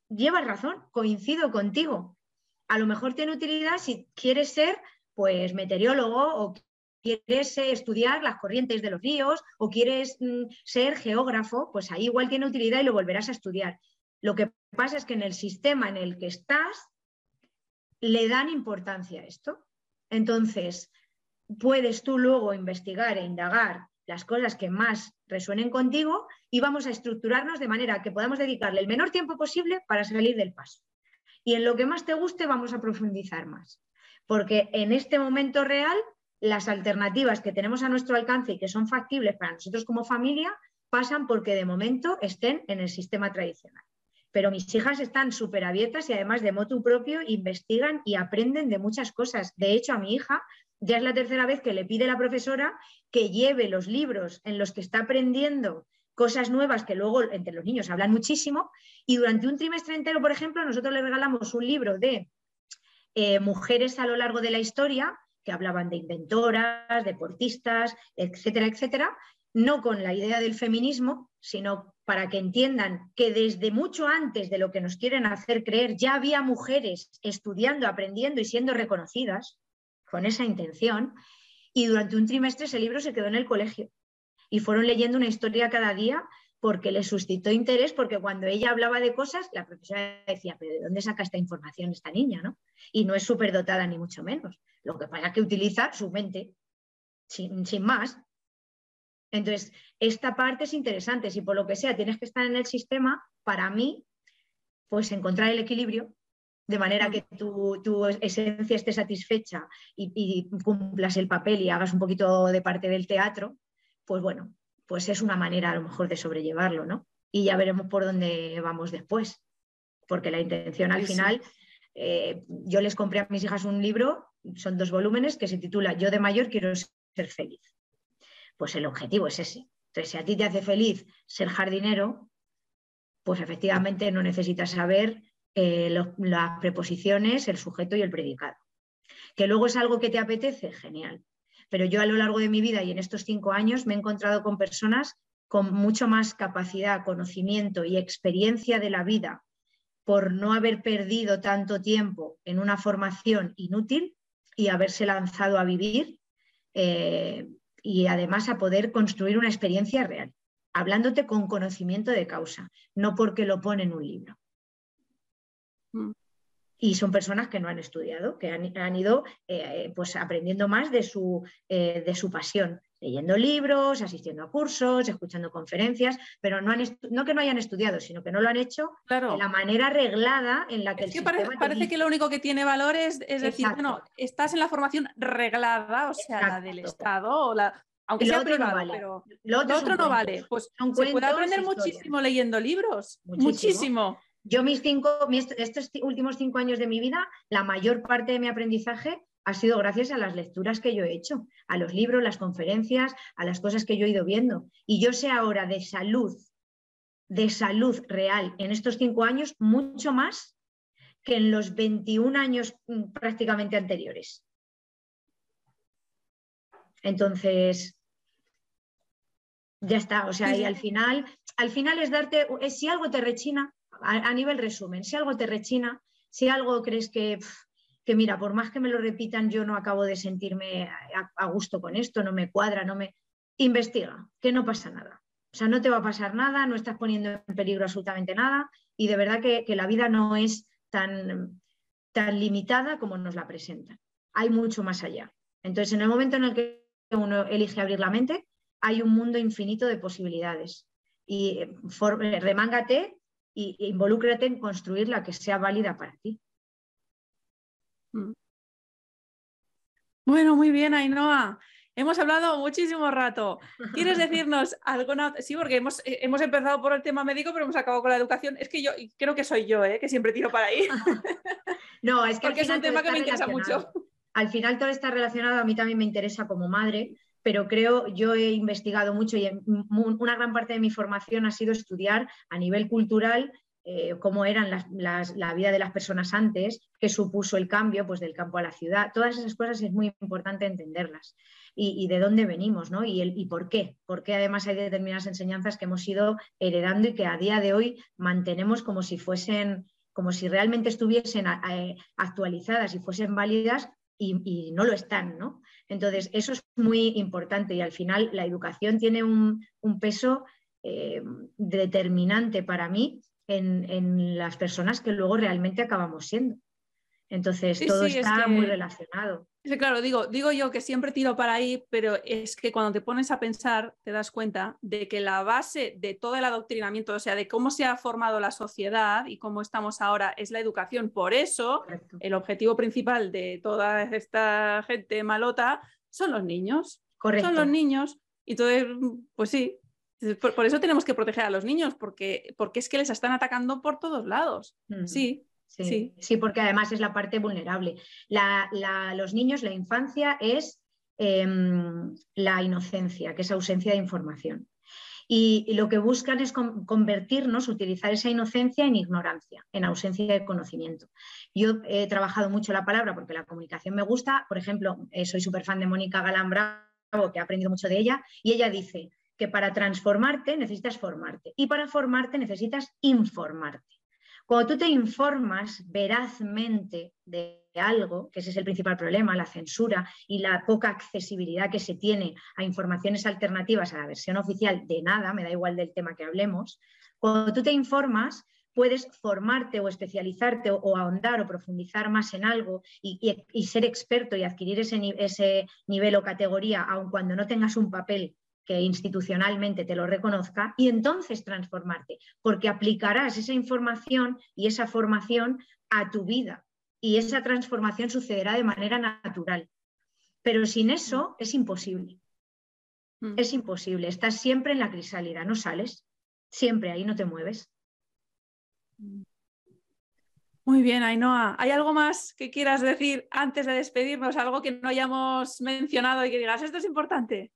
llevas razón, coincido contigo. A lo mejor tiene utilidad si quieres ser pues meteorólogo o quieres estudiar las corrientes de los ríos o quieres mm, ser geógrafo, pues ahí igual tiene utilidad y lo volverás a estudiar. Lo que pasa es que en el sistema en el que estás le dan importancia a esto. Entonces, puedes tú luego investigar e indagar las cosas que más resuenen contigo y vamos a estructurarnos de manera que podamos dedicarle el menor tiempo posible para salir del paso. Y en lo que más te guste vamos a profundizar más. Porque en este momento real las alternativas que tenemos a nuestro alcance y que son factibles para nosotros como familia pasan porque de momento estén en el sistema tradicional. Pero mis hijas están súper abiertas y además de motu propio investigan y aprenden de muchas cosas. De hecho, a mi hija ya es la tercera vez que le pide la profesora que lleve los libros en los que está aprendiendo cosas nuevas que luego entre los niños hablan muchísimo. Y durante un trimestre entero, por ejemplo, nosotros le regalamos un libro de eh, mujeres a lo largo de la historia que hablaban de inventoras, deportistas, etcétera, etcétera, no con la idea del feminismo, sino para que entiendan que desde mucho antes de lo que nos quieren hacer creer ya había mujeres estudiando, aprendiendo y siendo reconocidas con esa intención. Y durante un trimestre ese libro se quedó en el colegio y fueron leyendo una historia cada día porque le suscitó interés, porque cuando ella hablaba de cosas, la profesora decía, pero ¿de dónde saca esta información esta niña? ¿no? Y no es superdotada ni mucho menos. Lo que pasa es que utiliza su mente, sin, más. Entonces, esta parte es interesante. Si por lo que sea tienes que estar en el sistema, para mí, pues encontrar el equilibrio de manera que tu, esencia esté satisfecha y, y, cumplas el papel y hagas un poquito de parte del teatro, pues bueno, pues es una manera a lo mejor de sobrellevarlo, ¿no? Y ya veremos por dónde vamos después, porque la intención al final, eh, yo les compré a mis hijas un libro, son dos volúmenes, que se titula Yo de mayor quiero ser feliz. Pues el objetivo es ese. Entonces, si a ti te hace feliz ser jardinero, pues efectivamente no necesitas saber eh, las preposiciones, el sujeto y el predicado. Que luego es algo que te apetece, genial. Pero yo a lo largo de mi vida y en estos cinco años me he encontrado con personas con mucho más capacidad, conocimiento y experiencia de la vida por no haber perdido tanto tiempo en una formación inútil y haberse lanzado a vivir eh, y además a poder construir una experiencia real, hablándote con conocimiento de causa, no porque lo pone en un libro. Mm. Y son personas que no han estudiado, que han, ido eh, pues aprendiendo más de su, eh, de su pasión, leyendo libros, asistiendo a cursos, escuchando conferencias, pero no, han no que no hayan estudiado, sino que no lo han hecho de la manera reglada en la que... Es que parece, que lo único que tiene valor es, decir, bueno, estás en la formación reglada, o sea, la del Estado, o la, aunque sea privado, pero lo otro, no vale. Pues se puede aprender muchísimo leyendo libros, muchísimo. Yo mis cinco, estos últimos cinco años de mi vida, la mayor parte de mi aprendizaje ha sido gracias a las lecturas que yo he hecho, a los libros, las conferencias, a las cosas que yo he ido viendo. Y yo sé ahora de salud, de salud real en estos cinco años mucho más que en los 21 años mm, prácticamente anteriores. Entonces, ya está. O sea, y al final, al final es darte, si algo te rechina, a, nivel resumen, si algo te rechina, si algo crees que, que, mira, por más que me lo repitan, yo no acabo de sentirme a, gusto con esto, no me cuadra, no me... Investiga, que no pasa nada. O sea, no te va a pasar nada, no estás poniendo en peligro absolutamente nada y de verdad que, la vida no es tan, tan limitada como nos la presentan. Hay mucho más allá. Entonces, en el momento en el que uno elige abrir la mente, hay un mundo infinito de posibilidades. Y eh, eh, remángate e involúcrate en construir la que sea válida para ti. Mm. Bueno, muy bien, Ainhoa. Hemos hablado muchísimo rato. ¿Quieres decirnos alguna? Sí, porque hemos, eh, hemos, empezado por el tema médico, pero hemos acabado con la educación. Es que yo creo que soy yo, ¿eh? que siempre tiro para ahí. No, es que porque es un tema que me interesa mucho. Al final todo está relacionado, a mí también me interesa como madre, pero creo, yo he investigado mucho y una gran parte de mi formación ha sido estudiar a nivel cultural eh, cómo eran la vida de las personas antes, qué supuso el cambio pues, del campo a la ciudad. Todas esas cosas es muy importante entenderlas y, de dónde venimos ¿no? y, el, y por qué. Porque además hay determinadas enseñanzas que hemos ido heredando y que a día de hoy mantenemos como si fuesen como si realmente estuviesen actualizadas y fuesen válidas y, no lo están, ¿no? Entonces, eso es muy importante y al final la educación tiene un, peso eh, determinante para mí en, las personas que luego realmente acabamos siendo. Entonces, todo está muy relacionado. Claro, digo, digo yo que siempre tiro para ahí, pero es que cuando te pones a pensar, te das cuenta de que la base de todo el adoctrinamiento, o sea, de cómo se ha formado la sociedad y cómo estamos ahora, es la educación. Por eso, el objetivo principal de toda esta gente malota son los niños. Correcto. Son los niños. Y entonces, pues sí, por, eso tenemos que proteger a los niños, porque, porque es que les están atacando por todos lados. Sí, sí, sí. porque además es la parte vulnerable. los niños, la infancia es em, la inocencia, que es ausencia de información. Y, lo que buscan es convertirnos, utilizar esa inocencia en ignorancia, en ausencia de conocimiento. Yo he trabajado mucho la palabra porque la comunicación me gusta. Por ejemplo, eh, soy súper fan de Mónica Galán Bravo, que he aprendido mucho de ella, y ella dice, que para transformarte necesitas formarte y para formarte necesitas informarte. Cuando tú te informas verazmente de algo, que ese es el principal problema, la censura y la poca accesibilidad que se tiene a informaciones alternativas a la versión oficial de nada, me da igual del tema que hablemos, cuando tú te informas puedes formarte o especializarte o, ahondar o profundizar más en algo y, ser experto y adquirir ese, nivel o categoría, aun cuando no tengas un papel que institucionalmente te lo reconozca y entonces transformarte, porque aplicarás esa información y esa formación a tu vida y esa transformación sucederá de manera natural. Pero sin eso es imposible. Mm. Es imposible. Estás siempre en la crisálida, no sales. Siempre ahí no te mueves. Muy bien, Ainhoa. ¿Hay algo más que quieras decir antes de despedirnos? ¿Algo que no hayamos mencionado y que digas, esto es importante?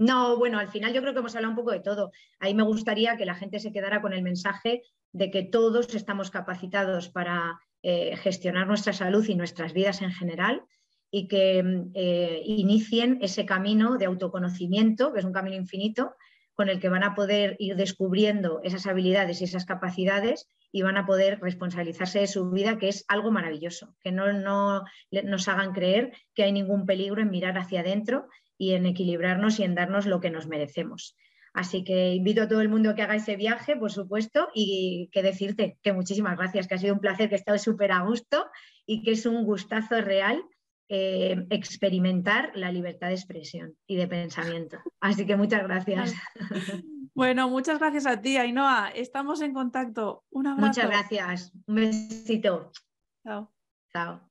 No, bueno, al final yo creo que hemos hablado un poco de todo. Ahí me gustaría que la gente se quedara con el mensaje de que todos estamos capacitados para eh, gestionar nuestra salud y nuestras vidas en general y que eh, inicien ese camino de autoconocimiento, que es un camino infinito, con el que van a poder ir descubriendo esas habilidades y esas capacidades y van a poder responsabilizarse de su vida, que es algo maravilloso, que no, no nos hagan creer que hay ningún peligro en mirar hacia adentro y en equilibrarnos y en darnos lo que nos merecemos. Así que invito a todo el mundo que haga ese viaje, por supuesto, y que decirte que muchísimas gracias, que ha sido un placer, que he estado súper a gusto y que es un gustazo real eh, experimentar la libertad de expresión y de pensamiento. Así que muchas gracias. Bueno, muchas gracias a ti, Ainhoa. Estamos en contacto. Un abrazo. Muchas gracias. Un besito. Chao. Chao.